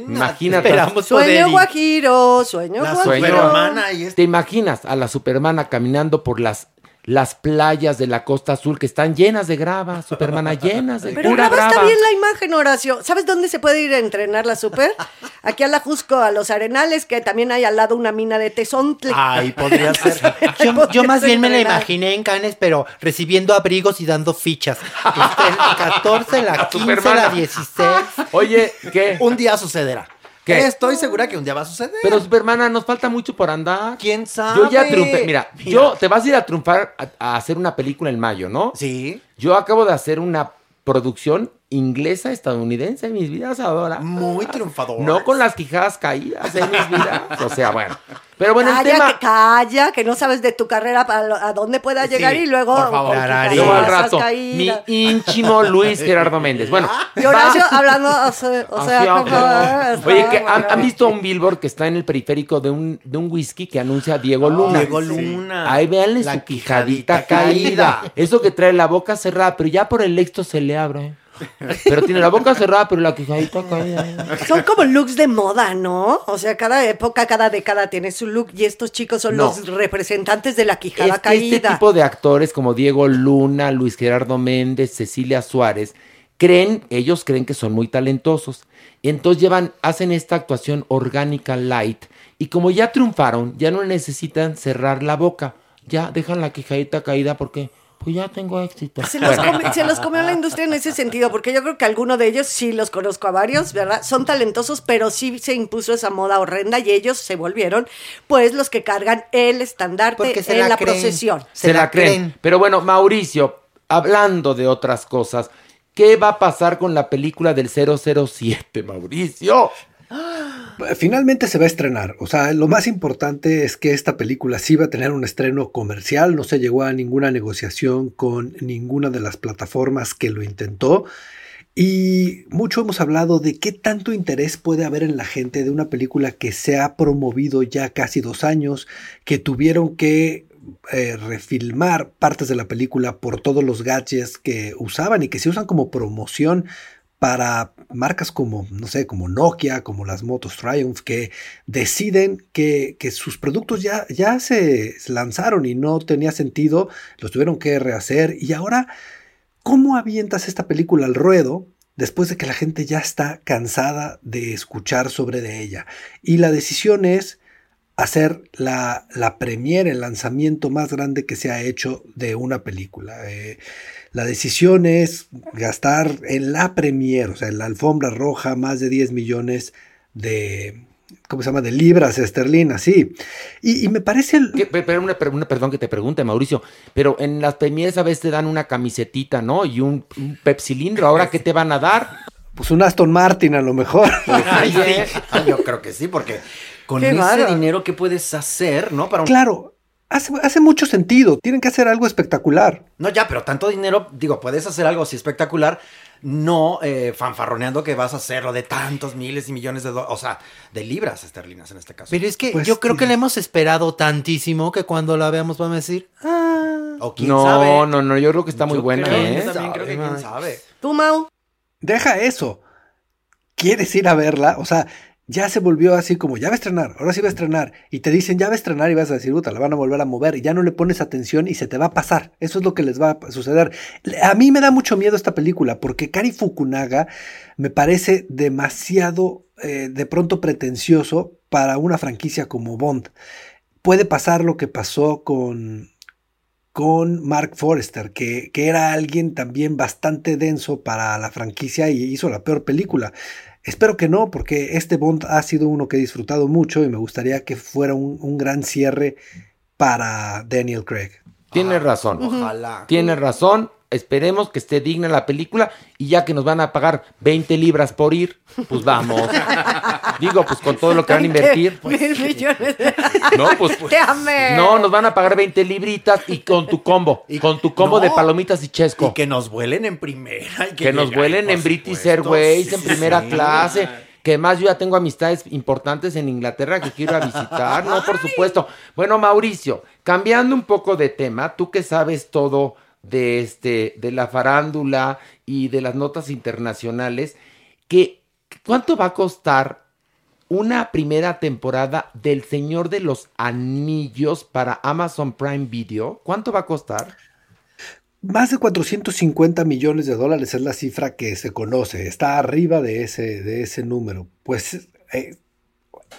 Imagínate. Esperamos Sueño guajiro, sueño La guajiro. superhermana y es- ¿Te imaginas a la supermana caminando por las, las playas de la costa azul que están llenas de grava, supermana llenas de Pero pura graba está grava? bien la imagen, Horacio. ¿Sabes dónde se puede ir a entrenar la super? Aquí a la Jusco, a los Arenales, que también hay al lado una mina de tesontle. Ay, podría ser. Yo, yo más bien me la imaginé en Cannes, pero recibiendo abrigos y dando fichas. Este, el 14, la 15, la Supermana. 16. Oye, ¿qué? Un día sucederá. ¿Qué? Estoy segura que un día va a suceder. Pero Supermana, nos falta mucho por andar. ¿Quién sabe? Yo ya triunfé. Mira, yo te vas a ir a triunfar a, a hacer una película en mayo, ¿no? Sí. Yo acabo de hacer una producción inglesa estadounidense, mis vidas adora. Muy triunfadora. No con las quijadas caídas, en mis vidas. O sea, bueno. Pero bueno, el calla, tema. que calla, que no sabes de tu carrera para lo- a dónde pueda llegar y luego. Por favor, Luego al rato, mi íntimo Luis Gerardo Méndez. Bueno, Y Horacio hablando, o sea, o sea. Oye, que han, han visto un billboard que está en el periférico de un, de un whisky que anuncia Diego Luna. Diego Luna. Ahí véanle su quijadita caída. Eso que trae la boca cerrada, pero ya por el éxito se le abre. Pero tiene la boca cerrada, pero la quijadita caída. Son como looks de moda, ¿no? O sea, cada época, cada década tiene su look y estos chicos son No. los representantes de la quijada Es que caída. este tipo de actores como Diego Luna, Luis Gerardo Méndez, Cecilia Suárez, creen, ellos creen que son muy talentosos. Entonces llevan, hacen esta actuación orgánica light. Y como ya triunfaron, ya no necesitan cerrar la boca. Ya dejan la quijadita caída porque, pues ya tengo éxito. Se los, Bueno. come- se los comió la industria en ese sentido, porque yo creo que alguno de ellos, sí los conozco a varios, ¿verdad? Son talentosos, pero sí se impuso esa moda horrenda y ellos se volvieron, pues, los que cargan el estandarte Porque se en la la, creen. procesión. Se, la creen. Pero bueno, Mauricio, hablando de otras cosas, ¿qué va a pasar con la película del 007, Mauricio? Finalmente se va a estrenar. O sea, lo más importante es que esta película sí va a tener un estreno comercial. No se llegó a ninguna negociación con ninguna de las plataformas que lo intentó. Y mucho hemos hablado de qué tanto interés puede haber en la gente de una película que se ha promovido ya casi dos años, que tuvieron que eh, refilmar partes de la película por todos los gadgets que usaban y que se usan como promoción para marcas como, no sé, como Nokia, como las motos Triumph, que deciden que, que sus productos ya, ya se lanzaron y no tenía sentido, los tuvieron que rehacer y ahora, ¿cómo avientas esta película al ruedo? Después de que la gente ya está cansada de escuchar sobre de ella. Y la decisión es hacer la, la premiere, el lanzamiento más grande que se ha hecho de una película. Eh, la decisión es gastar en la premiere, o sea, en la alfombra roja, más de 10 millones de, ¿cómo se llama? De libras esterlinas, sí. Y, y me parece... el- Pero una, per- una- perdón que te pregunte, Mauricio, pero en las premieres a veces te dan una camisetita, ¿no? Y un, un pepsilindro. ¿Ahora qué te van a dar? Pues un Aston Martin a lo mejor. Ay, sí. Ay, yo creo que sí, porque con Qué ese dinero, ¿qué puedes hacer, no? Para un... Claro, hace, hace mucho sentido. Tienen que hacer algo espectacular. No, ya, pero tanto dinero, digo, puedes hacer algo así espectacular, no eh, fanfarroneando que vas a hacerlo de tantos miles y millones de dólares, o sea, de libras esterlinas en este caso. Pero es que Pues yo creo que le hemos esperado tantísimo que cuando la veamos vamos a decir, ah, O quién No, sabe. no, no, yo creo que está muy Yo buena, creo- ¿eh? Yo también creo que quién Sabe, sabe. ¿Tú, Mau? Deja eso. ¿Quieres ir a verla? O sea, ya se volvió así como, ya va a estrenar, ahora sí va a estrenar. Y te dicen, ya va a estrenar y vas a decir, puta, la van a volver a mover. Y ya no le pones atención y se te va a pasar. Eso es lo que les va a suceder. A mí me da mucho miedo esta película porque Kari Fukunaga me parece demasiado, eh, de pronto pretencioso para una franquicia como Bond. Puede pasar lo que pasó con con Mark Forrester, que, que era alguien también bastante denso para la franquicia y hizo la peor película. Espero que no, porque este Bond ha sido uno que he disfrutado mucho y me gustaría que fuera un, un gran cierre para Daniel Craig. Tienes razón. Ojalá. Tienes razón. Esperemos que esté digna la película y ya que nos van a pagar 20 libras por ir, pues vamos. Digo, pues con todo lo que van a invertir. Mil millones. No, pues, amé. no, nos van a pagar 20 libritas y con tu combo. con tu combo no. de palomitas y chesco. Y que nos vuelen en primera. y que, nos vuelen en British supuesto, Airways sí, en primera sí. clase. Que más yo ya tengo amistades importantes en Inglaterra que quiero ir a visitar, ¿no? Por supuesto. Bueno, Mauricio, cambiando un poco de tema, tú que sabes todo de este, de la farándula y de las notas internacionales, que ¿cuánto va a costar una primera temporada del Señor de los Anillos para Amazon Prime Video? ¿Cuánto va a costar? Más de 450 millones de dólares es la cifra que se conoce, está arriba de ese, de ese número. Pues eh,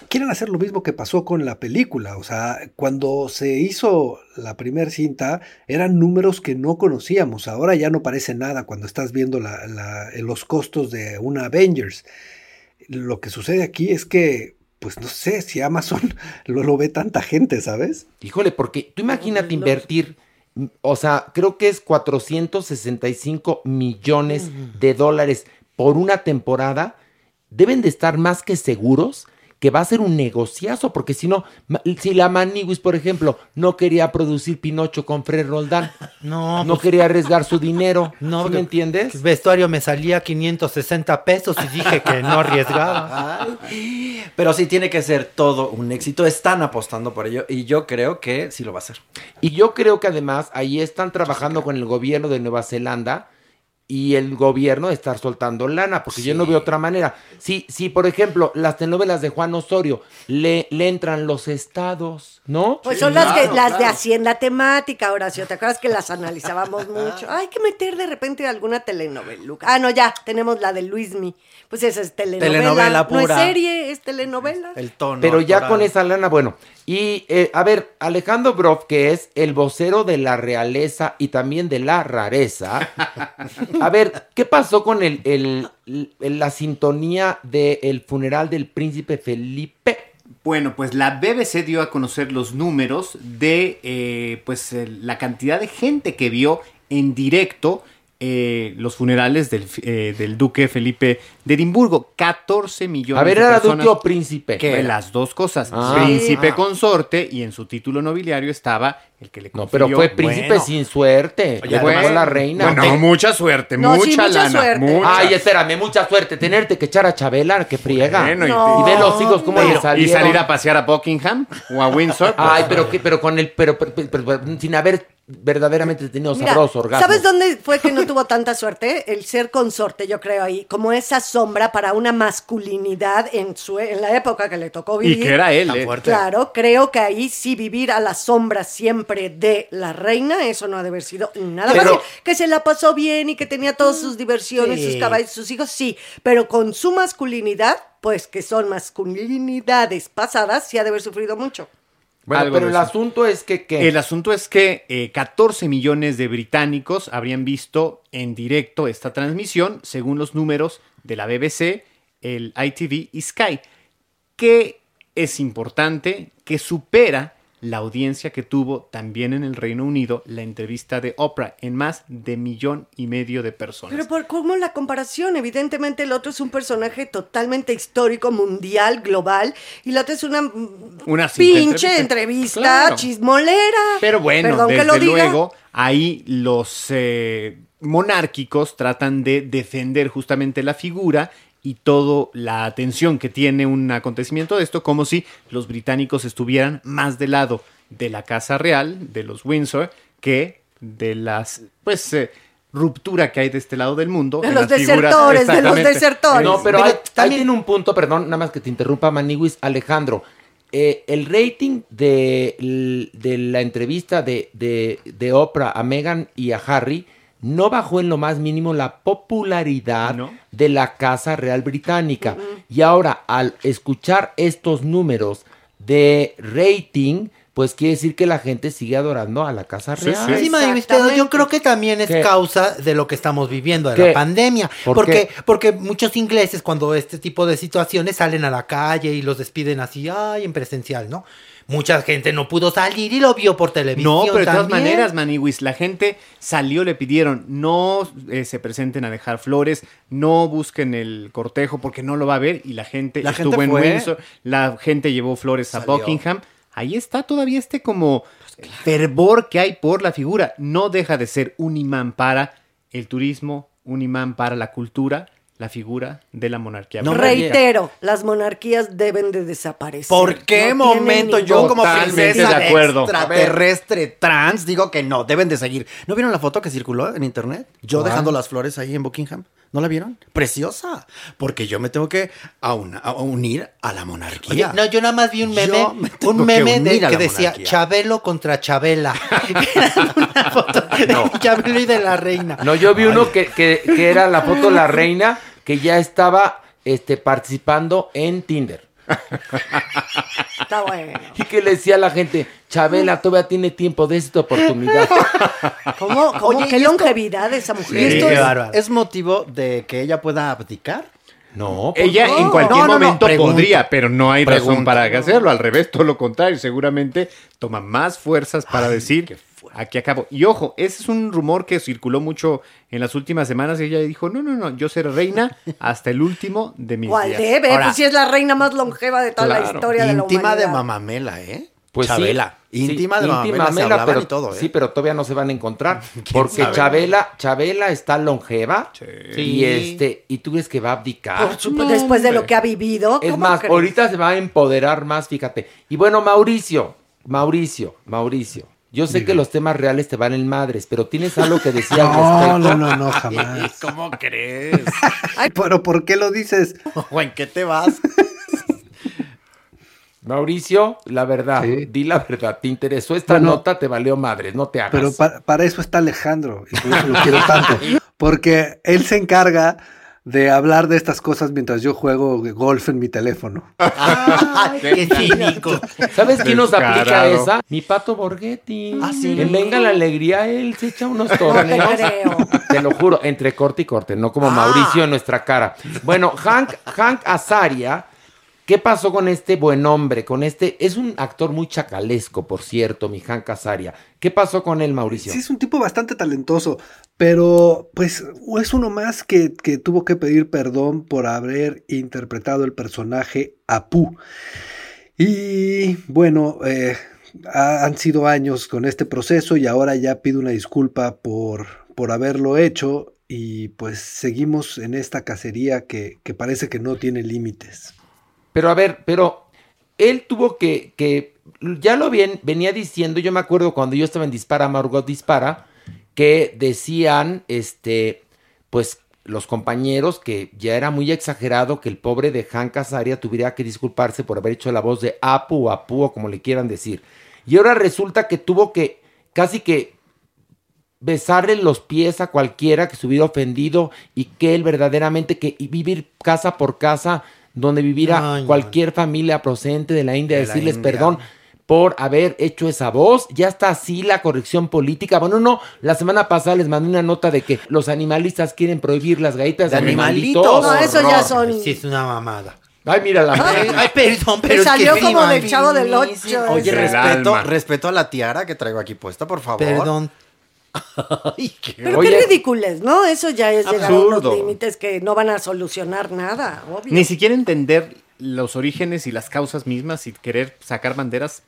quieren hacer lo mismo que pasó con la película, o sea, cuando se hizo la primera cinta eran números que no conocíamos, ahora ya no parece nada cuando estás viendo los costos de una Avengers. Lo que sucede aquí es que, pues no sé si Amazon lo, lo ve tanta gente, ¿sabes? Híjole, porque tú imagínate invertir mm, o sea, creo que es 465 millones de dólares por una temporada, deben de estar más que seguros que va a ser un negociazo, porque si no, si la Maniguis, por ejemplo, no quería producir Pinocho con Fred Roldán, no, no pues- quería arriesgar su dinero, No, ¿sí porque me entiendes? El vestuario me salía 560 pesos y dije que no arriesgaba. Ay, pero sí tiene que ser todo un éxito. Están apostando por ello y yo creo que sí lo va a hacer. Y yo creo que además ahí están trabajando con el gobierno de Nueva Zelanda y el gobierno de estar soltando lana, porque yo no veo otra manera. Si, si por ejemplo, las telenovelas de Juan Osorio le, le entran los estados, ¿no? Pues son las, que, las de Hacienda temática, Horacio. ¿Te acuerdas que las analizábamos mucho? Hay que meter de repente alguna telenovela. Ah, no, ya, tenemos la de Luismi. Pues esa es telenovela. Telenovela No es pura. serie, es telenovela. El tono. Pero ya actoral. con esa lana, bueno. Y eh, a ver, Alejandro Broff, que es el vocero de la realeza y también de la rareza. a ver, ¿qué pasó con el, el- el- la sintonía del funeral del príncipe Felipe? Bueno, pues la BBC dio a conocer los números de eh, pues la cantidad de gente que vio en directo eh, los funerales del, del duque Felipe de Edimburgo. 14 millones A ver, de ¿era personas. duque o príncipe? Que las dos cosas. Ah. príncipe Ah. consorte y en su título nobiliario estaba el que le No, confirió. pero fue príncipe Bueno. sin suerte. Oye, Le bueno, la reina. bueno, mucha suerte, No, sí, mucha, mucha lana. suerte. mucha. Ay, espérame, mucha suerte. Tenerte que echar a Chabela, que friega. Bueno, y- y, ve los hijos cómo Pero- le salieron. Y salir a pasear a Buckingham o a Windsor. pues, Ay, pero, que, pero con el, pero, pero- pero- pero sin haber verdaderamente tenido Mira, sabroso orgasmo. ¿Sabes dónde fue que no tuvo tanta suerte? El ser consorte, yo creo ahí, como esa sombra para una masculinidad en su en la época que le tocó Y vivir. que era él, eh. Claro, creo que ahí sí vivir a la sombra siempre de la reina, eso no ha de haber sido nada Pero- fácil. Que se la pasó bien y que tenía todas sus diversiones, Sí. sus caballos, sus hijos, sí, pero con su masculinidad, pues que son masculinidades pasadas, sí ha de haber sufrido mucho. Bueno, Algo pero el asunto es que, El asunto es que eh, 14 millones de británicos habrían visto en directo esta transmisión, según los números de la BBC, el ITV y Sky, que es importante, que supera la audiencia que tuvo también en el Reino Unido la entrevista de Oprah en más de millón y medio de personas. Pero por cómo la comparación, evidentemente el otro es un personaje totalmente histórico, mundial, global, y la otra es una mm, Una pinche entrevista, Claro. chismolera. Pero bueno, Perdón que desde lo diga. luego, ahí los eh, monárquicos tratan de defender justamente la figura y toda la atención que tiene un acontecimiento de esto, como si los británicos estuvieran más del lado de la Casa Real, de los Windsor, que de las, pues, eh, ruptura que hay de este lado del mundo. De en los las figuras- desertores, de los desertores. No, pero, Pero hay- ahí tiene un punto, perdón, nada más que te interrumpa, Maniwis, Alejandro. Eh, el rating de, de la entrevista de, de, de Oprah a Meghan y a Harry no bajó en lo más mínimo la popularidad de la Casa Real Británica. Y ahora, al escuchar estos números de rating, pues quiere decir que la gente sigue adorando a la Casa Real. Sí, Maywis, pero yo creo que también es ¿Qué? causa de lo que estamos viviendo, de ¿Qué? la pandemia. ¿Por porque, qué? porque muchos ingleses, cuando este tipo de situaciones salen a la calle y los despiden así, ay, en presencial, ¿no? Mucha gente no pudo salir y lo vio por televisión. No, pero de todas también. maneras, Maniwis, la gente salió, le pidieron, no eh, se presenten a dejar flores, no busquen el cortejo porque no lo va a ver y la gente La estuvo gente en fue. Windsor, la gente llevó flores a Salió. Buckingham. Ahí está todavía este como fervor que hay por la figura. No deja de ser un imán para el turismo, un imán para la cultura, la figura de la monarquía. Reitero, las monarquías deben de desaparecer. ¿Por qué No momento yo como Totalmente princesa de acuerdo. extraterrestre trans digo que no, deben de seguir? ¿No vieron la foto que circuló en internet? Yo dejando las flores ahí en Buckingham. ¿No la vieron? Preciosa. Porque yo me tengo que auna- a unir a la monarquía. Oye, no, yo nada más vi un meme, me un que meme de, a que la decía monarquía. Chabelo contra Chabela. Era una foto de Chabelo y de la reina. No, yo vi uno que, que- que era la foto de la reina que ya estaba este, participando en Tinder. Está bueno. Y que le decía a la gente, Chabela todavía tiene tiempo de esta oportunidad. ¿Cómo? cómo? Oye, ¿Qué ¿y esto- longevidad de esa mujer? ¿Y esto qué es, bárbaro. es motivo de que ella pueda abdicar? No, Ella no. en cualquier No, no, no, momento pregunto. podría, pero no hay razón para hacerlo. Al revés, todo lo contrario. Seguramente toma más fuerzas para decir, aquí acabo. Y ojo, ese es un rumor que circuló mucho en las últimas semanas y ella dijo, no, no, no, yo seré reina hasta el último de mis ¿Cuál días. debe? Ahora, Pues si es la reina más longeva de toda la historia de la Íntima de humanidad. Mamamela, ¿eh? Pues sí, Chabela. sí, íntima de Mamamela, íntima se Mela, hablaban pero, y todo, ¿eh? Sí, pero todavía no se van a encontrar. Porque sabe? Chabela, Chabela está longeva. Y Sí. este, ¿y tú crees que va a abdicar? Por supuesto, después de lo que ha vivido. Es ¿cómo más, crees? ahorita se va a empoderar más, fíjate. Y bueno, Mauricio, Mauricio, Mauricio. Yo sé que los temas reales te van en madres, pero tienes algo que decir al No, respecto. no, no, no, jamás. ¿Cómo crees? Ay, pero ¿por qué lo dices? ¿O en qué te vas? Mauricio, la verdad, di la verdad. ¿Te interesó esta Bueno. nota? Te valió madres, no te hagas. Pero pa- para eso está Alejandro, y por eso lo quiero tanto. Porque él se encarga de hablar de estas cosas mientras yo juego golf en mi teléfono. ¡Qué cínico! ¿Sabes quién nos aplica esa? Mi pato Borghetti. Ah, sí. En Venga la Alegría, él se echa unos torneos. te lo juro, entre corte y corte, no como Ah. Mauricio en nuestra cara. Bueno, Hank, Hank Azaria, ¿qué pasó con este buen hombre? Con este, es un actor muy chacalesco, por cierto, mi Hank Azaria. ¿Qué pasó con él, Mauricio? Sí, es un tipo bastante talentoso, pero pues es uno más que, tuvo que pedir perdón por haber interpretado el personaje Apu. Y bueno, eh, ha- han sido años con este proceso y ahora ya pido una disculpa por, por haberlo hecho y pues seguimos en esta cacería que, que parece que no tiene límites. Pero a ver, pero él tuvo que, que ya lo bien, venía diciendo, yo me acuerdo cuando yo estaba en Dispara, Margot Dispara, que decían, este, pues los compañeros que ya era muy exagerado que el pobre de Hank Azaria tuviera que disculparse por haber hecho la voz de Apu o Apu o como le quieran decir. Y ahora resulta que tuvo que casi que besarle los pies a cualquiera que se hubiera ofendido y que él verdaderamente que y vivir casa por casa donde viviera Ay, cualquier familia procedente de la India, De la decirles India. perdón por haber hecho esa voz. Ya está así la corrección política. Bueno, no, la semana pasada les mandé una nota de que los animalistas quieren prohibir las galletas de, De animalitos. animalitos. No, eso ya son- Sí, es una mamada. Ay, mira la Ay, ay, perdón, Me pero es salió que como del Chavo del Ocho, finísimo. Oye, ese. respeto, respeto a la tiara que traigo aquí puesta, por favor. Perdón. Pero Oye. qué ridículos, ¿no? Eso ya es llegar a unos Absurdo. límites que no van a solucionar nada, obvio. Ni siquiera entender los orígenes y las causas mismas y querer sacar banderas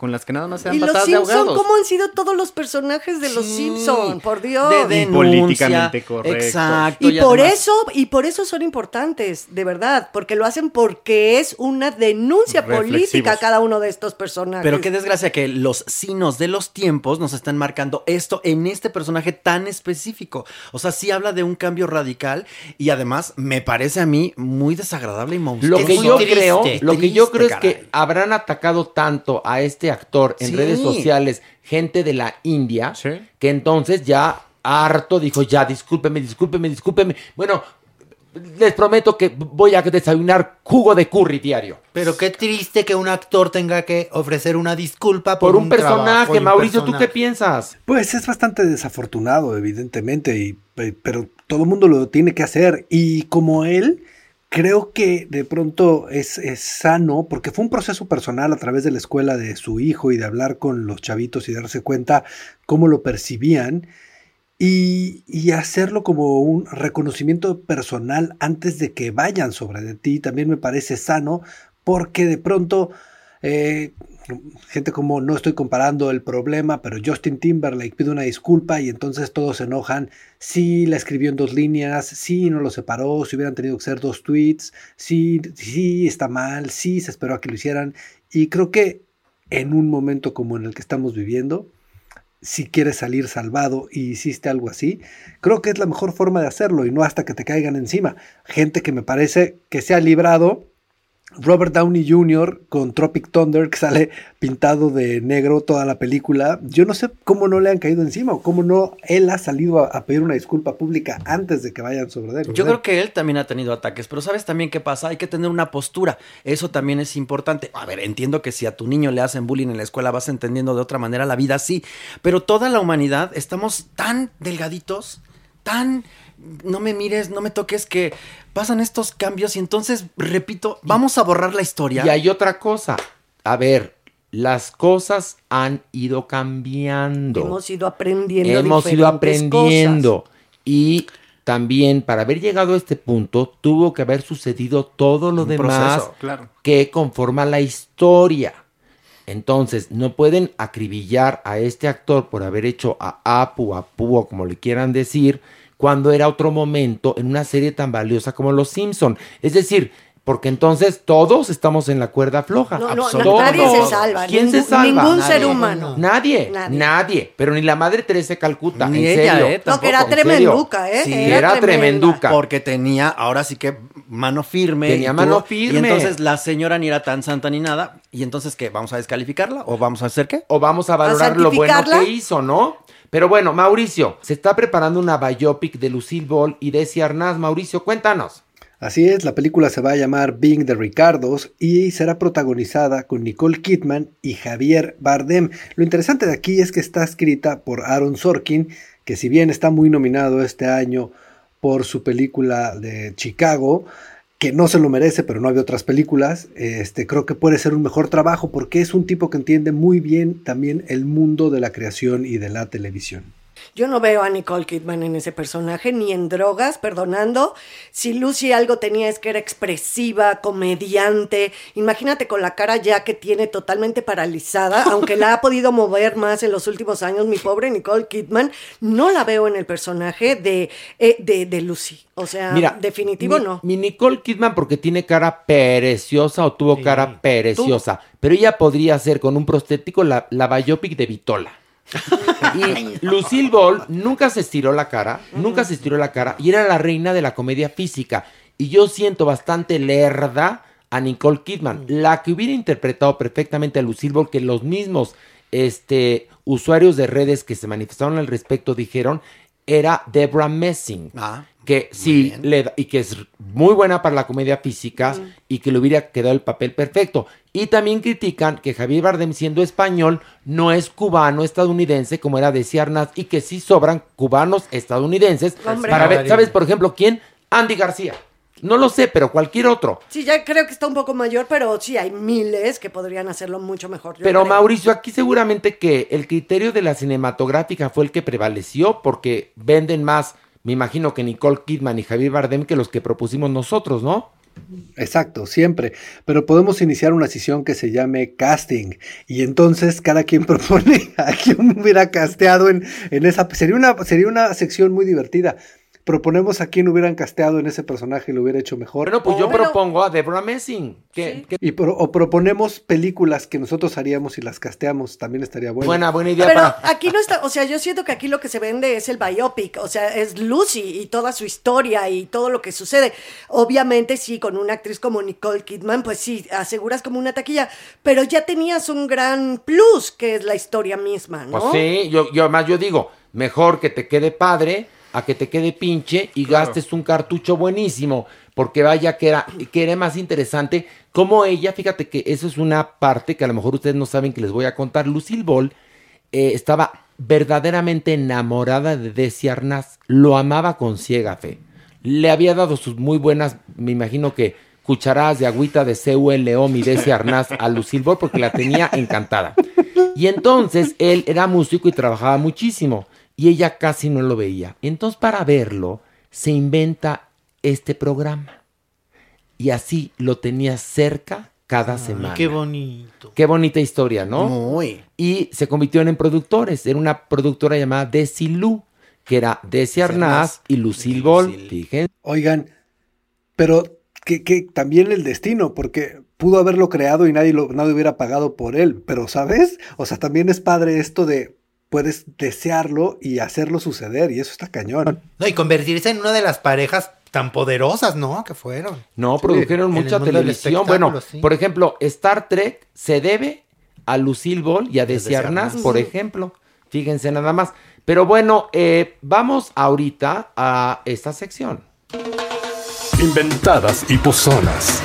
con las que nada más se dan Y los Simpson. ¿cómo han sido todos los personajes de los Sí, Simpson? Por Dios. de Y denuncia, políticamente correcto. Exacto. Y por además- eso, y por eso son importantes, de verdad, porque lo hacen porque es una denuncia política cada uno de estos personajes. Pero qué desgracia que los signos de los tiempos nos están marcando esto en este personaje tan específico. O sea, sí habla de un cambio radical y además me parece a mí muy desagradable y monstruoso. Lo que yo triste, creo, lo que yo creo es caray. que habrán atacado tanto a este actor en Sí. redes sociales, gente de la India, Sí. que entonces ya harto dijo, ya, discúlpeme, discúlpeme, discúlpeme. Bueno, les prometo que voy a desayunar jugo de curry diario. Pero qué triste que un actor tenga que ofrecer una disculpa por, Por un personaje, un Mauricio, ¿tú qué piensas? Pues es bastante desafortunado, evidentemente, y, pero todo el mundo lo tiene que hacer. Y como él, creo que de pronto es, es sano, porque fue un proceso personal a través de la escuela de su hijo y de hablar con los chavitos y darse cuenta cómo lo percibían. Y, y hacerlo como un reconocimiento personal antes de que vayan sobre de ti también me parece sano porque de pronto eh, gente como no estoy comparando el problema, pero Justin Timberlake pide una disculpa y entonces todos se enojan. Sí, la escribió en dos líneas, sí, no lo separó, si hubieran tenido que ser dos tweets, sí, sí, está mal, sí, se esperó a que lo hicieran. Y creo que en un momento como en el que estamos viviendo, si quieres salir salvado y hiciste algo así, creo que es la mejor forma de hacerlo y no hasta que te caigan encima. Gente que me parece que se ha librado. Robert Downey Jr. con Tropic Thunder, que sale pintado de negro toda la película. Yo no sé cómo no le han caído encima o cómo no él ha salido a, pedir una disculpa pública antes de que vayan sobre él. Yo creo que él también ha tenido ataques, pero ¿sabes también qué pasa? Hay que tener una postura. Eso también es importante. A ver, entiendo que si a tu niño le hacen bullying en la escuela vas entendiendo de otra manera la vida, sí. Pero toda la humanidad estamos tan delgaditos, tan... No me mires, no me toques, que pasan estos cambios y entonces, repito, vamos a borrar la historia. Y hay otra cosa. A ver, las cosas han ido cambiando. Hemos ido aprendiendo. Hemos ido aprendiendo. Y también, para haber llegado a este punto, tuvo que haber sucedido todo lo Un demás proceso, claro. que conforma la historia. Entonces, no pueden acribillar a este actor por haber hecho a Apu, a Pu, o como le quieran decir, cuando era otro momento en una serie tan valiosa como Los Simpson. Es decir, porque entonces todos estamos en la cuerda floja. No, no, nadie se salva, ¿Quién se salva? ningún ser humano. Nadie, Nadie. nadie, Pero ni la madre Teresa Calcuta, Ni en ella, serio. ¿eh? No, que era Tampoco, tremenduca, ¿eh? Sí, Era tremenduca. Porque tenía, ahora sí que mano firme. Tenía y mano firme. Y entonces la señora ni era tan santa ni nada. ¿Y entonces qué? ¿Vamos a descalificarla? ¿O vamos a hacer qué? O vamos a valorar lo bueno que hizo, ¿no? Pero bueno, Mauricio, se está preparando una biopic de Lucille Ball y de Arnaz. Mauricio, cuéntanos. Así es, la película se va a llamar Being the Ricardos y será protagonizada con Nicole Kidman y Javier Bardem. Lo interesante de aquí es que está escrita por Aaron Sorkin, que si bien está muy nominado este año por su película de Chicago, que no se lo merece, pero no había otras películas, este, creo que puede ser un mejor trabajo porque es un tipo que entiende muy bien también el mundo de la creación y de la televisión. Yo no veo a Nicole Kidman en ese personaje, ni en drogas, perdonando. Si Lucy algo tenía es que era expresiva, comediante. Imagínate con la cara ya que tiene totalmente paralizada, aunque la ha podido mover más en los últimos años, mi pobre Nicole Kidman, no la veo en el personaje de, eh, de, de Lucy. O sea, Mira, definitivo mi, no. Mi Nicole Kidman porque tiene cara preciosa o tuvo cara preciosa. Pero ella podría ser con un prostético la, la biopic de Vitola. Y Lucille Ball nunca se estiró la cara, nunca se estiró la cara y era la reina de la comedia física. Y yo siento bastante lerda a Nicole Kidman, la que hubiera interpretado perfectamente a Lucille Ball, que los mismos este, usuarios de redes que se manifestaron al respecto dijeron, era Deborah Messing. Que sí, le da- y que es muy buena para la comedia física y que le hubiera quedado el papel perfecto. Y también critican que Javier Bardem, siendo español, no es cubano estadounidense como era de Arnaz y que sí sobran cubanos estadounidenses Hombre. para ver. ¿sabes? Por ejemplo, ¿quién? Andy García. No lo sé, pero cualquier otro. Sí, ya creo que está un poco mayor, pero sí hay miles que podrían hacerlo mucho mejor. yo Pero creo. Mauricio, aquí seguramente que el criterio de la cinematográfica fue el que prevaleció porque venden más, me imagino que Nicole Kidman y Javier Bardem que los que propusimos nosotros, ¿no? Exacto, siempre. Pero podemos iniciar una sesión que se llame casting. Y entonces cada quien propone a quién hubiera casteado en, en esa. Sería una, sería una sección muy divertida. Proponemos a quién hubieran casteado en ese personaje y lo hubiera hecho mejor. Bueno, pues yo propongo a Deborah Messing. Y pro- o proponemos películas que nosotros haríamos y las casteamos. También estaría bueno. Buena, buena idea Pero para. aquí no está, o sea, yo siento que aquí lo que se vende es el biopic, o sea, es Lucy y toda su historia y todo lo que sucede. Obviamente sí, con una actriz como Nicole Kidman, pues sí, aseguras como una taquilla, pero ya tenías un gran plus, que es la historia misma, ¿no? Pues sí, yo, yo además yo digo, mejor que te quede padre a que te quede pinche y gastes un cartucho buenísimo, porque vaya que era, que era más interesante como ella, fíjate que eso es una parte que a lo mejor ustedes no saben que les voy a contar, Lucille Ball eh, estaba verdaderamente enamorada de Desi Arnaz, lo amaba con ciega fe, le había dado sus muy buenas, me imagino que cucharadas de agüita de CULO mi Desi Arnaz a Lucille Ball porque la tenía encantada. Y entonces él era músico y trabajaba muchísimo y ella casi no lo veía. Entonces para verlo se inventa este programa y así lo tenía cerca cada semana. qué bonito. Qué bonita historia, ¿no? Muy. Y se convirtieron en productores. Era una productora llamada Desilu, que era Desi Arnaz y Lucille Ball. Fíjense. Oigan, pero que, que también el destino, porque pudo haberlo creado y nadie, lo, nadie hubiera pagado por él, pero ¿sabes? O sea, también es padre esto de puedes desearlo y hacerlo suceder, y eso está cañón. No, y convertirse en una de las parejas tan poderosas, ¿no? Que fueron. No, Sí, produjeron mucha televisión. Bueno, sí. por ejemplo, Star Trek se debe a Lucille Ball y a Desi Arnaz, por ejemplo. Fíjense nada más. Pero bueno, eh, vamos ahorita a esta sección. Inventadas y pozonas.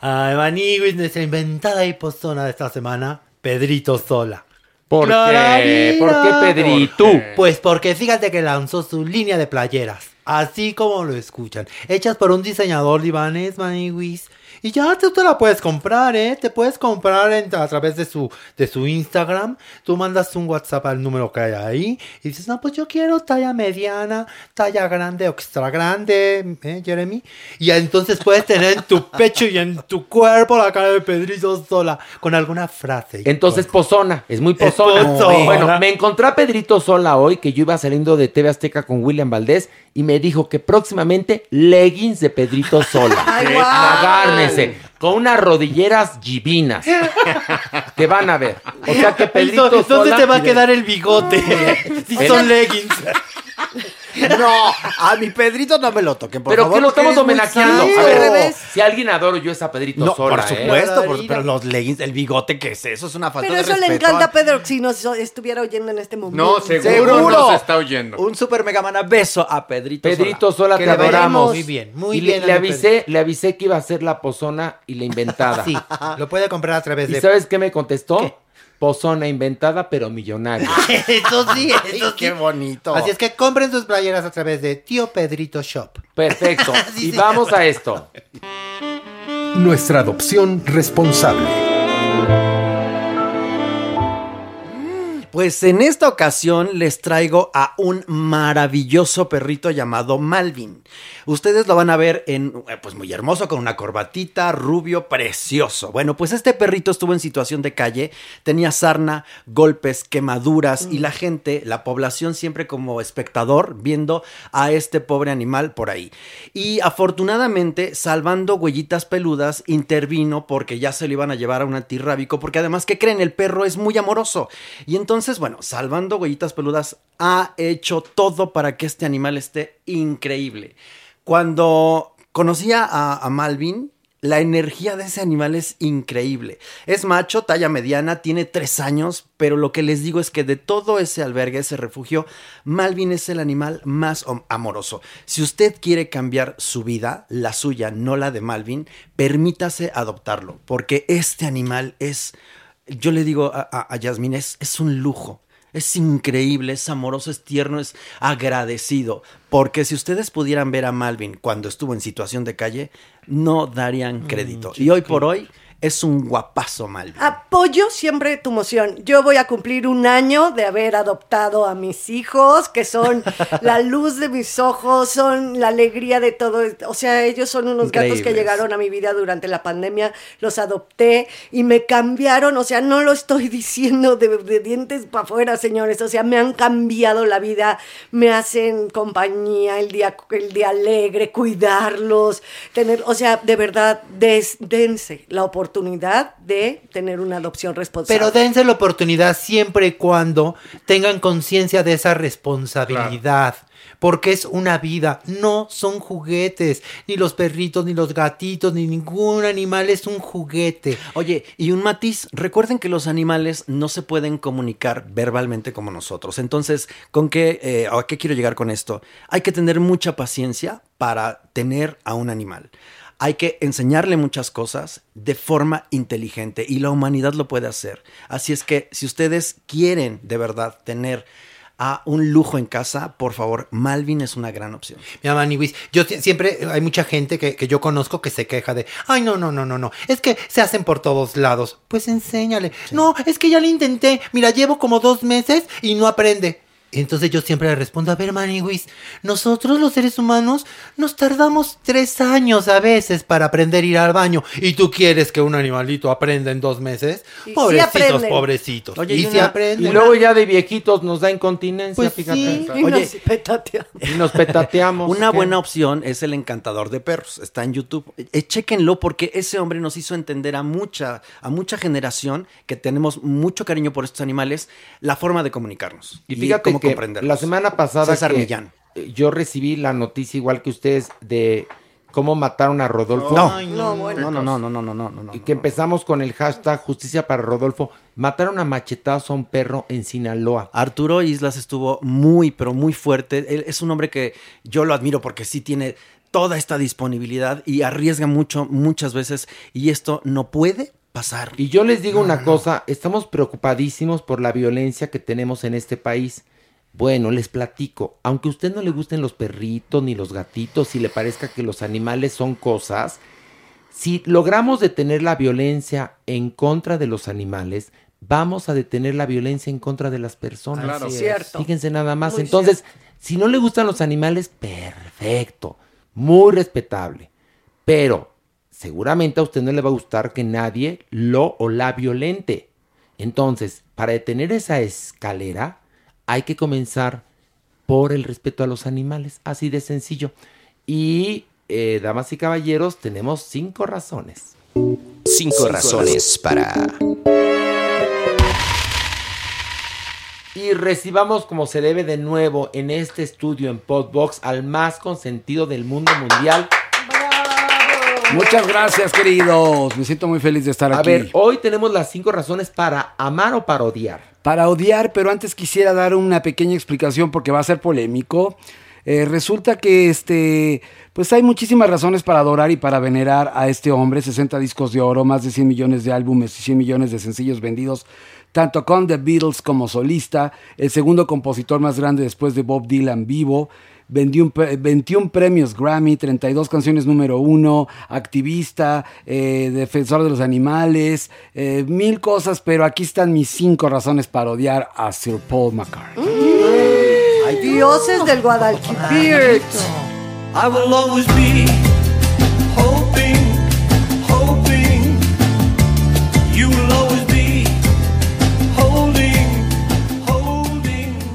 Ay, Maniguis, nuestra inventada y pozona de esta semana, Pedrito Sola. ¿Por qué? ¿Por qué Pedrito? Pues porque fíjate que lanzó su línea de playeras, así como lo escuchan, hechas por un diseñador libanés, Maniguis, Y ya tú te la puedes comprar, ¿eh? Te puedes comprar en- a través de su, de su Instagram. Tú mandas un WhatsApp al número que hay ahí y dices, no, pues yo quiero talla mediana, talla grande o extra grande, ¿eh, Jeremy? Y entonces puedes tener en tu pecho y en tu cuerpo la cara de Pedrito Sola con alguna frase. Entonces, pozona, es muy pozona. pozona. Bueno, me encontré a Pedrito Sola hoy, que yo iba saliendo de TV Azteca con William Valdés, y me dijo que próximamente leggings de Pedrito Sola. Agárrense, con unas rodilleras divinas. que van a ver. O sea que Pedrito Entonces, Sola... ¿dónde te va a quedar el bigote? si son leggings. No, a mi Pedrito no me lo toquen, por Pero favor. que lo estamos homenajeando. A ver, si alguien adoro yo es a Pedrito No, Sola. por ¿eh? supuesto, por- pero los leggings, el bigote, ¿qué es eso? Es una falta Pero de eso le respeto. encanta a Pedro si nos estuviera oyendo en este momento. No, seguro, nos está oyendo. Un super mega mana beso a Pedrito Pedrito Sola, Que te le vaya adoramos. muy bien, muy y bien Le, avisé, le avisé que iba a ser la pozona y la inventada. Sí, lo puede comprar a través ¿Y de... sabes qué me contestó? Pozona inventada, pero millonaria. Eso sí, eso sí. Qué bonito. Así es que compren sus playeras a través de Tío Pedrito Shop. Perfecto. Sí, y sí. vamos a esto. Nuestra adopción responsable. Pues en esta ocasión les traigo a un maravilloso perrito llamado Malvin. Ustedes lo van a ver en, eh, pues muy hermoso, con una corbatita, rubio, precioso. Bueno, pues este perrito estuvo en situación de calle, tenía sarna, golpes, quemaduras y la gente, la población siempre como espectador viendo a este pobre animal por ahí. Y afortunadamente, salvando huellitas peludas, intervino porque ya se lo iban a llevar a un antirrábico, porque además, ¿qué creen? El perro es muy amoroso. Y entonces, bueno, salvando huellitas peludas, ha hecho todo para que este animal esté increíble. Cuando conocía a, Malvin, la energía de ese animal es increíble. Es macho, talla mediana, tiene tres años, pero lo que les digo es que de todo ese albergue, ese refugio, Malvin es el animal más amoroso. Si usted quiere cambiar su vida, la suya, no la de Malvin, permítase adoptarlo, porque este animal es, yo le digo a, a, es, es un lujo. Es increíble, es amoroso, es tierno, es agradecido. Porque si ustedes pudieran ver a Malvin cuando estuvo en situación de calle, no darían crédito. y hoy por hoy es un guapazo Malvin. Apoyo siempre tu moción. Yo voy a cumplir un año de haber adoptado a mis hijos, que son la luz de mis ojos, son la alegría de todo. O sea, ellos son unos gatos que llegaron a mi vida durante la pandemia, los adopté y me cambiaron. O sea, no lo estoy diciendo de, de dientes para afuera, señores. O sea, me han cambiado la vida, me hacen compañía, el día, el día alegre, cuidarlos, tener, o sea, de verdad, des- dense la oportunidad de tener una adopción responsable. Pero dense la oportunidad siempre y cuando tengan conciencia de esa responsabilidad. Porque es una vida, no son juguetes. Ni los perritos, ni los gatitos, ni ningún animal es un juguete. Oye, y un matiz, recuerden que los animales no se pueden comunicar verbalmente como nosotros. Entonces, ¿con qué, eh, a qué quiero llegar con esto? Hay que tener mucha paciencia para tener a un animal. Hay que enseñarle muchas cosas de forma inteligente y la humanidad lo puede hacer. Así es que si ustedes quieren de verdad tener a un lujo en casa, por favor, Malvin es una gran opción. Mi mamá Niwis, yo si- siempre hay mucha gente que, que yo conozco que se queja de, ay, no, no, no, no, no, es que se hacen por todos lados. Pues enséñale. No, es que ya le intenté. Mira, llevo como dos meses y no aprende. Entonces yo siempre le respondo, a ver, Maniwis, nosotros los seres humanos nos tardamos tres años a veces para aprender a ir al baño. ¿Y tú quieres que un animalito aprenda en dos meses? Sí Pobrecitos, pobrecitos. Oye, y y, si una- y luego ya de viejitos nos da incontinencia, Pues fíjate. sí, Y Oye, nos petateamos. Y nos petateamos. Una ¿qué? buena opción es el encantador de perros. Está en YouTube. Eh, chéquenlo porque ese hombre nos hizo entender a mucha, a mucha generación que tenemos mucho cariño por estos animales, la forma de comunicarnos. Y fíjate cómo que comprenderlos. la semana pasada César que Millán. yo recibí la noticia igual que ustedes de cómo mataron a Rodolfo. No. No, bueno. No, no, no, no, no, no, no, no. Y que empezamos con el hashtag justicia para Rodolfo. Mataron a machetazo a un perro en Sinaloa. Arturo Islas estuvo muy, pero muy fuerte. Él es un hombre que yo lo admiro porque sí tiene toda esta disponibilidad y arriesga mucho, muchas veces. Y esto no puede pasar. Y yo les digo una cosa, estamos preocupadísimos por la violencia que tenemos en este país. Bueno, les platico, aunque a usted no le gusten los perritos ni los gatitos y le parezca que los animales son cosas, Si logramos detener la violencia en contra de los animales, vamos a detener la violencia en contra de las personas. Claro. Es. Cierto. Fíjense nada más. Muy Entonces, si no le gustan los animales, perfecto, muy respetable. Pero seguramente a usted no le va a gustar que nadie lo o la violente. Entonces, para detener esa escalera, hay que comenzar por el respeto a los animales, así de sencillo. Y, eh, damas y caballeros, tenemos cinco razones. Cinco razones para... Y recibamos como se debe de nuevo en este estudio en Podbox al más consentido del mundo mundial. Muchas gracias, queridos. Me siento muy feliz de estar A aquí. ver, hoy tenemos las cinco razones para amar o para odiar. Para odiar, pero antes quisiera dar una pequeña explicación porque va a ser polémico. Eh, resulta que este, pues hay muchísimas razones para adorar y para venerar a este hombre. 60 discos de oro, más de 100 millones de álbumes y 100 millones de sencillos vendidos, tanto con The Beatles como solista. El segundo compositor más grande después de Bob Dylan vivo. 21, pre- 21 premios Grammy, 32 canciones número uno, activista, eh, defensor de los animales, eh, mil cosas, pero aquí están mis cinco razones para odiar a Sir Paul McCartney. Dioses del Guadalquivir. I will always be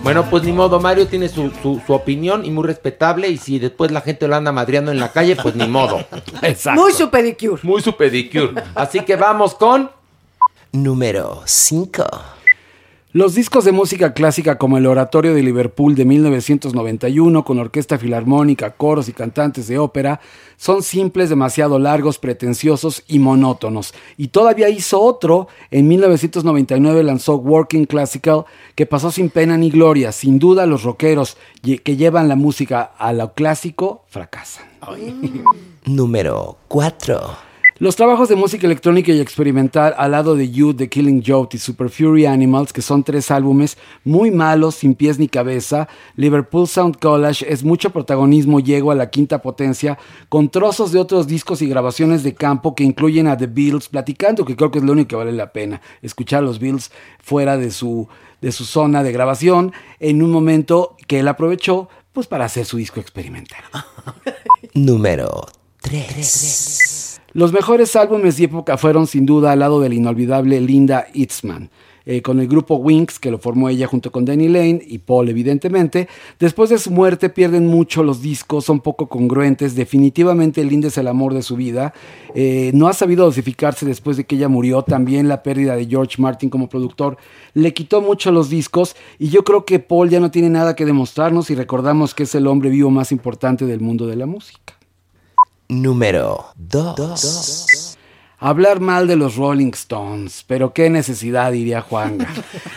Bueno, pues ni modo, Mario tiene su, su- su opinión y muy respetable. Y si después la gente lo anda madreando en la calle, pues ni modo. Exacto. Muy su pedicure. Muy su pedicure. Así que vamos con. Número 5. Los discos de música clásica como el Oratorio de Liverpool de 1991 con orquesta filarmónica, coros y cantantes de ópera son simples, demasiado largos, pretenciosos y monótonos. Y todavía hizo otro, en 1999 lanzó Working Classical que pasó sin pena ni gloria. Sin duda los rockeros que llevan la música a lo clásico fracasan. Número 4. Los trabajos de música electrónica y experimental al lado de You, The Killing Joke y Super Fury Animals, que son tres álbumes muy malos, sin pies ni cabeza, Liverpool Sound Collage es mucho protagonismo, llego a la quinta potencia, con trozos de otros discos y grabaciones de campo que incluyen a The Beatles platicando, que creo que es lo único que vale la pena, escuchar a los Beatles fuera de su, de su zona de grabación, en un momento que él aprovechó pues para hacer su disco experimental. Número 3. Los mejores álbumes de época fueron sin duda al lado del inolvidable Linda Eastman, eh, con el grupo Winx, que lo formó ella junto con Danny Lane y Paul, evidentemente. Después de su muerte pierden mucho los discos, son poco congruentes. Definitivamente Linda es el amor de su vida. Eh, no ha sabido dosificarse después de que ella murió. También la pérdida de George Martin como productor le quitó mucho los discos. Y yo creo que Paul ya no tiene nada que demostrarnos y recordamos que es el hombre vivo más importante del mundo de la música. Número 2. Hablar mal de los Rolling Stones, pero qué necesidad, diría Juanga.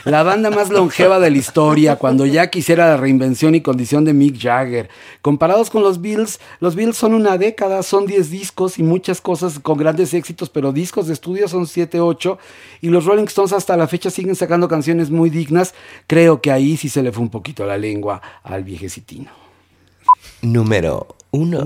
La banda más longeva de la historia, cuando ya quisiera la reinvención y condición de Mick Jagger. Comparados con los Beatles, los Beatles son una década, son 10 discos y muchas cosas con grandes éxitos, pero discos de estudio son 7, 8. Y los Rolling Stones hasta la fecha siguen sacando canciones muy dignas. Creo que ahí sí se le fue un poquito la lengua al viejecitino. Número 1.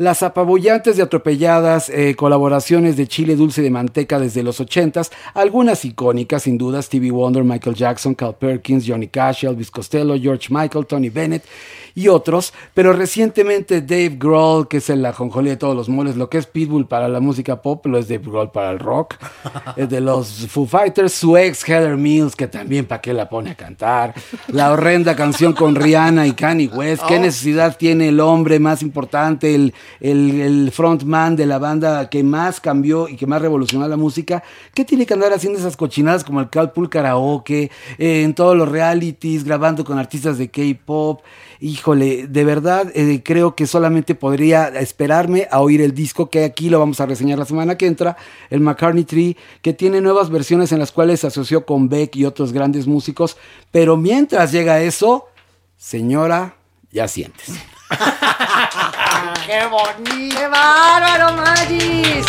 Las apabullantes de atropelladas eh, colaboraciones de Chile Dulce de Manteca desde los 80s, algunas icónicas sin duda, Stevie Wonder, Michael Jackson, Carl Perkins, Johnny Cash, Elvis Costello, George Michael, Tony Bennett y otros, pero recientemente Dave Grohl, que es el ajonjolí de todos los moles, lo que es Pitbull para la música pop, lo es Dave Grohl para el rock, es de los Foo Fighters, su ex Heather Mills, que también para qué la pone a cantar, la horrenda canción con Rihanna y Kanye West, qué necesidad tiene el hombre más importante, el, el, frontman de la banda que más cambió y que más revolucionó la música, ¿qué tiene que andar haciendo esas cochinadas como el Carpool Karaoke, eh, en todos los realities, grabando con artistas de K-pop? Híjole, de verdad eh, creo que solamente podría esperarme a oír el disco que aquí lo vamos a reseñar la semana que entra, el McCartney Tree, que tiene nuevas versiones en las cuales se asoció con Beck y otros grandes músicos, pero mientras llega eso, señora, ya sientes. ¡Qué bonito! ¡Qué bárbaro, Magis!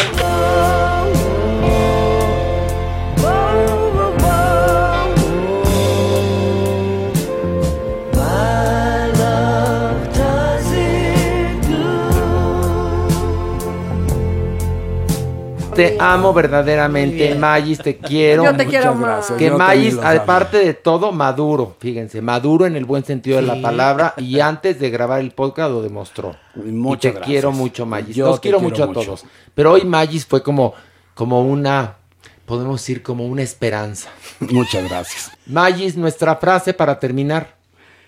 Te amo verdaderamente, Magis, te quiero. Yo te quiero Muchas más. gracias. Que Magis, aparte de todo, maduro, fíjense, maduro en el buen sentido de la palabra y antes de grabar el podcast lo demostró. Muchas y te gracias. quiero mucho, Magis. Yo Los te quiero, quiero mucho a todos. Pero hoy Magis fue como, como una, podemos decir, como una esperanza. Muchas gracias. Magis, nuestra frase para terminar.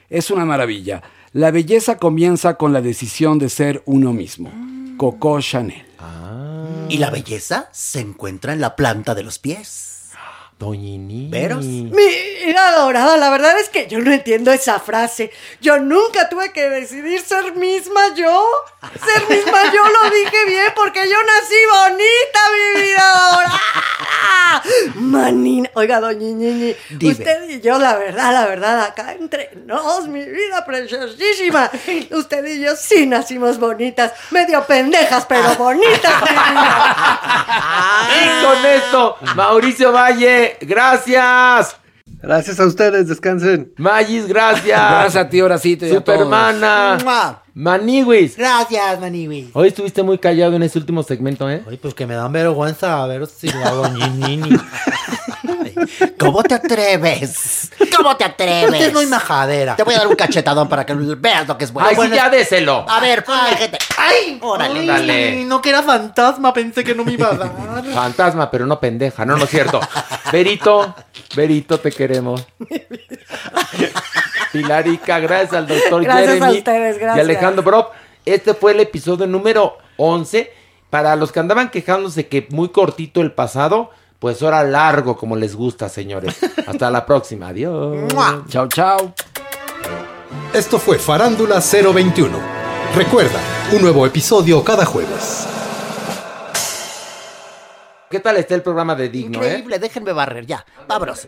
Es una maravilla. La belleza comienza con la decisión de ser uno mismo. Coco Chanel. Y la belleza se encuentra en la planta de los pies. Doñini. ¿Veros? Mira, Dorada, la verdad es que yo no entiendo esa frase. Yo nunca tuve que decidir ser misma yo. Ser misma yo lo dije bien porque yo nací bonita, mi vida dorada. Manina. Oiga, Dime. usted y yo, la verdad, la verdad, acá entre nos, mi vida preciosísima. Usted y yo sí nacimos bonitas. Medio pendejas, pero bonitas, mi vida. Y con esto, Mauricio Valle, gracias. Gracias a ustedes, descansen. Magis, gracias. Gracias a ti, Horacito. y a todos. Supermana. Maniwis. Gracias, Maniwi. Hoy estuviste muy callado en ese último segmento, ¿eh? Ay, pues que me dan vergüenza ver si lo hago ñiñini. ¿Cómo te atreves? ¿Cómo te atreves? Porque es muy majadera. Te voy a dar un cachetadón para que veas lo que es bueno. Ay, sí, Bueno, ya déselo. A ver, gente. ¡Ay! ¡Órale! Ay, Dale. no que era fantasma, pensé que no me iba a dar. Fantasma, pero no pendeja. No, no es cierto. Verito, Verito, te queremos. Pilarica, gracias al doctor Gracias a Jeremy ustedes, y gracias. Alejandro Brock. Este fue el episodio número 11. Para los que andaban quejándose que muy cortito el pasado, pues ahora largo como les gusta, señores. Hasta la próxima. Adiós. Chao, chao. Esto fue Farándula 021. Recuerda, un nuevo episodio cada jueves. ¿Qué tal está el programa de Digno, eh? Increíble, déjenme barrer ya. Vámonos.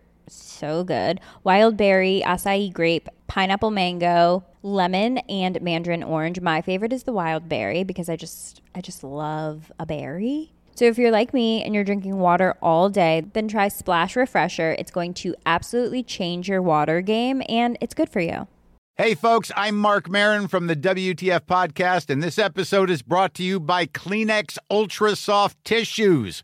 so good. Wild berry, acai grape, pineapple mango, lemon, and mandarin orange. My favorite is the wild berry because I just I just love a berry. So if you're like me and you're drinking water all day, then try Splash Refresher. It's going to absolutely change your water game and it's good for you. Hey, folks, I'm Mark Marin from the WTF Podcast, and this episode is brought to you by Kleenex Ultra Soft Tissues,